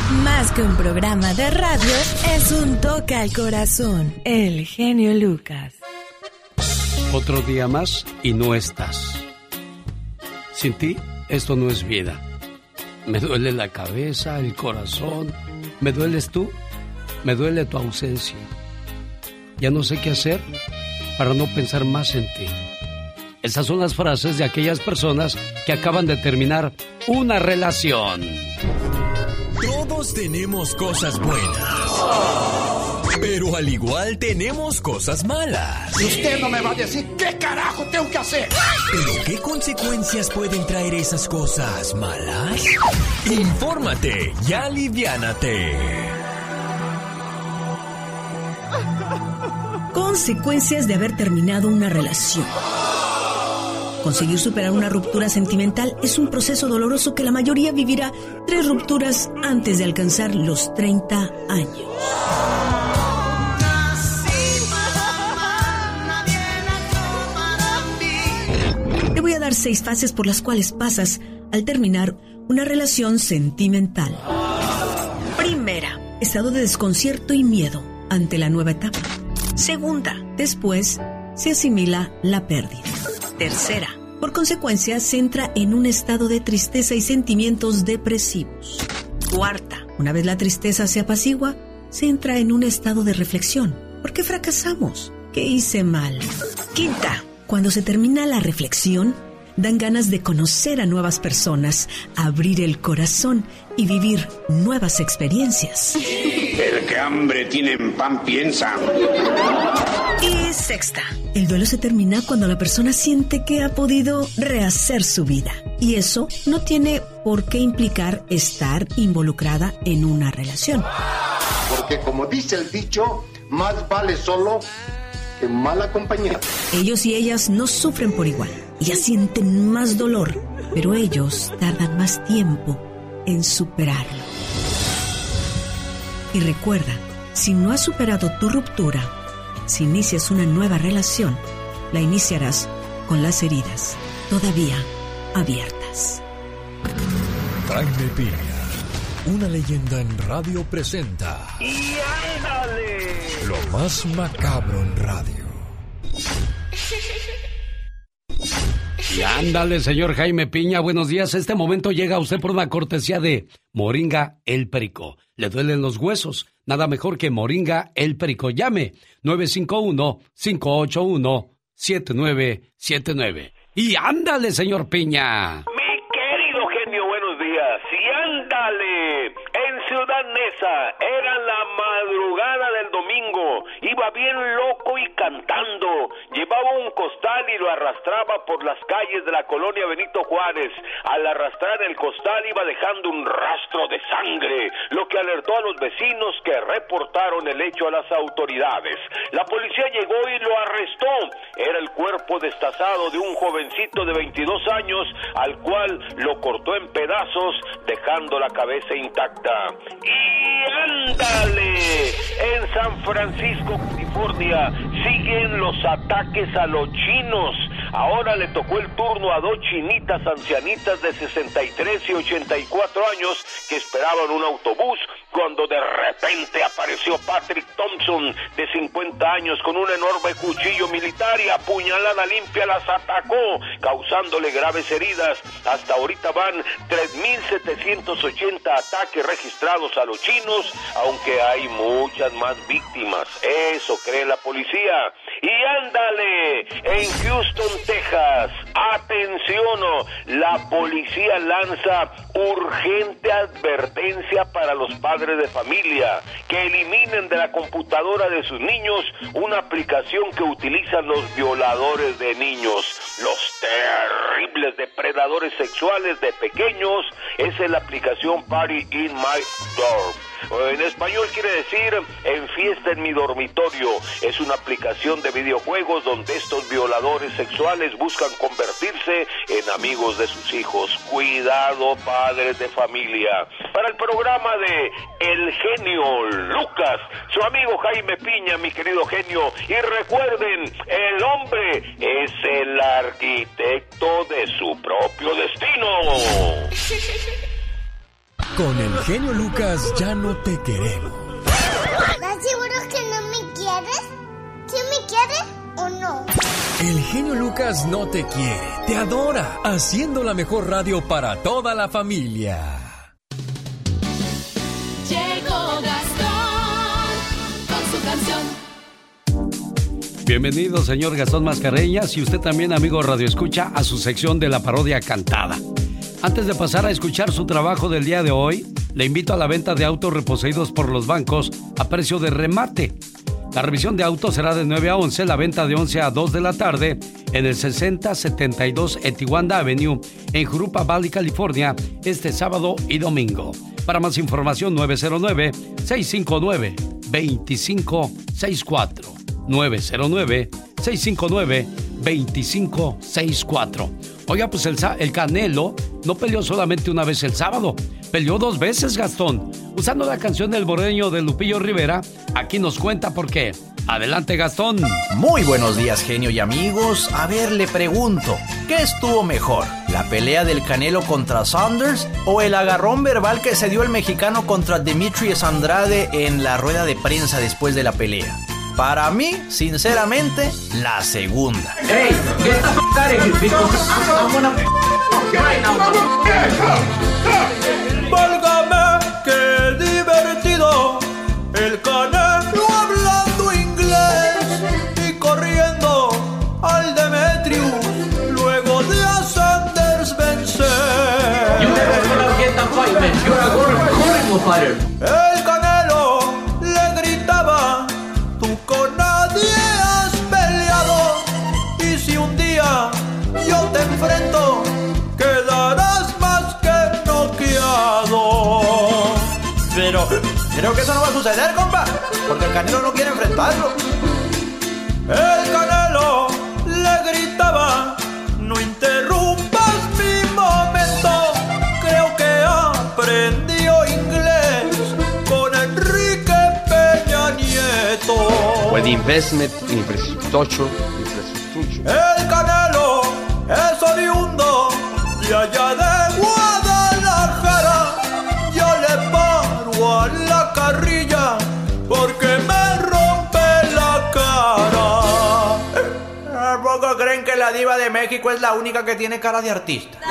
Speaker 20: Más que un programa de radio, es un toque al corazón. El genio Lucas.
Speaker 3: Otro día más y no estás. Sin ti, esto no es vida. Me duele la cabeza, el corazón. ¿Me dueles tú? Me duele tu ausencia. Ya no sé qué hacer para no pensar más en ti. Esas son las frases de aquellas personas que acaban de terminar una relación.
Speaker 1: Todos tenemos cosas buenas. Pero al igual tenemos cosas malas.
Speaker 63: Usted no me va a decir qué carajo tengo que hacer.
Speaker 1: ¿Pero qué consecuencias pueden traer esas cosas malas? Infórmate y aliviánate.
Speaker 67: Consecuencias de haber terminado una relación. Conseguir superar una ruptura sentimental es un proceso doloroso que la mayoría vivirá tres rupturas antes de alcanzar los 30 años. Te voy a dar seis fases por las cuales pasas al terminar una relación sentimental. Primera, estado de desconcierto y miedo ante la nueva etapa. Segunda, después se asimila la pérdida. Tercera, por consecuencia se entra en un estado de tristeza y sentimientos depresivos. Cuarta, una vez la tristeza se apacigua, se entra en un estado de reflexión. ¿Por qué fracasamos? ¿Qué hice mal? Quinta, cuando se termina la reflexión, dan ganas de conocer a nuevas personas, abrir el corazón y vivir nuevas experiencias.
Speaker 68: El que hambre tiene en pan piensa.
Speaker 67: Y sexta, el duelo se termina cuando la persona siente que ha podido rehacer su vida. Y eso no tiene por qué implicar estar involucrada en una relación.
Speaker 68: Porque como dice el dicho, más vale solo que mal acompañado.
Speaker 67: Ellos y ellas no sufren por igual. Ellas sienten más dolor, pero ellos tardan más tiempo en superarlo. Y recuerda, si no has superado tu ruptura, si inicias una nueva relación, la iniciarás con las heridas todavía abiertas.
Speaker 1: Jaime Piña, una leyenda en radio presenta
Speaker 63: ¡Y ándale!
Speaker 1: lo más macabro en radio.
Speaker 3: Y ándale, señor Jaime Piña, buenos días. Este momento llega a usted por una cortesía de Moringa El Perico. Le duelen los huesos, Nada mejor que Moringa el Perico. Llame 951-581-7979. Y ándale, señor Piña.
Speaker 18: Ciudad Iba bien loco y cantando. Llevaba un costal y lo arrastraba por las calles de la colonia Benito Juárez. Al arrastrar el costal iba dejando un rastro de sangre, lo que alertó a los vecinos que reportaron el hecho a las autoridades. La policía llegó y lo arrestó. Era el cuerpo destazado de un jovencito de 22 años al cual lo cortó en pedazos dejando la cabeza intacta. Y ándale, en San Francisco, California, siguen los ataques a los chinos. Ahora le tocó el turno a dos chinitas ancianitas de 63 y 84 años que esperaban un autobús cuando de repente apareció Patrick Thompson de 50 años con un enorme cuchillo militar y apuñalada limpia las atacó, causándole graves heridas. Hasta ahorita van 3.780 ataques registrados a los chinos, aunque hay muchas más víctimas. Eso cree la policía. Y ándale, en Houston, Texas, atención, la policía lanza urgente advertencia para los padres de familia que eliminen de la computadora de sus niños una aplicación que utilizan los violadores de niños, los terribles depredadores sexuales de pequeños, es la aplicación Party in My Dorm. En español quiere decir en fiesta en mi dormitorio. Es una aplicación de videojuegos donde estos violadores sexuales buscan convertirse en amigos de sus hijos. Cuidado, padres de familia. Para el programa de El genio Lucas, su amigo Jaime Piña, mi querido genio. Y recuerden, el hombre es el arquitecto de su propio destino.
Speaker 1: Con el genio Lucas ya no te queremos.
Speaker 43: ¿Estás seguro que no me quieres? ¿Sí me quieres o no?
Speaker 1: El genio Lucas no te quiere, te adora, haciendo la mejor radio para toda la familia.
Speaker 69: Llegó Gastón con su canción.
Speaker 3: Bienvenido, señor Gastón Mascareñas, y usted también, amigo Radio Escucha, a su sección de la parodia cantada. Antes de pasar a escuchar su trabajo del día de hoy, le invito a la venta de autos reposeídos por los bancos a precio de remate. La revisión de autos será de 9 a 11, la venta de 11 a 2 de la tarde en el 6072 Etiwanda Avenue en Jurupa Valley, California, este sábado y domingo. Para más información 909-659-2564. 909-659-2564. Oiga, pues el, el, Canelo no peleó solamente una vez el sábado, peleó dos veces Gastón. Usando la canción del borreño de Lupillo Rivera, aquí nos cuenta por qué. Adelante Gastón.
Speaker 15: Muy buenos días genio y amigos. A ver, le pregunto, ¿qué estuvo mejor? ¿La pelea del Canelo contra Saunders o el agarrón verbal que se dio el mexicano contra Demetrius Andrade en la rueda de prensa después de la pelea? Para mí, sinceramente, la segunda. Hey, get the fuck out of here, because I'm gonna right now.
Speaker 16: Válgame, qué divertido el canelo hablando inglés y corriendo al Demetrius luego de a Sanders vencer.
Speaker 15: You never gonna get the fight, man. You're a horrible fighter. Creo que eso no va a suceder, compa, porque el Canelo no quiere enfrentarlo.
Speaker 16: El Canelo le gritaba, no interrumpas mi momento, creo que aprendió inglés con Enrique Peña Nieto.
Speaker 24: With investment, infrastructure, infrastructure.
Speaker 16: El Canelo
Speaker 15: diva de México es la única que tiene cara de artista?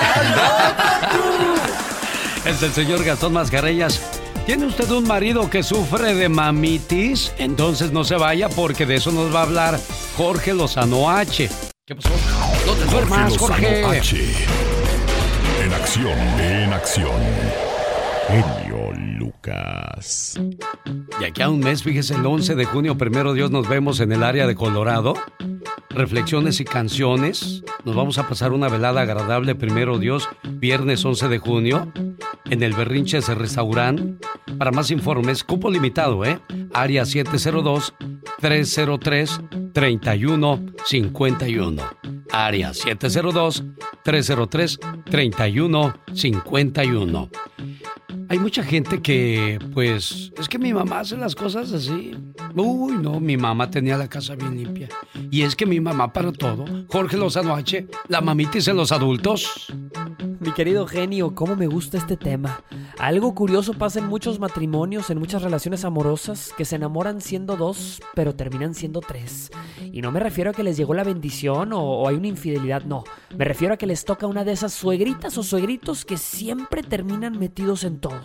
Speaker 3: Es el señor Gastón Mascareñas. ¿Tiene usted un marido que sufre de mamitis? Entonces no se vaya porque de eso nos va a hablar Jorge Lozano H. ¿Qué pasó? No te duermas, Jorge.
Speaker 1: H. En acción, en acción. Genio Lucas.
Speaker 3: Y aquí a un mes, fíjese, el 11 de junio, primero Dios, nos vemos en el área de Colorado. Reflexiones y canciones. Nos vamos a pasar una velada agradable, primero Dios, viernes 11 de junio, en el Berrinches Restaurant. Para más informes, cupo limitado, ¿eh? Área 702-303-3151. Área 702-303-3151. Hay mucha gente que, pues, es que mi mamá hace las cosas así. Uy, no, mi mamá tenía la casa bien limpia. Y es que mi mamá para todo. Jorge Lozano H, la mamitis en los adultos.
Speaker 70: Mi querido genio, cómo me gusta este tema. Algo curioso pasa en muchos matrimonios, en muchas relaciones amorosas, que se enamoran siendo dos, pero terminan siendo tres. Y no me refiero a que les llegó la bendición o, o hay una infidelidad, no. Me refiero a que les toca una de esas suegritas o suegritos que siempre terminan metidos en todo.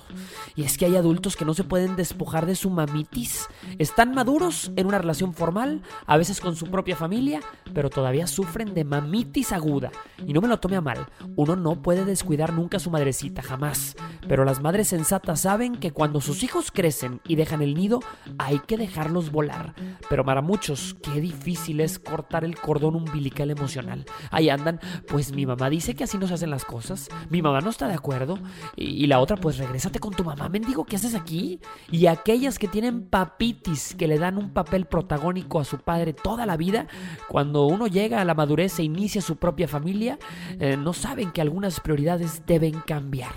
Speaker 70: Y es que hay adultos que no se pueden despojar de su mamitis. Están maduros en una relación formal, a veces con su propia familia, pero todavía sufren de mamitis aguda. Y no me lo tome a mal, uno no puede descuidar nunca a su madrecita, jamás. Pero las madres sensatas saben que cuando sus hijos crecen y dejan el nido, hay que dejarlos volar. Pero para muchos, qué difícil es cortar el cordón umbilical emocional. Ahí andan, pues mi mamá dice que así no se hacen las cosas, mi mamá no está de acuerdo, y, la otra, pues regrésate con tu mamá, mendigo, ¿qué haces aquí? Y aquellas que tienen papitis, que le dan un papel protagónico a su padre toda la vida, cuando uno llega a la madurez e inicia su propia familia, eh, no saben que algunas prioridades deben cambiar.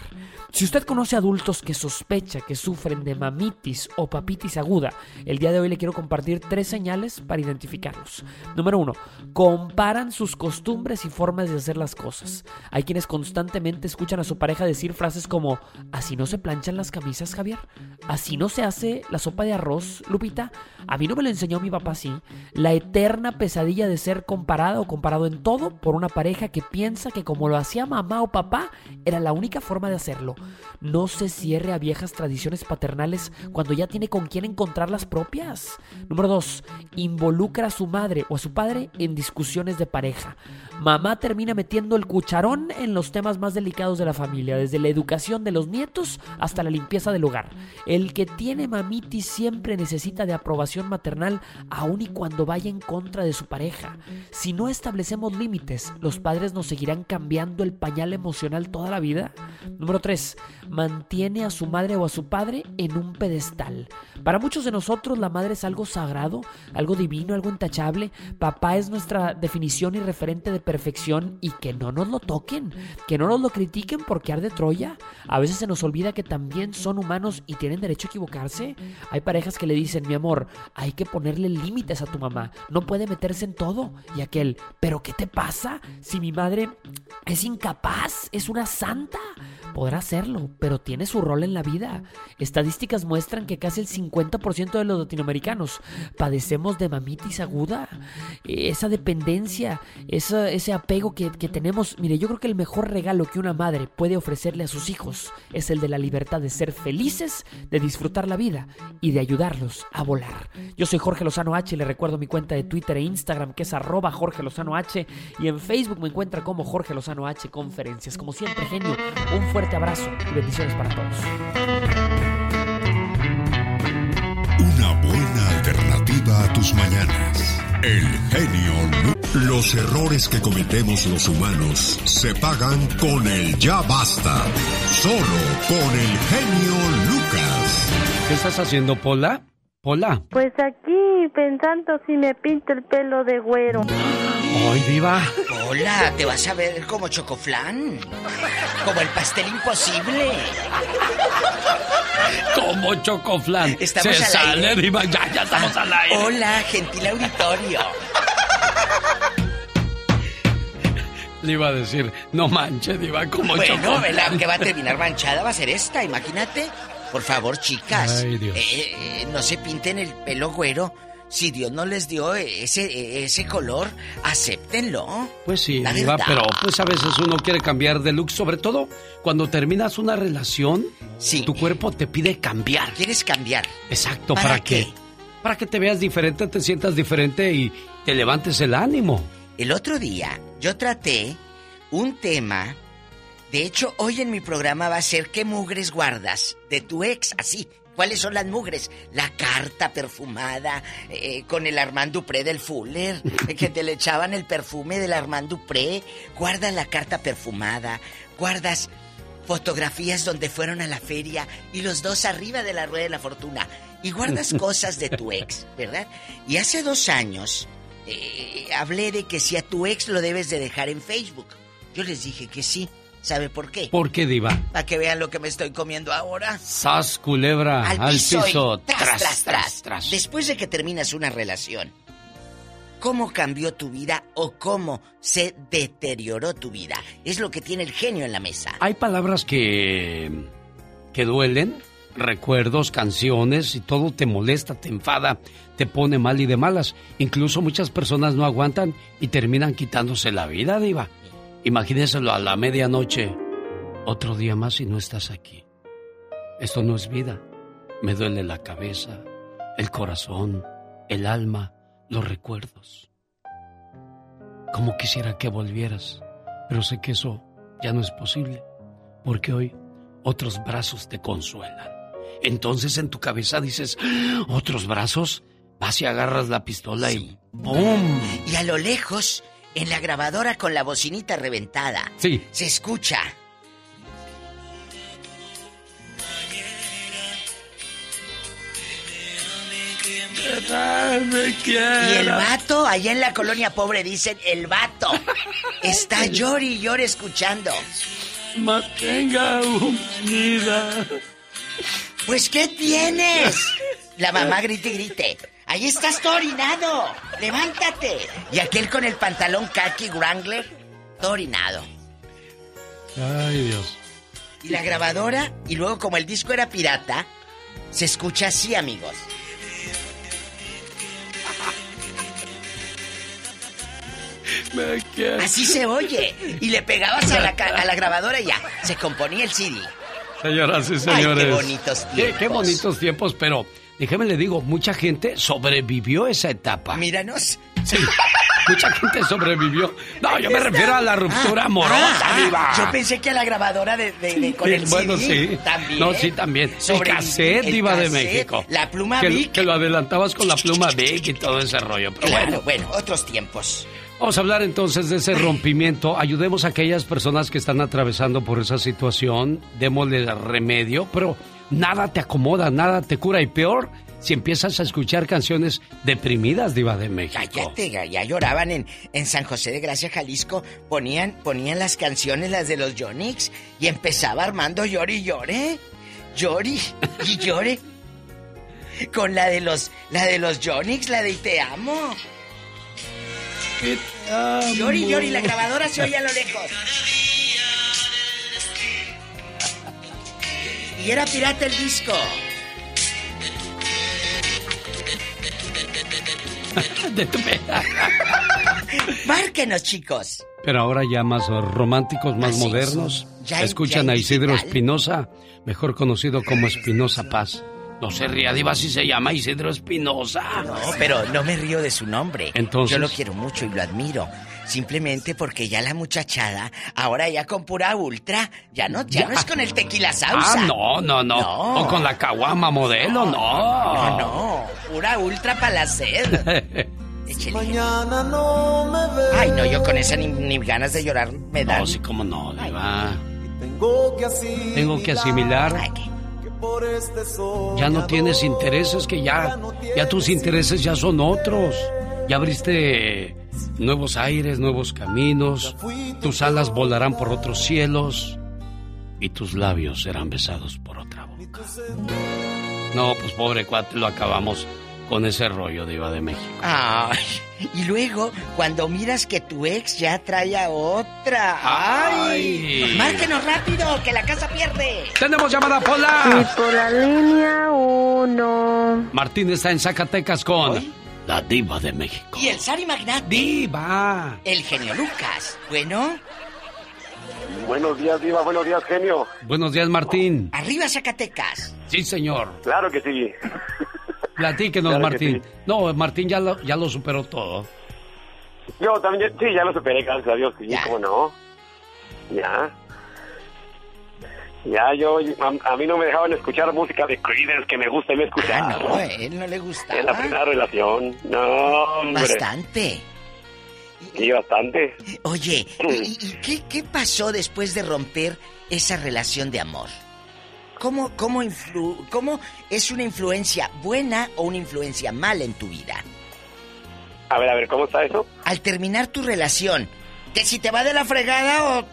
Speaker 70: Si usted conoce adultos que sospecha que sufren de mamitis o papitis aguda, el día de hoy le quiero compartir tres señales para identificarlos. Número uno, comparan sus costumbres y formas de hacer las cosas. Hay quienes constantemente escuchan a su pareja decir frases como, así no se planchan las camisas, Javier, así no se hace la sopa de arroz, Lupita, a mí no me lo enseñó mi papá así. La eterna pesadilla de ser comparado o comparado en todo por una pareja que piensa que como lo hacía mamá o papá, era la única forma de hacerlo. No se cierre a viejas tradiciones paternales cuando ya tiene con quién encontrar las propias. Número 2. Involucra a su madre o a su padre en discusiones de pareja. Mamá termina metiendo el cucharón en los temas más delicados de la familia, desde la educación de los nietos hasta la limpieza del hogar. El que tiene mamitis siempre necesita de aprobación maternal, aun y cuando vaya en contra de su pareja. Si no establecemos límites, los padres nos seguirán cambiando el pañal emocional toda la vida. Número 3. Mantiene a su madre o a su padre en un pedestal. Para muchos de nosotros la madre es algo sagrado, algo divino, algo intachable. Papá es nuestra definición y referente de perfección y que no nos lo toquen, que no nos lo critiquen porque arde Troya. A veces se nos olvida que también son humanos y tienen derecho a equivocarse. Hay parejas que le dicen, mi amor, hay que ponerle límites a tu mamá, no puede meterse en todo. Y aquel, ¿pero qué te pasa? Si mi madre es incapaz, es una santa. Podrá pero tiene su rol en la vida. Estadísticas muestran que casi el 50% de los latinoamericanos padecemos de mamitis aguda. Esa dependencia, ese apego que, que tenemos. Mire, yo creo que el mejor regalo que una madre puede ofrecerle a sus hijos es el de la libertad de ser felices, de disfrutar la vida y de ayudarlos a volar. Yo soy Jorge Lozano H, le recuerdo mi cuenta de Twitter e Instagram que es arroba Jorge Lozano H y en Facebook me encuentra como Jorge Lozano H Conferencias. Como siempre, genio, un fuerte abrazo y bendiciones para todos.
Speaker 1: Una buena alternativa a tus mañanas. El genio Los errores que cometemos los humanos se pagan con el ya basta. Solo con el genio Lucas.
Speaker 3: ¿Qué estás haciendo, Pola? Pola.
Speaker 71: Pues aquí pensando si me pinto el pelo de güero.
Speaker 3: ¡Ay, viva!
Speaker 2: Hola, te vas a ver como chocoflán. Como el pastel imposible.
Speaker 3: Como chocoflán.
Speaker 2: Estamos
Speaker 3: Se
Speaker 2: al
Speaker 3: sale,
Speaker 2: aire.
Speaker 3: diva, ya, ya estamos al aire.
Speaker 2: Hola, gentil auditorio.
Speaker 3: Le iba a decir, no manche, diva, como
Speaker 2: Bueno,
Speaker 3: chocoflán.
Speaker 2: la que va a terminar manchada va a ser esta, imagínate. Por favor, chicas.
Speaker 3: Ay, Dios.
Speaker 2: eh, eh, no se pinten el pelo güero Si Dios no les dio ese, ese color, acéptenlo.
Speaker 3: Pues sí, Diva, pero pues a veces uno quiere cambiar de look, sobre todo cuando terminas una relación, sí. tu cuerpo te pide cambiar.
Speaker 2: ¿Quieres cambiar?
Speaker 3: Exacto, ¿para, qué? Para que te veas diferente, te sientas diferente y te levantes el ánimo.
Speaker 2: El otro día yo traté un tema de hecho, hoy en mi programa va a ser ¿Qué mugres guardas de tu ex? Así. ¿Cuáles son las mugres? La carta perfumada eh, con el Armand Dupré del Fuller, que te le echaban el perfume del Armand Dupré. Guardas la carta perfumada, guardas fotografías donde fueron a la feria y los dos arriba de la rueda de la fortuna. Y guardas cosas de tu ex, ¿verdad? Y hace dos años eh, hablé de que si a tu ex lo debes de dejar en Facebook. Yo les dije que sí. ¿Sabe por qué?
Speaker 3: ¿Por qué, Diva?
Speaker 2: Para que vean lo que me estoy comiendo ahora.
Speaker 3: Sas culebra al, piso,
Speaker 2: tras, tras, tras, tras, Después de que terminas una relación, ¿cómo cambió tu vida o cómo se deterioró tu vida? Es lo que tiene el genio en la mesa.
Speaker 3: Hay palabras que. que duelen, recuerdos, canciones y todo te molesta, te enfada, te pone mal y de malas. Incluso muchas personas no aguantan y terminan quitándose la vida, Diva. Imagínenselo a la medianoche. Otro día más y no estás aquí. Esto no es vida. Me duele la cabeza, el corazón, el alma, los recuerdos. Como quisiera que volvieras, pero sé que eso ya no es posible, porque hoy otros brazos te consuelan. Entonces en tu cabeza dices, ¿otros brazos? Vas y agarras la pistola y ¡pum!
Speaker 2: Y a lo lejos en la grabadora con la bocinita reventada.
Speaker 3: Sí.
Speaker 2: Se escucha. Y el vato, allá en la colonia pobre dicen, el vato está llori y llore escuchando.
Speaker 72: Mantenga unida.
Speaker 2: Pues, ¿qué tienes? La mamá grite y grite. Ahí estás torinado. Levántate. Y aquel con el pantalón khaki Wrangler, torinado.
Speaker 3: Ay, Dios.
Speaker 2: Y la grabadora, y luego como el disco era pirata, se escucha así, amigos. Así se oye. Y le pegabas a la, a la grabadora y ya, se componía el CD.
Speaker 3: Señoras y señores.
Speaker 2: qué bonitos tiempos.
Speaker 3: qué bonitos tiempos, pero déjeme le digo, mucha gente sobrevivió esa etapa.
Speaker 2: Míranos.
Speaker 3: Sí. Mucha gente sobrevivió. No, yo me refiero a la ruptura ah, amorosa,
Speaker 2: ah, Yo pensé que a la grabadora de, de, con el
Speaker 3: Bueno, sí.
Speaker 2: También.
Speaker 3: No, sí, también. El cassette, Diva de México.
Speaker 2: La pluma
Speaker 3: que,
Speaker 2: Vic.
Speaker 3: Que lo adelantabas con la pluma Vic y todo ese rollo. Pero
Speaker 2: claro, bueno, otros tiempos.
Speaker 3: Vamos a hablar entonces de ese rompimiento. Ayudemos a aquellas personas que están atravesando por esa situación. Démosle remedio, pero nada te acomoda, nada te cura. Y peor, si empiezas a escuchar canciones deprimidas, Diva de México.
Speaker 2: Cállate, ya lloraban en, en San José de Gracia, Jalisco. Ponían, ponían las canciones, las de los Yonix, y empezaba Armando llori y llore. Llori y llore. Con la de los, la de los Yonix, la de Te amo. Llori, llori, la grabadora se oye a lo lejos. Y era pirata el disco.
Speaker 3: de tu
Speaker 2: Márquenos, chicos.
Speaker 3: Pero ahora ya más románticos, más modernos. Escuchan a Isidro Espinosa, mejor conocido como Espinosa Paz. No se ría, Diva, si se llama Isidro Espinosa.
Speaker 2: No, pero no me río de su nombre.
Speaker 3: Entonces.
Speaker 2: Yo lo quiero mucho y lo admiro. Simplemente porque ya la muchachada, ahora ya con pura ultra, ya no, ya, no es con el tequila sausa.
Speaker 3: Ah, no, no, no, O con la caguama modelo, no.
Speaker 2: No, no. Pura ultra para la sed.
Speaker 72: Mañana no me ve.
Speaker 2: Ay, no, yo con esa ni, ganas de llorar me dan.
Speaker 3: No, sí, como no, Diva.
Speaker 72: Tengo que asimilar.
Speaker 3: Tengo que asimilar.
Speaker 72: Este
Speaker 3: ya no tienes intereses que ya, ya tus intereses ya son otros. Ya abriste nuevos aires, nuevos caminos. Tus alas volarán por otros cielos y tus labios serán besados por otra boca. No, pues pobre cuate, lo acabamos con ese rollo de Iba de México.
Speaker 2: Ay, y luego, cuando miras que tu ex ya trae a otra. ¡Ay! Márquenos rápido, que la casa pierde.
Speaker 3: ¡Tenemos llamada Pola!
Speaker 71: Y por la línea 1.
Speaker 3: Martín está en Zacatecas con La diva de México.
Speaker 2: Y el Sari Magnate.
Speaker 3: Diva.
Speaker 2: El genio Lucas. Bueno.
Speaker 73: Buenos días, Diva. Buenos días, genio.
Speaker 3: Buenos días, Martín.
Speaker 2: Arriba, Zacatecas.
Speaker 3: Sí, señor.
Speaker 73: Claro que sí.
Speaker 3: Platíquenos,
Speaker 73: Claro
Speaker 3: Martín. No, Martín ya lo, ya lo superó todo.
Speaker 73: Yo también, sí, ya lo superé, gracias a Dios. Sí, cómo no. Ya. Ya, yo, a, a mí no me dejaban escuchar música de Creedence que me gusta y me he escuchado.
Speaker 2: Ah, no, él no le gustaba.
Speaker 73: En la primera relación. No, hombre.
Speaker 2: Bastante.
Speaker 73: Sí, bastante.
Speaker 2: Oye, ¿y, y qué, qué pasó después de romper esa relación de amor? ¿Cómo, cómo, influ- ¿Cómo es una influencia buena o una influencia mala en tu vida?
Speaker 73: A ver, a ver, ¿cómo está eso?
Speaker 2: Al terminar tu relación, que si te va de la fregada o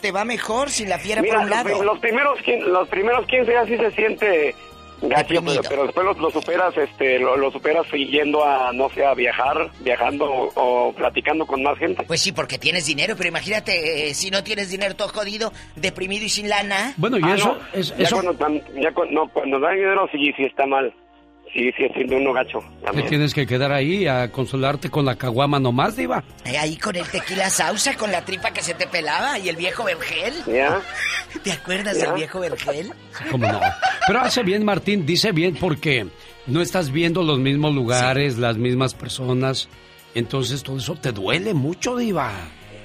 Speaker 2: te va mejor si la fiera
Speaker 73: Mira,
Speaker 2: por un
Speaker 73: los,
Speaker 2: lado.
Speaker 73: los primeros, quin- los primeros 15 días sí se siente gacho, pero, pero después lo, lo superas, este, lo, lo superas yendo a, no sé, a viajar, viajando o, o platicando con más gente.
Speaker 2: Pues sí, porque tienes dinero, pero imagínate, eh, si no tienes dinero todo jodido, deprimido y sin lana.
Speaker 3: Bueno, y
Speaker 73: Ah,
Speaker 3: eso,
Speaker 73: no,
Speaker 3: es-
Speaker 73: ya
Speaker 3: eso
Speaker 73: cuando, ya cu- no, cuando dan dinero sí, sí está mal. Sí, sí, siendo uno gacho.
Speaker 3: te tienes que quedar ahí a consolarte con la caguama nomás, diva.
Speaker 2: Eh, Ahí con el tequila sausa, con la tripa que se te pelaba y el viejo vergel.
Speaker 73: ¿Ya?
Speaker 2: ¿Te acuerdas
Speaker 73: Ya.
Speaker 2: del viejo vergel?
Speaker 3: ¿Cómo no? Pero hace bien, Martín, dice bien porque no estás viendo los mismos lugares, las mismas personas. Entonces todo eso te duele mucho, diva.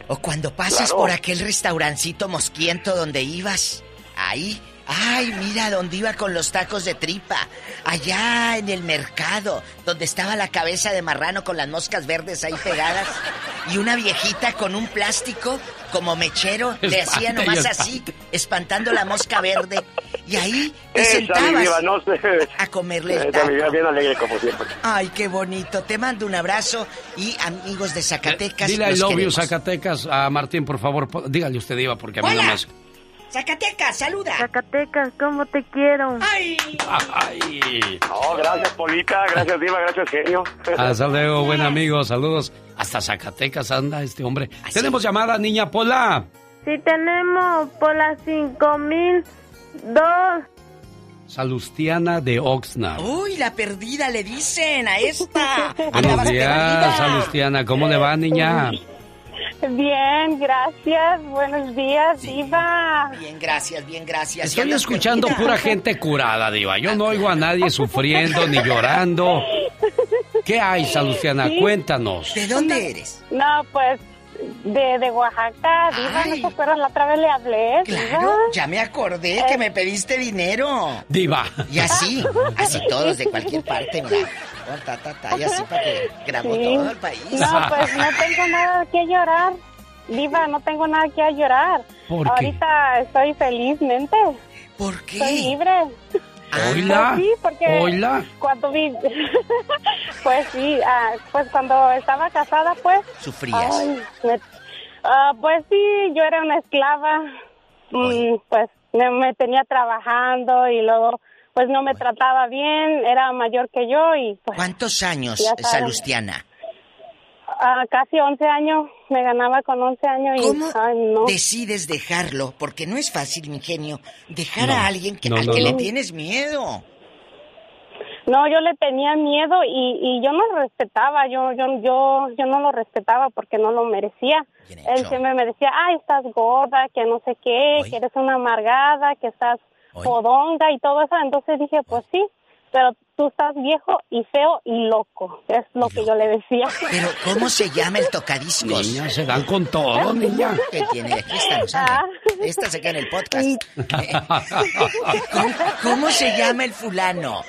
Speaker 2: O cuando pasas
Speaker 3: Claro.
Speaker 2: por aquel restaurancito mosquiento donde ibas. Ahí. Ay, mira dónde iba con los tacos de tripa. Allá en el mercado, donde estaba la cabeza de marrano con las moscas verdes ahí pegadas. Y una viejita con un plástico como mechero le hacía nomás así, espantando la mosca verde. Y ahí te sentabas
Speaker 73: no sé.
Speaker 2: a comerle el taco.
Speaker 73: bien alegre como siempre.
Speaker 2: Ay, qué bonito. Te mando un abrazo y amigos de Zacatecas.
Speaker 3: Dile I love you. Zacatecas, a Martín, por favor. Dígale usted, diva, porque a mí no me hace...
Speaker 2: Zacatecas, saluda.
Speaker 71: Zacatecas, ¿cómo te quiero?
Speaker 2: Ay.
Speaker 3: Ay.
Speaker 73: Oh, gracias, Polita. Gracias, Diva. Gracias, genio.
Speaker 3: Hasta luego, buen amigo, saludos. Hasta Zacatecas anda este hombre. Tenemos llamada, niña Pola.
Speaker 71: Si tenemos mil dos.
Speaker 3: Salustiana de Oxnard.
Speaker 2: Uy, la perdida le dicen a esta.
Speaker 3: Buenos
Speaker 2: Andabas
Speaker 3: días,
Speaker 2: perdida.
Speaker 3: Salustiana. ¿Cómo le va, niña?
Speaker 74: Bien, gracias. Buenos días, Diva.
Speaker 2: Bien, gracias, bien, gracias.
Speaker 3: Estoy
Speaker 2: Ya
Speaker 3: escuchando pura gente curada, Diva. Yo no oigo a nadie sufriendo ni llorando. ¿Qué hay, Salustiana?
Speaker 74: Sí.
Speaker 3: Cuéntanos.
Speaker 2: ¿De dónde eres?
Speaker 74: No, pues de, de Oaxaca, Diva. ¿No te acuerdas? La otra vez le hablé,
Speaker 2: Claro,
Speaker 74: Diva.
Speaker 2: ya me acordé que me pediste dinero.
Speaker 3: Diva.
Speaker 2: Y así, así todos de cualquier parte, mira. Oh, ta, ta, ta, y así para que grabó
Speaker 74: Sí.
Speaker 2: todo el país.
Speaker 74: No, pues no tengo nada que llorar. Diva, no tengo nada que llorar.
Speaker 3: ¿Por qué?
Speaker 74: Ahorita estoy felizmente.
Speaker 2: ¿Por qué?
Speaker 74: Estoy libre.
Speaker 3: Oila.
Speaker 74: Pues sí, porque
Speaker 3: Oila.
Speaker 74: cuando vi... pues sí, ah, pues cuando estaba casada, pues...
Speaker 2: Sufrías.
Speaker 74: ay, me- ah, pues sí, yo era una esclava. Mm, pues me, me tenía trabajando y luego pues no me trataba bien, era mayor que yo y pues...
Speaker 2: ¿Cuántos años. Salustiana?
Speaker 74: Ah, casi 11 años, me ganaba con 11 años y...
Speaker 2: ¿Cómo
Speaker 74: ay, no.
Speaker 2: decides dejarlo? Porque no es fácil, mi genio, dejar
Speaker 74: No,
Speaker 2: a alguien que,
Speaker 74: no,
Speaker 2: al
Speaker 74: no,
Speaker 2: que le tienes miedo.
Speaker 74: No, yo le tenía miedo y, y yo no lo respetaba, yo, yo, yo, yo no lo respetaba porque no lo merecía. Él siempre me decía, ay, estás gorda, que no sé qué, que eres una amargada, que estás podonga y todo eso. Entonces dije, pues sí, pero tú estás viejo y feo y loco. Es lo que yo le decía.
Speaker 2: Pero, ¿cómo se llama el tocadiscos?
Speaker 3: Niña, se dan con todo, niña.
Speaker 2: ¿Qué tiene? Aquí está, no sabe.
Speaker 74: Ah.
Speaker 2: Esta se queda en el podcast. ¿Cómo, cómo se llama el fulano?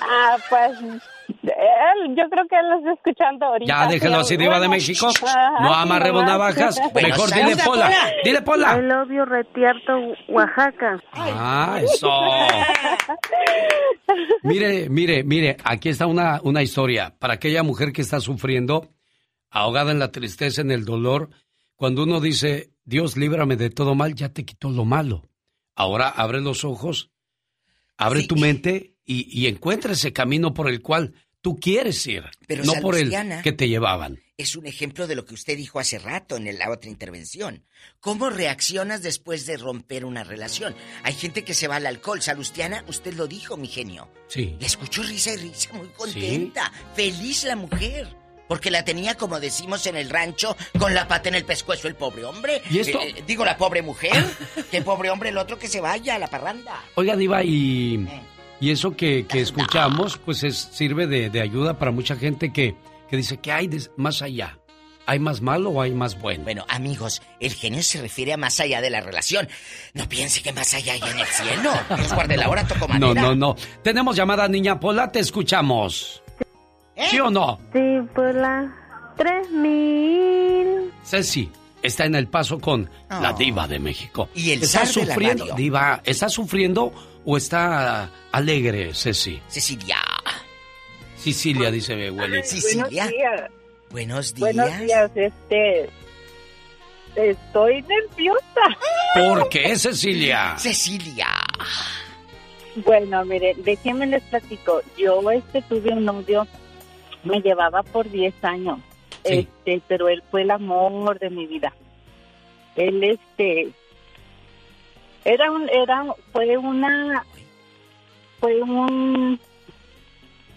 Speaker 74: Ah, pues él, yo creo que él lo está escuchando ahorita.
Speaker 3: Ya, déjelo así, Diva de México. No amarremos navajas.
Speaker 74: Bueno,
Speaker 3: Mejor dile Pola.
Speaker 74: Pola.
Speaker 3: Dile Pola.
Speaker 71: love you, Retierto, Oaxaca.
Speaker 3: Ah, eso. Mire, mire, mire, aquí está una, una historia para aquella mujer que está sufriendo, ahogada en la tristeza, en el dolor. Cuando uno dice, Dios, líbrame de todo mal, ya te quitó lo malo. Ahora abre los ojos, abre tu mente y, y encuentra ese camino por el cual tú quieres ir,
Speaker 2: Pero
Speaker 3: no por el que te llevaban.
Speaker 2: Es un ejemplo de lo que usted dijo hace rato en la otra intervención. ¿Cómo reaccionas después de romper una relación? Hay gente que se va al alcohol. Salustiana, usted lo dijo, mi genio.
Speaker 3: Sí.
Speaker 2: La escuchó risa y risa, muy contenta. Feliz la mujer. Porque la tenía, como decimos en el rancho, con la pata en el pescuezo el pobre hombre.
Speaker 3: ¿Y esto?
Speaker 2: Eh, eh, digo, la pobre mujer. que pobre hombre, el otro que se vaya a la parranda.
Speaker 3: Oiga, Diva, y, y eso que, que escuchamos, pues es, sirve de, de ayuda para mucha gente que, que dice que hay des- más allá. ¿Hay más malo o hay más bueno?
Speaker 2: Bueno, amigos, el genio se refiere a más allá de la relación. No piense que más allá hay en el cielo. Dios guarde la hora, toco
Speaker 3: No,
Speaker 2: madera.
Speaker 3: no, no. Tenemos llamada, niña Pola, te escuchamos.
Speaker 2: ¿Eh?
Speaker 3: ¿Sí o no?
Speaker 71: Sí, por la 3000.
Speaker 3: Ceci está en el paso con la
Speaker 2: Oh.
Speaker 3: diva de México.
Speaker 2: Y el
Speaker 3: ¿Está
Speaker 2: zar de la
Speaker 3: sufriendo,
Speaker 2: radio.
Speaker 3: diva, está sufriendo o está alegre, Ceci?
Speaker 2: Cecilia.
Speaker 3: Sicilia, dice mi abuelita.
Speaker 2: Cecilia.
Speaker 75: Buenos días.
Speaker 2: Buenos días.
Speaker 75: Buenos días, este. Estoy nerviosa.
Speaker 3: ¿Por qué, Cecilia?
Speaker 2: Cecilia.
Speaker 75: Bueno, mire, déjenme les platico. Yo este tuve un novio, me llevaba por 10 años.
Speaker 3: Sí.
Speaker 75: Este, pero él fue el amor de mi vida. Él este era un era fue una fue un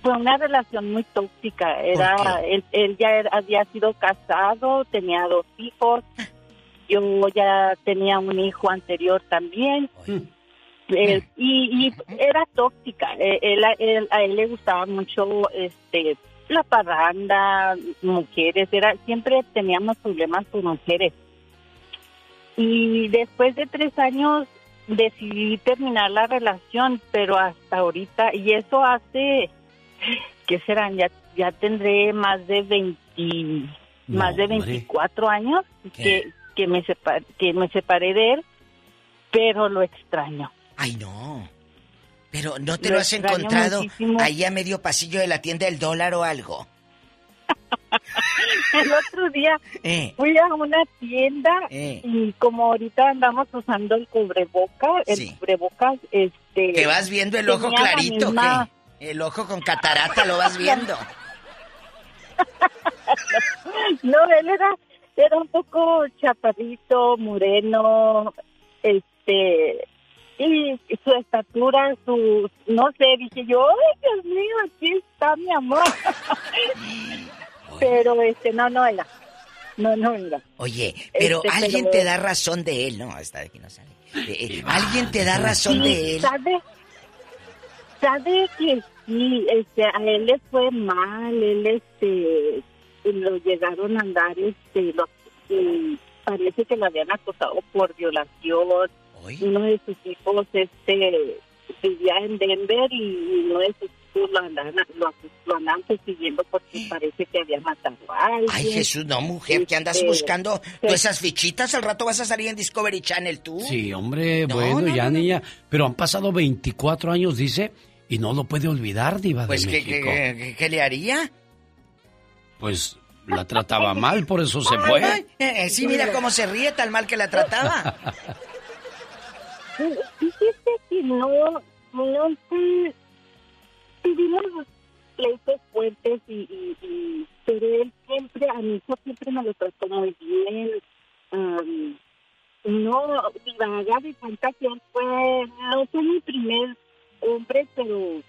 Speaker 75: fue una relación muy tóxica. Era él, él ya era- había sido casado, tenía dos hijos. Yo ya tenía un hijo anterior también. Eh, y, y era tóxica. Eh, él- él- a él le gustaba mucho este la parranda, mujeres, era siempre teníamos problemas con mujeres. Y después de tres años decidí terminar la relación, pero hasta ahorita, y eso hace, ¿qué serán? Ya, ya tendré más de 20, más de
Speaker 2: hombre.
Speaker 75: 24 años que, que, me separ- que me separé de él, pero lo extraño.
Speaker 2: Ay, no. Pero ¿no te
Speaker 75: Lo
Speaker 2: lo, has encontrado
Speaker 75: muchísimo.
Speaker 2: ahí a medio pasillo de la tienda del dólar o algo?
Speaker 75: El otro día
Speaker 2: Eh.
Speaker 75: fui a una tienda
Speaker 2: Eh.
Speaker 75: y como ahorita andamos usando el cubreboca, el
Speaker 2: Sí.
Speaker 75: cubrebocas, este...
Speaker 2: Que vas viendo el ojo clarito,
Speaker 75: misma-
Speaker 2: ¿qué? El ojo con catarata lo vas viendo.
Speaker 75: No, él era, era un poco chaparrito, moreno, este, y su estatura, su, no sé, dije yo, ay, Dios mío, aquí está mi amor. Pero, este, no, no era, no, no era.
Speaker 2: Oye, pero
Speaker 75: Este,
Speaker 2: alguien
Speaker 75: pero-
Speaker 2: te da razón de él, no, de aquí no sale. Eh, alguien te da razón
Speaker 75: Sí,
Speaker 2: de él.
Speaker 75: ¿Sabe? ¿Sabe que sí? Este, a él le fue mal, él, este, lo llegaron a andar, este, lo, parece que lo habían acosado por violación. Uno de sus hijos, este, vivía en Denver y uno de sus lo andaban, lo, lo andaban persiguiendo porque parece que había matado a alguien.
Speaker 2: Ay, Jesús, no, mujer, que andas
Speaker 75: Este,
Speaker 2: buscando
Speaker 75: sí.
Speaker 2: esas fichitas, al rato vas a salir en Discovery Channel tú.
Speaker 3: Sí, hombre,
Speaker 2: No,
Speaker 3: bueno,
Speaker 2: no,
Speaker 3: ya
Speaker 2: no, no.
Speaker 3: niña. Pero han pasado 24 años, dice, y no lo puede olvidar, diva
Speaker 2: Pues,
Speaker 3: de
Speaker 2: ¿qué, qué,
Speaker 3: México.
Speaker 2: qué- qué le haría?
Speaker 3: Pues la trataba mal, por eso se fue.
Speaker 2: Ay, eh, eh, sí, mira cómo se ríe tan mal que la trataba.
Speaker 75: Fíjese que no, no sé, tuvimos pleitos fuertes y, y, y- pero él siempre, a mi hijo siempre me lo trató muy bien. Am, no, divagar que él fue, no fue mi primer hombre, pero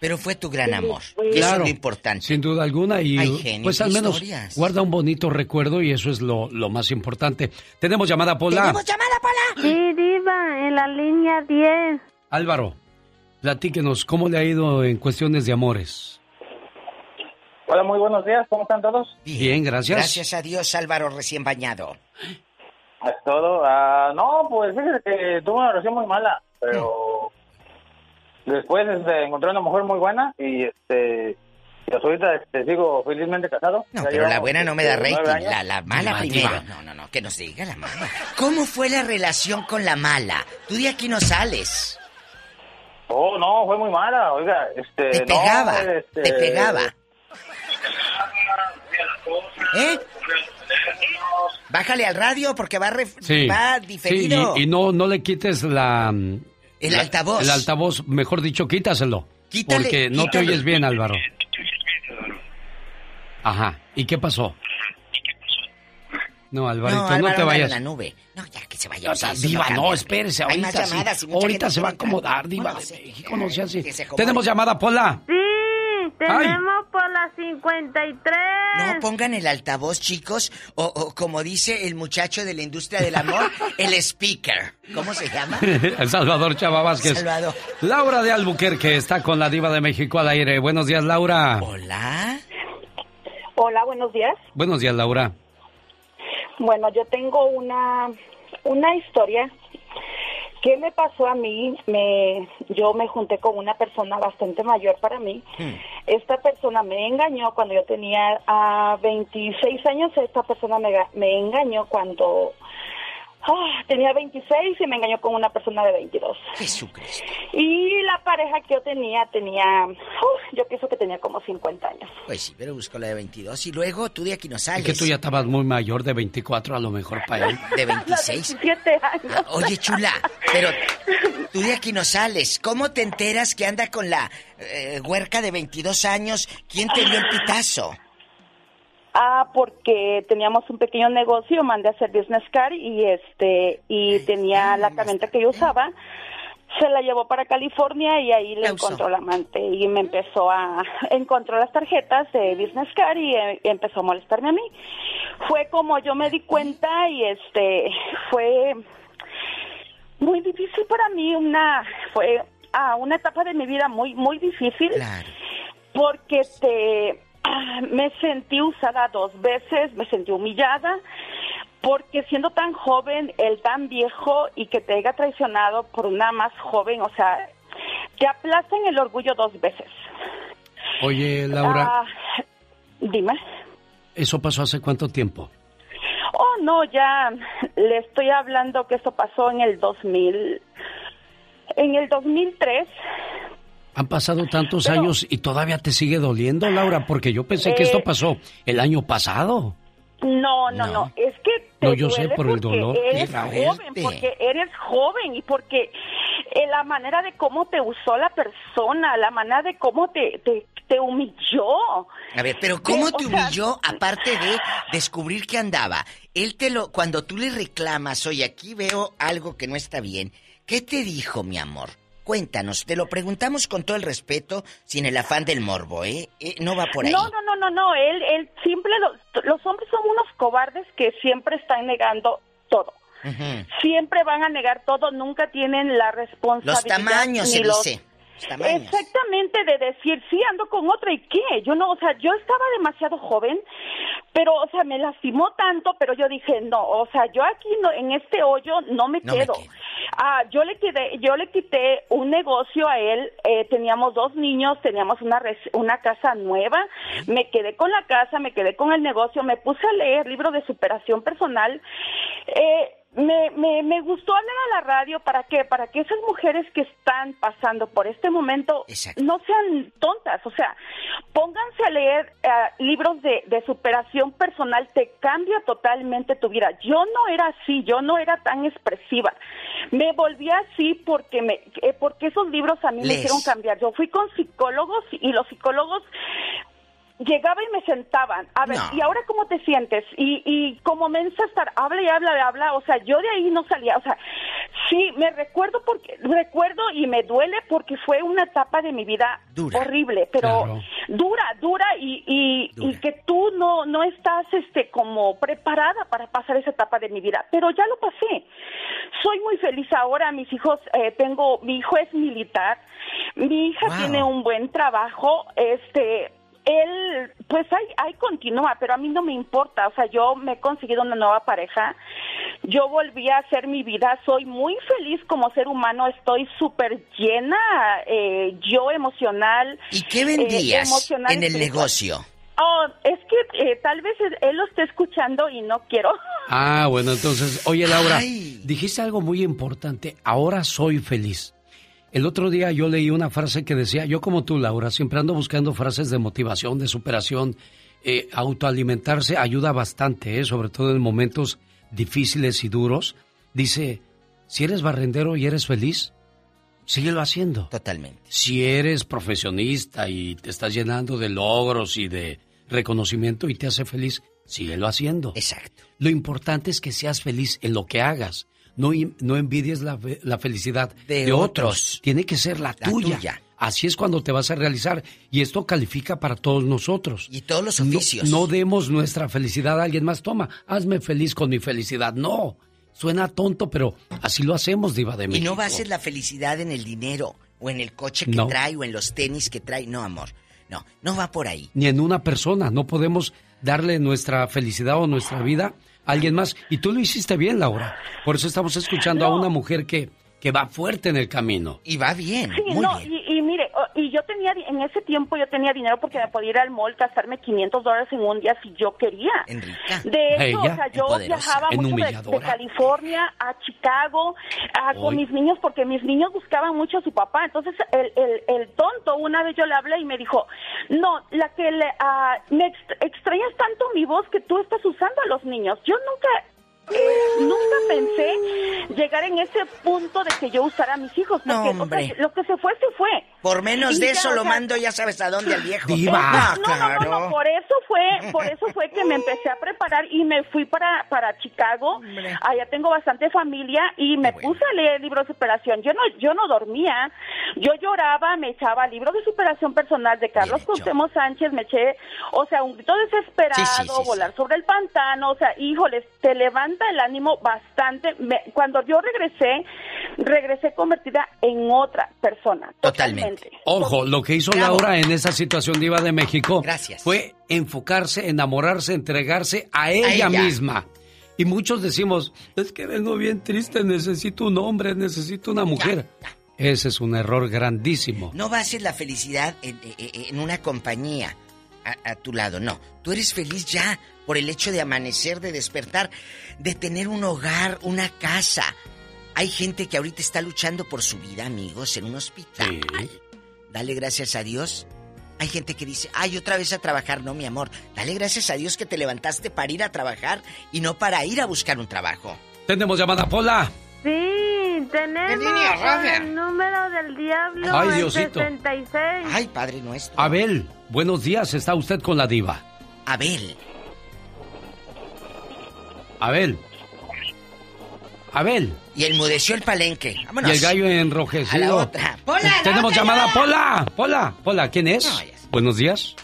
Speaker 2: Pero fue tu gran amor. Que Eso es
Speaker 3: Claro,
Speaker 2: lo importante.
Speaker 3: sin duda alguna. Y
Speaker 2: Ay, genio,
Speaker 3: pues al menos
Speaker 2: historias.
Speaker 3: guarda un bonito recuerdo y eso es lo, lo más importante. Tenemos llamada, Pola.
Speaker 2: ¿Tenemos llamada, Pola?
Speaker 71: Sí, Diva, en la línea 10.
Speaker 3: Álvaro, platíquenos, ¿cómo le ha ido en cuestiones de amores?
Speaker 76: Hola, muy buenos días, ¿cómo están todos?
Speaker 3: Bien, gracias.
Speaker 2: Gracias a Dios, Álvaro, recién bañado.
Speaker 76: Es todo. Ah, no, pues fíjese que tuve una relación muy mala, pero después este, encontré una mujer muy buena y este ahorita este, sigo felizmente casado.
Speaker 2: No,
Speaker 76: Ya
Speaker 2: pero la buena no me da
Speaker 76: este,
Speaker 2: rating, la, la mala
Speaker 3: Diva,
Speaker 2: primero. No, no, no, que nos diga la mala. ¿Cómo fue la relación con la mala? Tú de aquí no sales.
Speaker 76: Oh, no, fue muy mala, oiga, este...
Speaker 2: Te
Speaker 76: no,
Speaker 2: pegaba,
Speaker 76: este,
Speaker 2: te pegaba. ¿Eh? Bájale al radio porque va, ref-
Speaker 3: Sí,
Speaker 2: va
Speaker 3: sí,
Speaker 2: diferido.
Speaker 3: y, y no, no le quites la...
Speaker 2: El
Speaker 3: la-
Speaker 2: altavoz.
Speaker 3: El altavoz, mejor dicho, quítaselo.
Speaker 2: Quítale,
Speaker 3: porque no te oyes bien, Álvaro. Ajá. ¿Y qué pasó? No, Alvarito,
Speaker 2: no,
Speaker 3: no te vayas.
Speaker 2: la nube. No, ya que se vaya.
Speaker 3: No, diva, no, espérese. Ahorita,
Speaker 2: Hay más llamadas
Speaker 3: sí, ahorita se va a acomodar, diva
Speaker 2: No,
Speaker 3: de México, no sea así. ¿Tenemos llamada, Pola?
Speaker 71: Sí, tenemos por la 53.
Speaker 2: No pongan el altavoz, chicos, o, o como dice el muchacho de la industria del amor, el speaker. ¿Cómo se llama?
Speaker 3: El Salvador Chava Vázquez.
Speaker 2: Salvador.
Speaker 3: Laura de Albuquerque está con la diva de México al aire. Buenos días, Laura.
Speaker 2: Hola.
Speaker 77: Hola, buenos días.
Speaker 3: Buenos días, Laura.
Speaker 77: Bueno, yo tengo una, una historia. ¿Qué me pasó a mí? Me, yo me junté con una persona bastante mayor para mí. Esta persona me engañó cuando yo tenía a 26 años. Esta persona me, me engañó cuando ah, tenía 26 y me engañó con una persona de 22.
Speaker 2: Jesucristo.
Speaker 77: Y la pareja que yo tenía tenía, uf, yo pienso que tenía como 50 años.
Speaker 2: Pues sí, pero busco la de 22 y luego tú de aquí no
Speaker 3: Es
Speaker 2: sales.
Speaker 3: que tú ya estabas muy mayor, de 24 a lo mejor para él.
Speaker 2: De 26.
Speaker 77: 27 años.
Speaker 2: Oye, chula, pero tú de aquí no sales. ¿Cómo te enteras que anda con la eh, huerca de 22 años? ¿Quién te dio el pitazo?
Speaker 77: Ah, porque teníamos un pequeño negocio, mandé a hacer business card y este y tenía la camioneta que yo usaba, se la llevó para California y ahí le encontró la amante y me empezó a encontró las tarjetas de business card y eh, empezó a molestarme a mí. Fue como yo me di cuenta y este fue muy difícil para mí, una fue ah, una etapa de mi vida muy muy difícil porque este ah, me sentí usada dos veces, me sentí humillada porque siendo tan joven, él tan viejo y que te haya traicionado por una más joven, o sea, te aplastan el orgullo dos veces.
Speaker 3: Oye, Laura,
Speaker 77: Ah, dime.
Speaker 3: ¿eso pasó hace cuánto tiempo?
Speaker 77: Oh, no, ya le estoy hablando que esto pasó en el 2000, en el 2003.
Speaker 3: Han pasado tantos años y todavía te sigue doliendo, Laura, porque yo pensé que
Speaker 77: Eh,
Speaker 3: esto pasó el año pasado.
Speaker 77: No, no, no, es que te
Speaker 3: No, yo sé por el
Speaker 77: porque
Speaker 3: dolor.
Speaker 77: Eres joven, porque eres joven y porque eh, la manera de cómo te usó la persona, la manera de cómo te, te, te humilló.
Speaker 2: A ver, pero ¿cómo
Speaker 77: Eh,
Speaker 2: te
Speaker 77: sea-
Speaker 2: humilló aparte de descubrir que andaba? Él te lo cuando tú le reclamas, "Oye, aquí veo algo que no está bien." ¿Qué te dijo, mi amor? Cuéntanos, te lo preguntamos con todo el respeto, sin el afán del morbo, ¿eh? Eh, no va por ahí.
Speaker 77: No, no, no, no, no, él, él siempre, los, los hombres son unos cobardes que siempre están negando todo. Siempre van a negar todo, nunca tienen la responsabilidad.
Speaker 2: Los tamaños,
Speaker 77: ni
Speaker 2: se
Speaker 77: los-
Speaker 2: dice. Tamaños.
Speaker 77: Exactamente, de decir, sí, ando con otra y qué. Yo no, o sea, yo estaba demasiado joven, pero, o sea, me lastimó tanto, pero yo dije, no, o sea, yo aquí no, en este hoyo no me
Speaker 2: No me
Speaker 77: quedo. Ah, yo le quedé, yo le quité un negocio a él, eh, teníamos dos niños, teníamos una res- una casa nueva, me quedé con la casa, me quedé con el negocio, me puse a leer libros de superación personal, eh, me, me, me gustó hablar a la radio para que para que esas mujeres que están pasando por este momento no sean tontas, o sea, pónganse a leer eh, libros de, de superación personal, te cambia totalmente tu vida. Yo no era así, yo no era tan expresiva. Me volví así porque me eh, porque esos libros a mí me hicieron cambiar. Yo fui con psicólogos y los psicólogos llegaba y me sentaban. A ver, ¿y ahora cómo te sientes? Y, y como me estar, habla y habla y habla, o sea, yo de ahí no salía, o sea, sí, me recuerdo porque, recuerdo y me duele porque fue una etapa de mi vida horrible, pero
Speaker 78: Claro.
Speaker 77: dura, dura y, y, y que tú no, no estás, este, como preparada para pasar esa etapa de mi vida, pero ya lo pasé. Soy muy feliz ahora, mis hijos, eh, tengo, mi hijo es militar, mi hija
Speaker 78: Wow.
Speaker 77: tiene un buen trabajo, este, él, pues ahí, ahí continúa, pero a mí no me importa, o sea, yo me he conseguido una nueva pareja, yo volví a hacer mi vida, soy muy feliz como ser humano, estoy súper llena, eh, yo emocional.
Speaker 2: ¿Y qué
Speaker 77: eh,
Speaker 2: vendías
Speaker 77: emocional
Speaker 2: en el negocio?
Speaker 77: Oh, es que eh, tal vez él lo esté escuchando y no quiero.
Speaker 3: Ah, bueno, entonces, oye Laura, dijiste algo muy importante, ahora soy feliz. El otro día yo leí una frase que decía, yo como tú Laura, siempre ando buscando frases de motivación, de superación, eh, autoalimentarse ayuda bastante, ¿eh? sobre todo en momentos difíciles y duros. Dice, si eres barrendero y eres feliz, síguelo haciendo.
Speaker 2: Totalmente.
Speaker 3: Si eres profesionista y te estás llenando de logros y de reconocimiento y te hace feliz, síguelo haciendo.
Speaker 2: Exacto.
Speaker 3: Lo importante es que seas feliz en lo que hagas. No, no envidies la, la felicidad de, otros. Tiene que ser la, tuya. Así es cuando te vas a realizar. Y esto califica para todos nosotros.
Speaker 2: Y todos los oficios.
Speaker 3: No, demos nuestra felicidad a alguien más. Toma, hazme feliz con mi felicidad. No. Suena tonto, pero así lo hacemos, Diva de México.
Speaker 2: Y no bases la felicidad en el dinero, o en el coche que trae, o en los tenis que trae. No, amor. No, no va por ahí.
Speaker 3: Ni en una persona. No podemos darle nuestra felicidad o nuestra vida alguien más. Y tú lo hiciste bien, Laura. Por eso estamos escuchando a una mujer que, que va fuerte en el camino.
Speaker 2: Y va bien.
Speaker 77: Sí,
Speaker 2: muy
Speaker 77: no,
Speaker 2: bien.
Speaker 77: Y, y, mire, y yo tenía, en ese tiempo yo tenía dinero porque me podía ir al mall, gastarme 500 dólares en un día si yo quería.
Speaker 2: Enrica.
Speaker 77: De hecho,
Speaker 3: Ella,
Speaker 77: o sea, yo
Speaker 2: poderosa,
Speaker 77: viajaba mucho de, California a Chicago a- con mis niños porque mis niños buscaban mucho a su papá. Entonces, el, el, el tonto, una vez yo le hablé y me dijo, no, la que le, ah, me ex- extrañas tanto mi voz que tú estás usando a los niños. Yo nunca... nunca pensé llegar en ese punto de que yo usara a mis hijos. Porque,
Speaker 2: No,
Speaker 77: o sea, lo que se fue, se fue.
Speaker 2: Por menos
Speaker 77: Y
Speaker 2: de
Speaker 77: ya,
Speaker 2: eso
Speaker 77: o
Speaker 2: lo mando, ya sabes a dónde, al viejo.
Speaker 3: Diva.
Speaker 77: No, no, no, no, por eso fue, por eso fue que me empecé a preparar y me fui para, para Chicago. Allá tengo bastante familia y me puse a leer libros de superación. Yo no, yo no dormía, yo lloraba, me echaba libros de superación personal de Carlos Cuauhtémoc Sánchez, me eché, o sea, un grito desesperado,
Speaker 2: Sí, sí, sí, sí.
Speaker 77: volar sobre el pantano, o sea, híjoles, te levanta el ánimo bastante. Me- cuando yo regresé, regresé convertida en otra persona.
Speaker 2: Totalmente.
Speaker 3: Ojo, lo que hizo
Speaker 2: Bravo.
Speaker 3: Laura en esa situación Diva de México
Speaker 2: Gracias.
Speaker 3: fue enfocarse, enamorarse, entregarse a ella,
Speaker 2: ella.
Speaker 3: misma. Y muchos decimos, es que vengo bien triste, necesito un hombre, necesito una mujer. Ese es un error grandísimo.
Speaker 2: No bases la felicidad en, en- en una compañía a, a tu lado, no. Tú eres feliz ya por el hecho de amanecer, de despertar, de tener un hogar, una casa. Hay gente que ahorita está luchando por su vida, amigos, en un hospital. Dale gracias a Dios. Hay gente que dice, ay, otra vez a trabajar. No, mi amor. Dale gracias a Dios que te levantaste para ir a trabajar y no para ir a buscar un trabajo.
Speaker 3: Tenemos llamada, Pola.
Speaker 71: Sí, tenemos
Speaker 2: línea,
Speaker 71: el número del diablo
Speaker 3: Ay,
Speaker 71: el
Speaker 3: Diosito.
Speaker 71: 66.
Speaker 2: Ay, Padre nuestro.
Speaker 3: Abel, buenos días, está usted con la diva.
Speaker 2: Abel.
Speaker 3: Abel. Abel.
Speaker 2: Y enmudeció el palenque. Vámonos.
Speaker 3: Y el gallo
Speaker 2: A la
Speaker 3: enrojecido.
Speaker 2: otra. ¡Pola, la
Speaker 3: Tenemos
Speaker 2: otra
Speaker 3: llamada,
Speaker 2: llamada!
Speaker 3: Pola. Pola, Pola, ¿quién es? buenos días.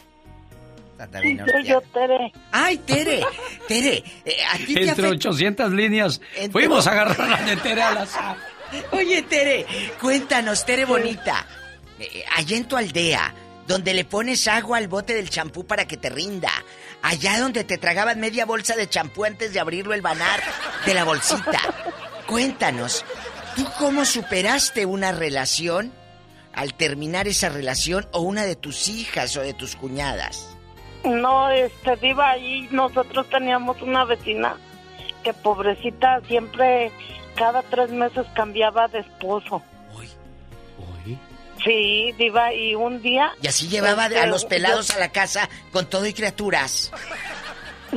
Speaker 2: Soy yo, Tere. Ay, Tere. Tere, eh, a ti te
Speaker 3: Entre
Speaker 2: afecta...
Speaker 3: 800 líneas
Speaker 2: Entre-
Speaker 3: fuimos a agarrar la de Tere al azar.
Speaker 2: Oye, Tere, cuéntanos, Tere bonita. Eh, allá en tu aldea, donde le pones agua al bote del champú para que te rinda. Allá donde te tragaban media bolsa de champú antes de abrirlo el banar de la bolsita. Cuéntanos, ¿tú cómo superaste una relación al terminar esa relación o una de tus hijas o de tus cuñadas?
Speaker 79: No, este, Diva, ahí nosotros teníamos una vecina que pobrecita siempre, cada tres meses cambiaba de esposo. Sí, Diva, y un día...
Speaker 2: Y así llevaba
Speaker 79: este,
Speaker 2: a los pelados
Speaker 79: yo-
Speaker 2: a la casa con todo y criaturas.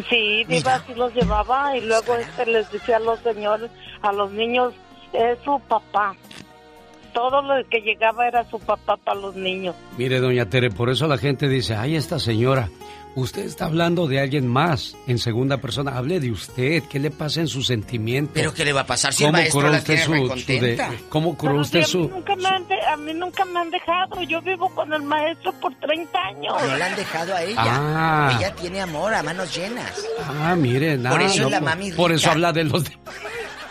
Speaker 79: Sí, Diva, sí los llevaba y luego este les decía a los señores, a los niños, es su papá. Todo lo que llegaba era su papá para los niños.
Speaker 3: Mire, doña Tere, por eso la gente dice, ay, esta señora, usted está hablando de alguien más en segunda persona. Hable de usted, ¿qué le pasa en sus sentimientos?
Speaker 2: ¿Pero qué le va a pasar si el
Speaker 3: ¿Cómo
Speaker 2: maestro
Speaker 3: curó
Speaker 2: la
Speaker 3: usted
Speaker 2: tiene
Speaker 3: su, su de- ¿Cómo curó
Speaker 79: Pero
Speaker 3: usted
Speaker 79: sí, a, mí
Speaker 3: su...?
Speaker 79: nunca me han de- a mí nunca me han dejado. Yo vivo con el maestro por 30 años.
Speaker 2: No la han dejado a ella.
Speaker 3: Ah.
Speaker 2: Ella tiene amor a manos llenas.
Speaker 3: Ah, mire, nada.
Speaker 2: Por eso
Speaker 3: no,
Speaker 2: es la
Speaker 3: por-
Speaker 2: mami
Speaker 3: Por eso habla de los... de-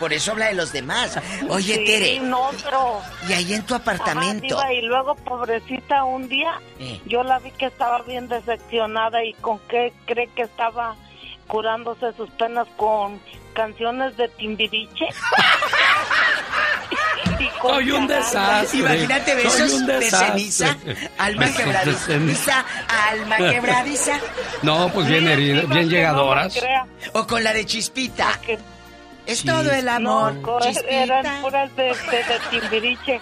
Speaker 2: Por eso habla de los demás. Oye,
Speaker 79: Sí,
Speaker 2: Tere.
Speaker 79: No, pero...
Speaker 2: Y ahí en tu apartamento.
Speaker 79: Ajá, Diva, y luego, pobrecita, un día
Speaker 2: Eh.
Speaker 79: yo la vi que estaba bien decepcionada y con qué cree que estaba curándose sus penas con canciones de Timbiriche.
Speaker 3: Soy un desastre.
Speaker 2: Imagínate besos de ceniza, alma quebradiza,
Speaker 3: ceniza.
Speaker 2: alma quebradiza.
Speaker 3: No, pues bien herido, bien llegadoras.
Speaker 2: O con la de Chispita. Es todo el
Speaker 79: No,
Speaker 2: amor. Chispita.
Speaker 79: eran puras de, de, de Timbiriche.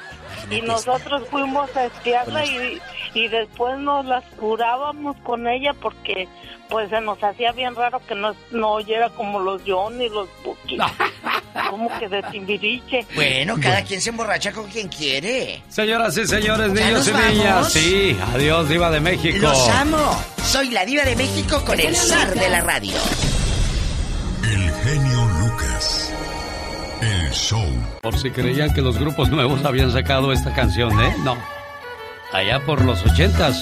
Speaker 79: Y nosotros fuimos a espiarla y, y después nos las curábamos con ella porque pues se nos hacía bien raro que no, no oyera como los John y los Buki. como que de Timbiriche.
Speaker 2: Bueno, cada quien se emborracha con quien quiere.
Speaker 3: Señoras y señores,
Speaker 2: ¿Ya
Speaker 3: niños y niñas, sí, adiós, Diva de México.
Speaker 2: Los amo. Soy la diva de México con el zar de la radio.
Speaker 1: El genio Lucas. El show.
Speaker 3: Por si creían que los grupos nuevos habían sacado esta canción, ¿eh? No. Allá por los ochentas,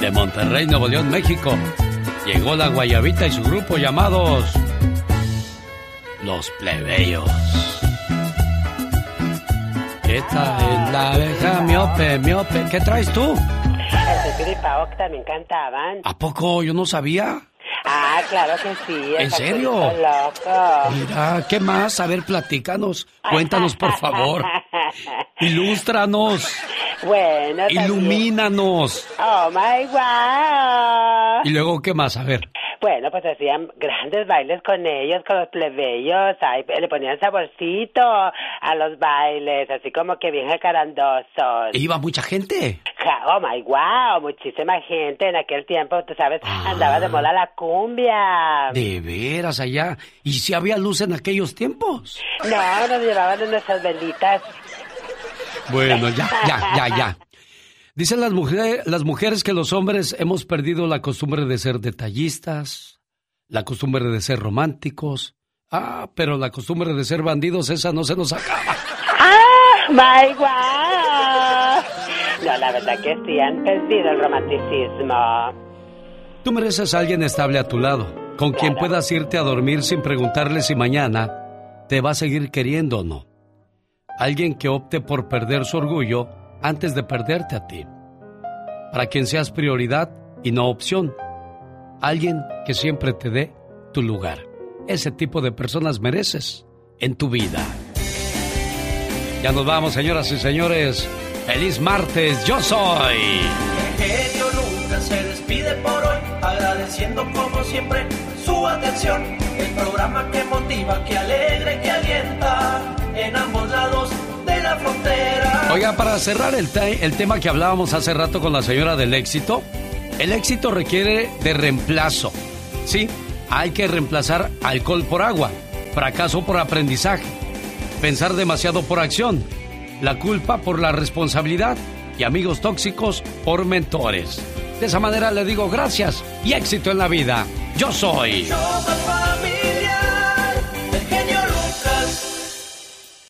Speaker 3: de Monterrey, Nuevo León, México, llegó la Guayabita y su grupo llamados Los Plebeyos. Esta es la abeja miope, miope. ¿Qué traes tú?
Speaker 26: El Pao que también cantaban.
Speaker 3: ¿A poco? Yo no sabía.
Speaker 26: Ah, claro que sí.
Speaker 3: ¿En serio?
Speaker 26: Loco.
Speaker 3: Mira, ¿qué más? A ver, platícanos. Cuéntanos, por favor. Ilústranos.
Speaker 26: Bueno, también.
Speaker 3: Ilumínanos.
Speaker 26: Oh my wow.
Speaker 3: ¿Y luego qué más? A ver.
Speaker 26: Bueno, pues hacían grandes bailes con ellos, con los plebeyos, ahí le ponían saborcito a los bailes, así como que bien jacarandosos.
Speaker 3: ¿E ¿Iba mucha gente?
Speaker 26: Ja, Oh my wow, muchísima gente en aquel tiempo, tú sabes,
Speaker 3: Ah.
Speaker 26: andaba de moda la cumbia.
Speaker 3: De veras allá. ¿Y si había luz en aquellos tiempos?
Speaker 26: No, nos llevaban en nuestras velitas.
Speaker 3: Bueno, ya, ya, ya, ya. Dicen las, mujeres, las mujeres que los hombres hemos perdido la costumbre de ser detallistas, la costumbre de ser románticos. Ah, pero la costumbre de ser bandidos, esa no se nos acaba.
Speaker 26: ¡Ah! ¡My wow! No, la verdad que sí, han perdido el romanticismo.
Speaker 3: Tú mereces a alguien estable a tu lado, con quien puedas irte a dormir sin preguntarle si mañana te va a seguir queriendo o no. Alguien que opte por perder su orgullo antes de perderte a ti. Para quien seas prioridad y no opción. Alguien que siempre te dé tu lugar. Ese tipo de personas mereces en tu vida. Ya nos vamos, señoras y señores. Feliz martes, yo soy.
Speaker 16: Genio Lucas se despide por hoy, agradeciendo como siempre su atención. El programa que motiva, que alegra que alienta en ambos lados
Speaker 3: Oiga, para cerrar el, te- el tema que hablábamos hace rato con la señora del éxito, el éxito requiere de reemplazo. Sí, hay que reemplazar alcohol por agua, fracaso por aprendizaje, pensar demasiado por acción, la culpa por la responsabilidad y amigos tóxicos por mentores. De esa manera le digo gracias y éxito en la vida. Yo soy.
Speaker 16: Yo, papá,